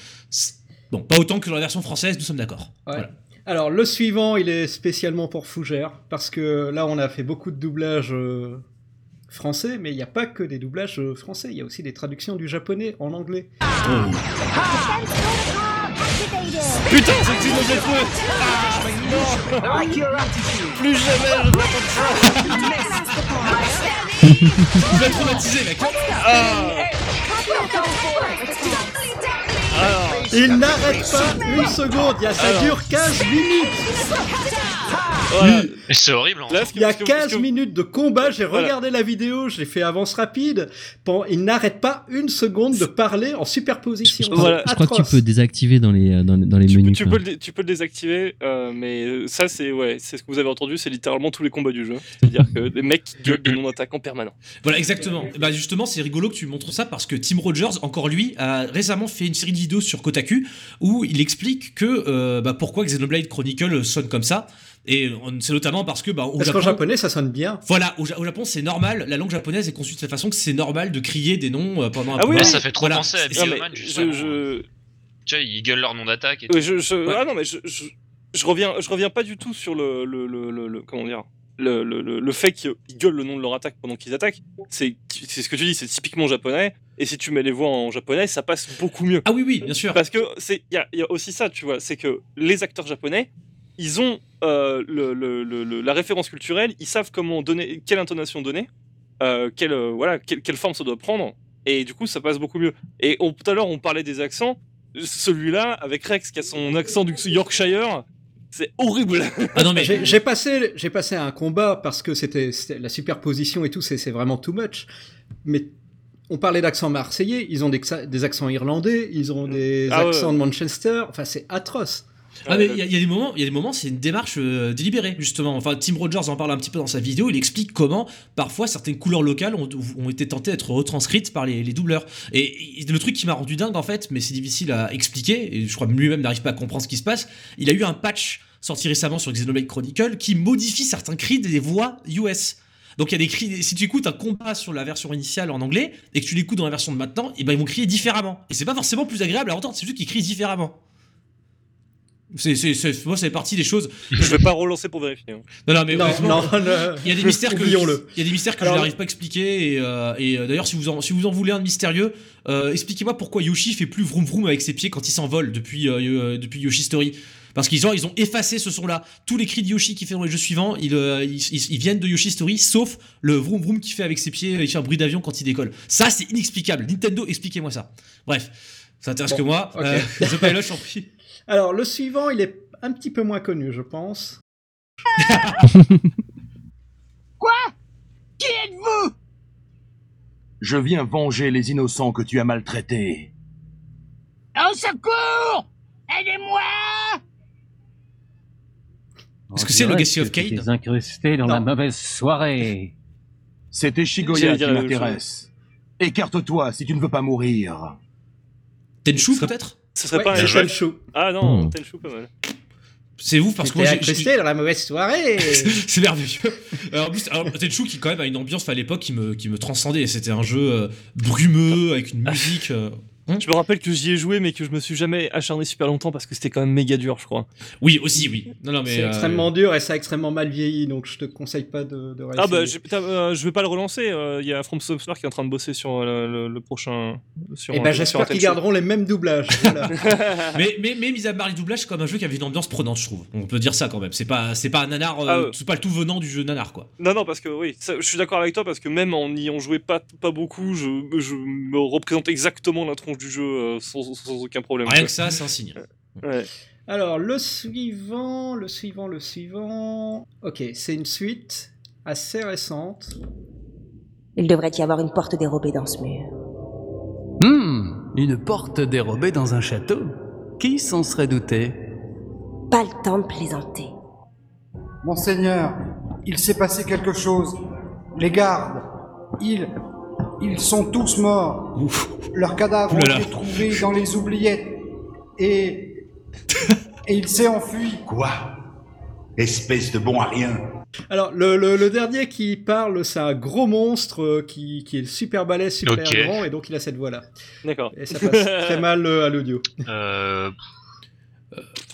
bon, pas autant que dans la version française, nous sommes d'accord. Ouais. Voilà. Alors, le suivant, il est spécialement pour Fougère, parce que là, on a fait beaucoup de doublages euh, français, mais il n'y a pas que des doublages euh, français, il y a aussi des traductions du japonais en anglais. Putain, c'est une Ah, mais non Plus jamais je entendre ça. Traumatisé, mec. Ah. Alors, Il n'arrête pas une seconde, il y a, ça Alors. dure 15 minutes voilà. Mais c'est horrible. Là, ce que- Il y a ce que- 15 ce que- minutes de combat, j'ai Voilà. regardé la vidéo, je l'ai fait avance rapide. Il n'arrête pas une seconde de parler en superposition. Voilà. Je crois que tu peux désactiver dans les, euh, dans, dans les Tu, menus. tu peux le, tu peux le désactiver, euh, mais euh, ça c'est ouais, c'est ce que vous avez entendu, c'est littéralement tous les combats du jeu. C'est-à-dire que les mecs qui gueulent des non-attaquants permanents. Voilà, exactement. Et Bah justement, c'est rigolo que tu montres ça parce que Tim Rogers, encore lui, a récemment fait une série de vidéos sur Kotaku où il explique que euh, bah, pourquoi Xenoblade Chronicle sonne comme ça. Et c'est notamment parce que bah, au Parce Japon, qu'en japonais, ça sonne bien. voilà, au, Ja- au Japon, c'est normal. La langue japonaise est conçue de cette façon que c'est normal de crier des noms euh, pendant un Ah oui, ça fait trop Voilà. penser à Bioman je, justement. je, Tu vois, ils gueulent leur nom d'attaque et tout. ouais, je, je- Ouais. ah non mais je, je, je reviens, je reviens pas du tout sur le, le, le, le- le- comment dire, le, le, le, le fait qu'ils gueulent le nom de leur attaque pendant qu'ils attaquent. C'est, c'est ce que tu dis, c'est typiquement japonais. Et si tu mets les voix en japonais, ça passe beaucoup mieux. Ah oui, oui, bien sûr. Parce que c'est, il y a, y a aussi ça, tu vois, c'est que les acteurs japonais, ils ont euh, le, le- le- le- la référence culturelle, ils savent comment donner, quelle intonation donner, euh, quelle, euh, voilà, quelle, quelle forme ça doit prendre, et du coup ça passe beaucoup mieux. Et on- tout à l'heure on parlait des accents, celui-là avec Rex qui a son accent du Yorkshire, c'est horrible. Ah non mais J'ai j'ai passé, j'ai passé un combat parce que c'était c'était la superposition et tout, c'est c'est vraiment too much. Mais on parlait d'accent marseillais, ils ont des, des accents irlandais, ils ont des Ah ouais. accents de Manchester, enfin c'est atroce. Ah mais il y, a- il y a des moments, il y a des moments, c'est une démarche euh, délibérée justement. Enfin, Tim Rogers en parle un petit peu dans sa vidéo. Il explique comment parfois certaines couleurs locales ont, ont été tentées d'être retranscrites par les, les doubleurs. Et, et le truc qui m'a rendu dingue en fait, mais c'est difficile à expliquer. Et je crois lui-même n'arrive pas à comprendre ce qui se passe. Il a eu un patch sorti récemment sur Xenoblade Chronicle qui modifie certains cris des voix US. Donc il y a des cris. Si tu écoutes un combat sur la version initiale en anglais et que tu l'écoutes dans la version de maintenant, et ben ils vont crier différemment. Et c'est pas forcément plus agréable à entendre, c'est juste qu'ils crient différemment. C'est, c'est, c'est- moi, c'est partie des choses. Je vais pas relancer pour vérifier. hein. Non, non, mais Non, non, non. il y a des mystères que Oublions-le. il y a des mystères que Alors, je n'arrive pas à expliquer et, euh, et, euh, d'ailleurs si vous en si vous en voulez un de mystérieux, euh, expliquez-moi pourquoi Yoshi fait plus vroom vroom avec ses pieds quand il s'envole depuis euh, depuis Yoshi Story. Parce qu'ils ont, ils ont effacé ce son-là. Tous les cris de Yoshi qu'il fait dans les jeux suivants, ils, euh, ils, ils- ils viennent de Yoshi Story, sauf le vroom vroom qu'il fait avec ses pieds, il fait un bruit d'avion quand il décolle. Ça, c'est inexplicable. Nintendo, expliquez-moi ça. Bref, ça intéresse Bon, que moi. ok. Euh, The Pilot, j'en prie. Alors, le suivant, il est un petit peu moins connu, je pense. Quoi? Qui êtes-vous? Je viens venger les innocents que tu as maltraités. Au secours Aidez-moi Est-ce que c'est le Legacy of Kain T'es incrusté dans la mauvaise soirée. C'était Shigoya qui m'intéresse. Écarte-toi si tu ne veux pas mourir. Tenchu peut-être? Ce serait Ouais, pas un c'est échec. Tenchu. Ah non, Hmm. Tenchu pas mal. C'est ouf parce que moi j'ai- dans la mauvaise soirée. c'est merveilleux. Alors, en plus, alors, Tenchu qui quand même a une ambiance à l'époque qui me, qui me transcendait. C'était un jeu euh, brumeux avec une musique. euh, Je me rappelle que j'y ai joué, mais que je me suis jamais acharné super longtemps parce que c'était quand même méga dur, je crois. Oui, aussi, oui. Non, non, mais. C'est euh, extrêmement dur et ça a extrêmement mal vieilli, donc je te conseille pas de, de Ah bah, euh, je vais pas le relancer. Il y a From Software qui est en train de bosser sur euh, le, le prochain. Sur Eh un- ben j'espère qu'ils garderont les mêmes doublages. voilà. mais, mais, mais mis à part les doublages, c'est comme un jeu qui avait une ambiance prenante, je trouve. On peut dire ça quand même. C'est pas, c'est pas un nanar, euh, Ah c'est pas le tout venant du jeu nanar, quoi. Non, non, parce que oui, ça, je suis d'accord avec toi parce que même en y ayant joué pas, pas beaucoup, je, je me représente exactement la tronche du jeu euh, sans, sans aucun problème. Rien quoi. que ça, c'est un signe. Ouais. Alors le suivant, le suivant, le suivant. Ok, c'est une suite assez récente. Il devrait y avoir une porte dérobée dans ce mur. Hmm, une porte dérobée dans un château Qui s'en serait douté? Pas le temps de plaisanter. Monseigneur, il s'est passé quelque chose. Les gardes, ils. Ils sont tous morts. Leurs cadavres ont été trouvés dans les oubliettes. Et. Et il s'est enfui. Quoi? Espèce de bon à rien. Alors le, le- le dernier qui parle, c'est un gros monstre euh, qui, qui est super balèze, super grand, et donc il a cette voix-là. D'accord. Et ça passe très mal euh, à l'audio. Euh,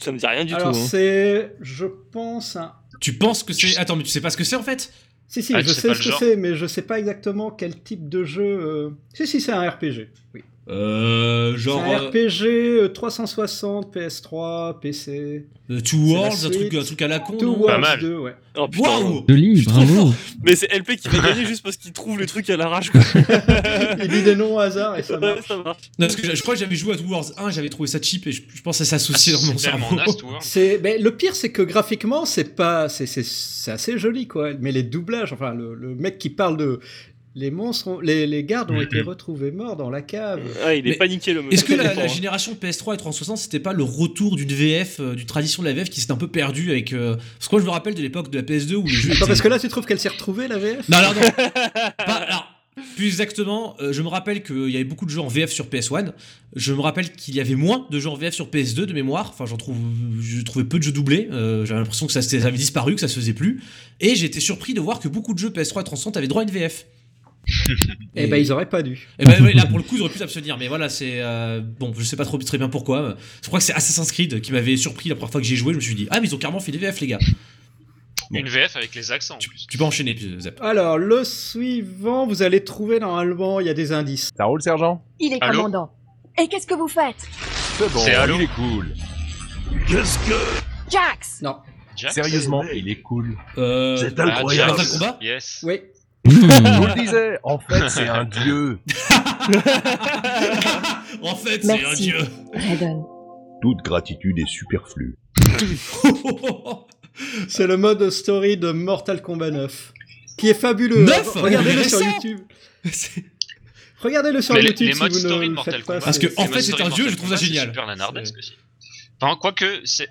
Ça me dit rien du Alors tout. hein. c'est, je pense, un... Tu penses que c'est. Attends, mais tu sais pas ce que c'est en fait? Si, si, Ah, je sais ce que c'est, mais je sais pas exactement quel type de jeu. euh, Si, si, c'est un RPG. Oui. Euh. Genre. c'est un RPG euh, 360, PS3, PC. Two la Worlds, un truc, un truc à la con. Two Worlds 2, ouais. Oh, putain. Waouh Joli, bravo. Mais c'est LP qui va gagner juste parce qu'il trouve les trucs à l'arrache. quoi. Il dit des noms au hasard et ça Ouais, marche. ça marche. Non, parce que je je crois que j'avais joué à Two Worlds 1, j'avais trouvé ça cheap et je, je pense que ça s'associe dans mon cerveau. C'est, mais le pire, c'est que graphiquement, c'est pas, c'est, c'est, c'est assez joli, quoi. Mais les doublages, enfin, le, le mec qui parle de, les monstres, ont- les, les gardes ont été retrouvés morts dans la cave. Ah, il est Mais paniqué le monsieur. Est-ce que la, hein. génération PS3 et 360 c'était pas le retour d'une VF, euh, d'une tradition de la VF qui s'était un peu perdue avec. euh, Parce que moi je me rappelle de l'époque de la PS2 où les jeux. Attends, étaient- parce que là, tu trouves qu'elle s'est retrouvée, la VF Non, non, non. Pas- alors, plus exactement, euh, je me rappelle qu'il y avait beaucoup de jeux en VF sur PS1. Je me rappelle qu'il y avait moins de jeux en VF sur PS2 de mémoire. Enfin, j'en trouve, je trouvais peu de jeux doublés. Euh, J'avais l'impression que ça, avait disparu, que ça se faisait plus. Et j'ai été surpris de voir que beaucoup de jeux PS3 et 360 avaient droit à une VF. Eh ben, ils auraient pas dû. Et ben ouais, là pour le coup, ils auraient pu s'abstenir. Mais voilà, c'est euh, bon, je sais pas trop très bien pourquoi. Je crois que c'est Assassin's Creed qui m'avait surpris la première fois que j'ai joué. Je me suis dit, ah mais ils ont carrément fait des VF les gars. Bon. Une VF avec les accents en plus. Tu peux enchaîner, Zep. Alors, le suivant, vous allez trouver normalement, il y a des indices. Ça roule, sergent? Il est Allô? commandant. Et qu'est-ce que vous faites? C'est bon, il est cool. Qu'est-ce que... Jax Non. Sérieusement, il est cool. Euh, C'est Ah, incroyable. Un Jax. combat? Yes. Oui. Je vous le disais, en fait, c'est un dieu. en fait, c'est un Merci. dieu. Raiden. Toute gratitude est superflue. C'est le mode story de Mortal Kombat 9. Qui est fabuleux. Neuf Regardez-le Mais sur récent. YouTube. Regardez-le sur Mais les- YouTube les si modes vous story ne de le Mortal faites pas. Kombat. Parce que, c'est- en Les fait, modes c'est story un de dieu, je trouve ça Kombat, génial. Super nanardesque aussi. Enfin, quoique, c'est.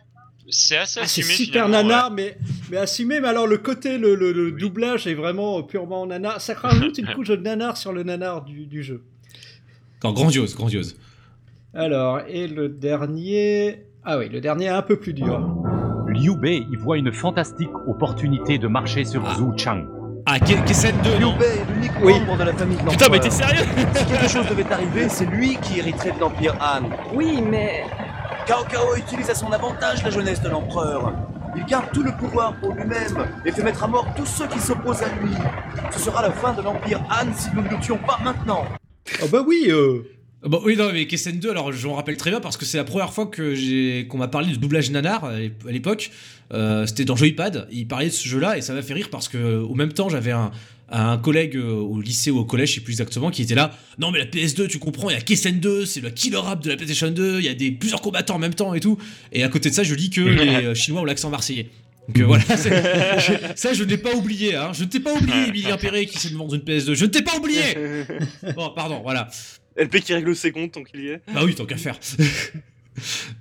C'est assez Ah, assumé. super finalement, ouais. mais, mais assumé. Mais alors, le côté, le, le- le doublage est vraiment purement nanar. Ça rajoute une couche de nanar sur le nanar du, du jeu. Quand grandiose, grandiose. Alors, et le dernier. Ah oui, le dernier est un peu plus dur. Liu Bei y voit une fantastique opportunité de marcher sur Zhu Chang. Ah, Kessen 2, non Liu Bei est l'unique Oui. membre de la famille de Putain, mais l'empereur. t'es sérieux Si quelque chose devait arriver, c'est lui qui hériterait de l'Empire Han. Oui, mais... Cao Cao utilise à son avantage la jeunesse de l'empereur. Il garde tout le pouvoir pour lui-même et fait mettre à mort tous ceux qui s'opposent à lui. Ce sera la fin de l'Empire Han si nous ne le tuons pas maintenant. Ah bah oui, euh, Bon, oui, non, mais Kessen 2, alors je m'en rappelle très bien parce que c'est la première fois que j'ai qu'on m'a parlé de doublage nanar à l'époque. Euh, C'était dans Joypad. Il parlait de ce jeu-là et ça m'a fait rire parce que au même temps, j'avais un, un collègue euh, au lycée ou au collège, je sais plus exactement, qui était là. Non, mais la PS2, tu comprends, il y a Kessen 2, c'est le killer rap de la PlayStation 2, il y a des plusieurs combattants en même temps et tout. Et à côté de ça, je lis que les euh, Chinois ont l'accent marseillais. Donc euh, voilà, je- ça je ne l'ai pas oublié, hein. je ne t'ai pas oublié, Emilien Perret qui s'est de vendre une PS2, je ne t'ai pas oublié Bon, pardon, voilà. LP qui règle ses comptes tant qu'il y est. Bah oui, tant qu'à faire.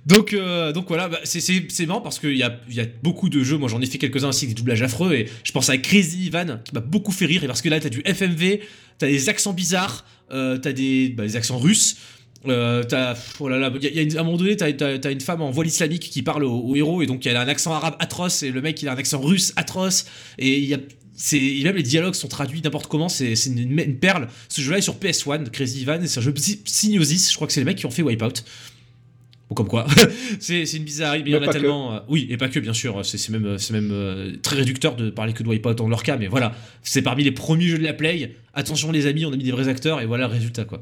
donc, euh, donc voilà, bah, c'est- marrant parce qu'il y a, y a beaucoup de jeux. Moi, j'en ai fait quelques-uns aussi des doublages affreux. Et je pense à Crazy Ivan qui m'a beaucoup fait rire. Et parce que là, t'as du FMV, t'as des accents bizarres, euh, t'as des, bah, des accents russes. Euh, t'as, oh là là, y a, y a une- à un moment donné, t'as, t'as une femme en voile islamique qui parle au, héros et donc elle a un accent arabe atroce et le mec il a un accent russe atroce et y a, c'est, même les dialogues sont traduits n'importe comment, c'est, une, une perle. Ce jeu-là est sur PS1, Crazy Ivan, c'est un jeu psy- Psygnosis, je crois que c'est les mecs qui ont fait Wipeout. Comme quoi, c'est, une bizarrerie, mais il y en a que. tellement. euh, oui, et pas que, bien sûr, c'est, même, même euh, très réducteur de parler que de Wipeout dans leur cas, mais voilà, c'est parmi les premiers jeux de la Play. Attention, les amis, on a mis des vrais acteurs, et voilà le résultat, quoi.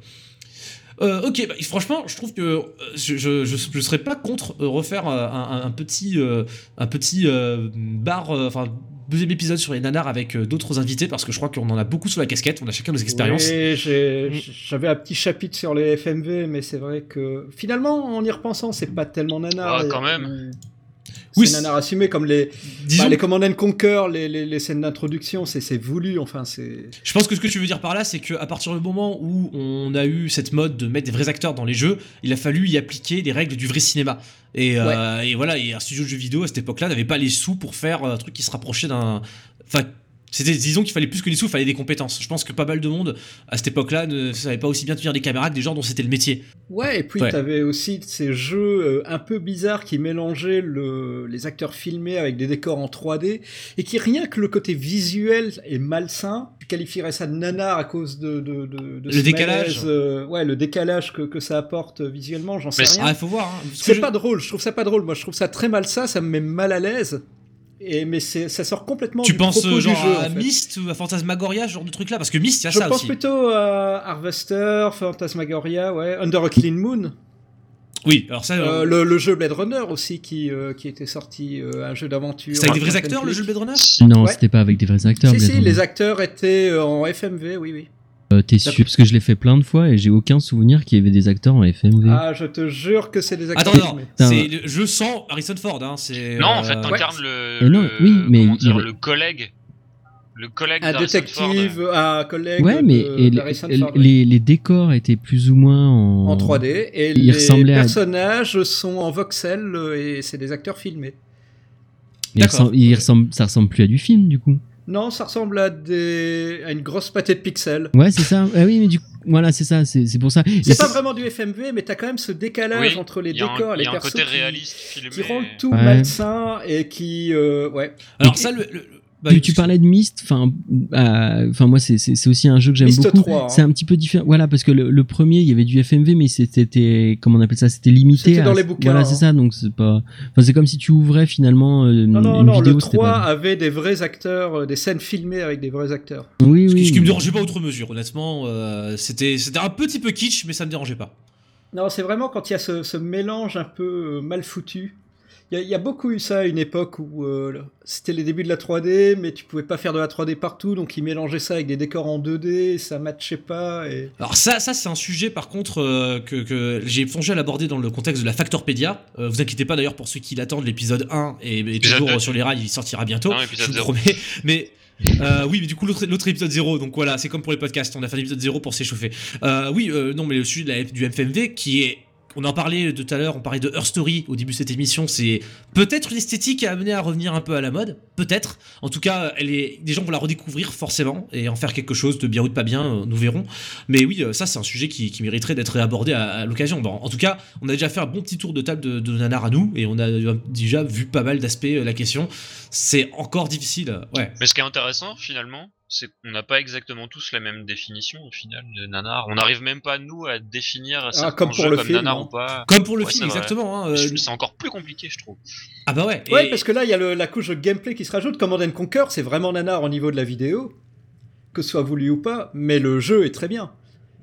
Euh, ok, bah, franchement, je trouve que euh, je, je, je, je serais pas contre euh, refaire euh, un, un- un petit, euh, un petit euh, bar, euh, enfin deuxième épisode sur les nanars avec euh, d'autres invités parce que je crois qu'on en a beaucoup sur la casquette, on a chacun nos expériences. Oui, j'ai- j'avais un petit chapitre sur les FMV, mais c'est vrai que finalement, en y repensant, c'est pas tellement nanar. Ah, Et- quand même. C'est Oui, nanar assumé comme les, Disons- bah, les Command and Conquer, les, les, les scènes d'introduction, c'est c'est voulu. Enfin, c'est. Je pense que ce que tu veux dire par là, c'est qu'à partir du moment où on a eu cette mode de mettre des vrais acteurs dans les jeux, il a fallu y appliquer les règles du vrai cinéma. Et, euh, et voilà, et un studio de jeux vidéo à cette époque-là n'avait pas les sous pour faire un truc qui se rapprochait d'un. Enfin, c'était, disons qu'il fallait plus que les sous, il fallait des compétences. Je pense que pas mal de monde à cette époque-là ne savait pas aussi bien tenir des caméras que des gens dont c'était le métier. Ouais, et puis Ouais. t'avais aussi ces jeux euh, un peu bizarres qui mélangeaient le, les acteurs filmés avec des décors en 3D et qui rien que le côté visuel est malsain. Tu qualifierais ça de nanar à cause de, de, de, de Le ce décalage. malaise, euh, ouais, le décalage que, que ça apporte visuellement, j'en sais Mais rien. ah, faut voir, hein, c'est je- pas drôle, je trouve ça pas drôle. Moi, je trouve ça très malsain, ça me met mal à l'aise. Et mais ça sort complètement Tu du penses propos genre du jeu. à en fait. Myst ou à Phantasmagoria, ce genre de truc là Parce que Myst, il y a Je ça pense aussi. plutôt à Harvester, Phantasmagoria, ouais, Under a Clean Moon. Oui, alors ça. Euh, euh, le, le jeu Blade Runner aussi qui, euh, qui était sorti, euh, un jeu d'aventure. C'est avec des vrais acteurs le jeu Blade Runner? Non, Ouais. c'était pas avec des vrais acteurs. Si, Blade si, Runner. les acteurs étaient en FMV, oui, oui. Euh, T'es sûr? Parce que je l'ai fait plein de fois et j'ai aucun souvenir qu'il y avait des acteurs en FMV. Ah, je te jure que c'est des acteurs. Attends, non, le- je sens Harrison Ford. Hein, Non, en euh, fait, t'incarnes le, Et non, le- oui, mais comment il dire, le collègue, le collègue Un d'Harrison détective, Ford. un collègue Ouais, mais de- et les, d'Harrison Ford. les- les décors étaient plus ou moins en, En 3D et Ils les à- personnages sont en voxel euh, et c'est des acteurs filmés. ressemblent- ils ressemblent- ça ressemble plus à du film du coup. Non, ça ressemble à, des... à une grosse pâtée de pixels. Ouais, c'est ça. Ah oui, mais du coup, voilà, c'est ça. C'est c'est pour ça. C'est pas vraiment du FMV, mais t'as quand même ce décalage Oui, entre les un- décors et il les y a un côté qui, réaliste filmé. qui rendent tout Ouais. malsain et qui, euh, ouais. Alors Et- ça, le, le- bah, tu, tu parlais de Myst, enfin, euh, enfin moi c'est aussi un jeu que j'aime beaucoup. 3, hein. C'est un petit peu différent, voilà, parce que le, le premier il y avait du FMV, mais c'était comment on appelle ça, c'était limité. C'était dans les bouquins, Voilà, hein. c'est ça, donc c'est pas, enfin c'est comme si tu ouvrais finalement euh, Non, non, une non, vidéo. le c'était 3 pas- avait des vrais acteurs, euh, des scènes filmées avec des vrais acteurs. Oui, ce, qui, oui. ce qui me dérangeait pas outre mesure, honnêtement. euh, c'était, c'était un petit peu kitsch, mais ça me dérangeait pas. Non, c'est vraiment quand il y a ce, ce mélange un peu mal foutu. Il y, a- il y a beaucoup eu ça à une époque où euh, c'était les débuts de la 3D, mais tu pouvais pas faire de la 3D partout, donc ils mélangeaient ça avec des décors en 2D, ça matchait pas. Et... Alors ça, ça c'est un sujet par contre euh, que, que j'ai songé à l'aborder dans le contexte de la Factorpedia. Euh, vous inquiétez pas d'ailleurs pour ceux qui l'attendent, l'épisode 1 et, et Épisode toujours sur les rails, il sortira bientôt. Non, je vous zéro. promets. Mais euh, oui, mais du coup l'autre l'autre épisode 0, donc voilà, c'est comme pour les podcasts, on a fait l'épisode 0 pour s'échauffer. Euh, oui, euh, non mais le sujet de la- du FMV qui est on en parlait tout à l'heure, on parlait de Her Story au début de cette émission, c'est peut-être une esthétique à amener à revenir un peu à la mode, peut-être. En tout cas, elle est, des gens vont la redécouvrir forcément et en faire quelque chose de bien ou de pas bien, euh, nous verrons. Mais oui, euh, ça c'est un sujet qui, mériterait d'être abordé à, à l'occasion. Bon, en tout cas, on a déjà fait un bon petit tour de table de, de nanar à nous et on a déjà vu pas mal d'aspects euh, la question. C'est encore difficile, ouais. Mais ce qui est intéressant finalement, c'est qu'on n'a pas exactement tous la même définition au final de nanar. On n'arrive même pas nous à définir Ah, comme pour le comme film, nanar non ou pas. Comme pour le Ouais, film, c'est exactement. hein, euh, C'est encore plus compliqué, je trouve. Ah bah ouais. Ouais, parce que là, il y a le- la couche de gameplay qui se rajoute. Command and Conquer, c'est vraiment nanar au niveau de la vidéo, que ce soit voulu ou pas, mais le jeu est très bien.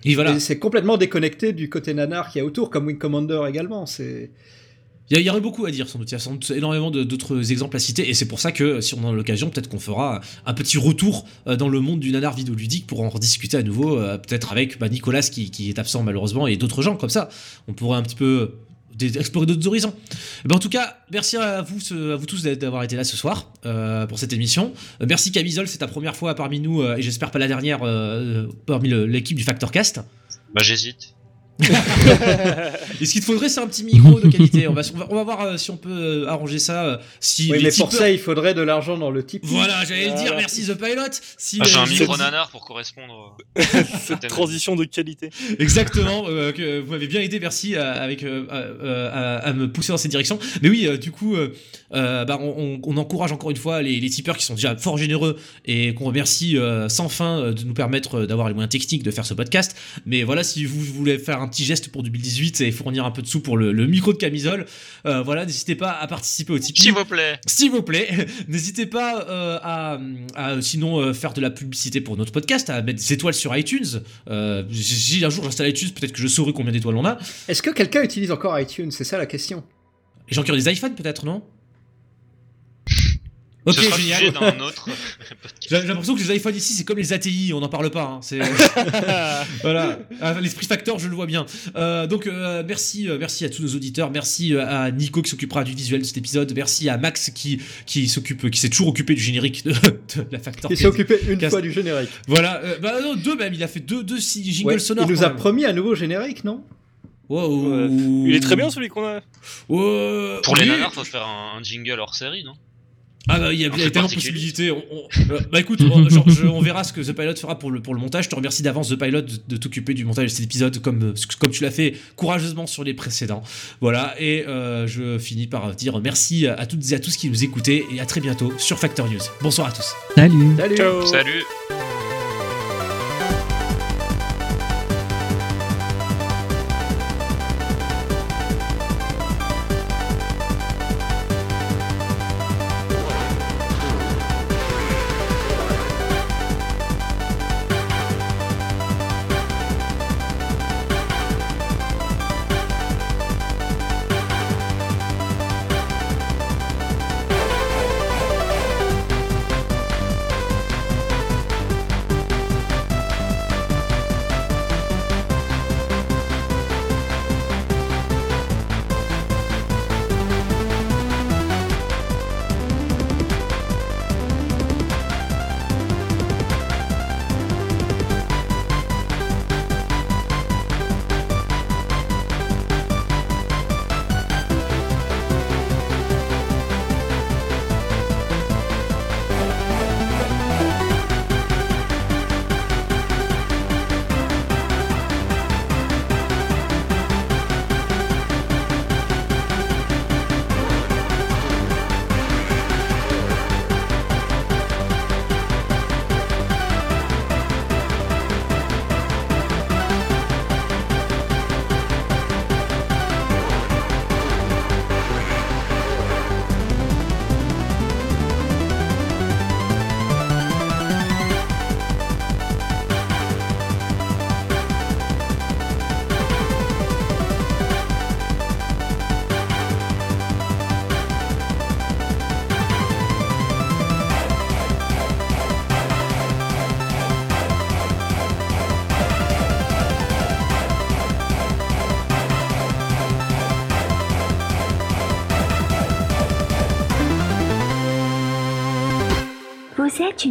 Et voilà. C'est complètement déconnecté du côté nanar qu'il y a autour, comme Wing Commander également. C'est Il y, aurait beaucoup à dire sans doute. Il y a énormément d'autres exemples à citer. Et c'est pour ça que si on en a l'occasion, peut-être qu'on fera un petit retour euh, dans le monde du nanar vidéoludique pour en rediscuter à nouveau. euh, peut-être avec bah, Nicolas qui, est absent malheureusement et d'autres gens comme ça. On pourrait un petit peu explorer d'autres horizons. Eh ben, en tout cas, merci à vous, à vous tous d'avoir été là ce soir euh, pour cette émission. Merci Camisole, c'est ta première fois parmi nous et j'espère pas la dernière parmi l'équipe du Factor Cast. Bah j'hésite. Et ce qu'il te faudrait, c'est un petit micro de qualité. On va, on va, on va voir euh, si on peut euh, arranger ça. euh, si oui, les mais pour tipeurs- ça, il faudrait de l'argent dans le type. Voilà, j'allais le dire, merci The Pilot. Si, Ah, J'ai euh, un micro nanar pour correspondre. Cette transition de qualité. Exactement, euh, que vous m'avez bien aidé, merci à, avec, euh, à, euh, à- à me pousser dans cette direction. Mais oui, euh, du coup, euh, euh, bah, on, on- on encourage encore une fois les, les tipeurs qui sont déjà fort généreux et qu'on remercie euh, sans fin euh, de nous permettre euh, d'avoir les moyens techniques de faire ce podcast. Mais voilà, si vous voulez faire un petit geste pour 2018 et fournir un peu de sous pour le, le micro de camisole, euh, voilà, n'hésitez pas à participer au Tipeee. S'il vous plaît. S'il vous plaît, n'hésitez pas euh, à, à, sinon euh, faire de la publicité pour notre podcast, à mettre des étoiles sur iTunes. Euh, si un jour j'installe iTunes, peut-être que je saurai combien d'étoiles on a. Est-ce que quelqu'un utilise encore iTunes? C'est ça la question. Les gens qui ont des iPhones, peut-être, non? Ok, Ce sera génial. sujet d'un autre J'ai l'impression que les iPhones ici, c'est comme les ATI, on n'en parle pas. hein, c'est voilà, Ah, l'esprit factor, je le vois bien. Euh, donc euh, merci, euh, merci à tous nos auditeurs, merci euh, à Nico qui s'occupera du visuel de cet épisode, merci à Max qui qui s'occupe, qui s'est toujours occupé du générique de, de la factor. Il s'est occupé une fois du générique. Voilà, euh, bah non, deux même, il a fait deux, jingles Ouais, sonores. il nous a même. promis un nouveau générique, non? Wow. Il est très bien celui qu'on a. Ouais, Pour les oui. nanars, faut faire un, un jingle hors série, non? Ah bah il y a, Un il y a truc tellement de possibilités. On- on- euh, bah écoute, on, genre, je- on verra ce que The Pilot fera pour le, pour le montage. Je te remercie d'avance The Pilot de, de t'occuper du montage de cet épisode comme, euh, comme tu l'as fait courageusement sur les précédents. Voilà, et euh, je finis par dire merci à toutes et à tous qui nous écoutaient et à très bientôt sur Factor News. Bonsoir à tous. Salut. Salut. Salut.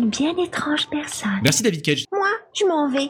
Une bien étrange personne. Merci David Cage. Moi, je m'en vais.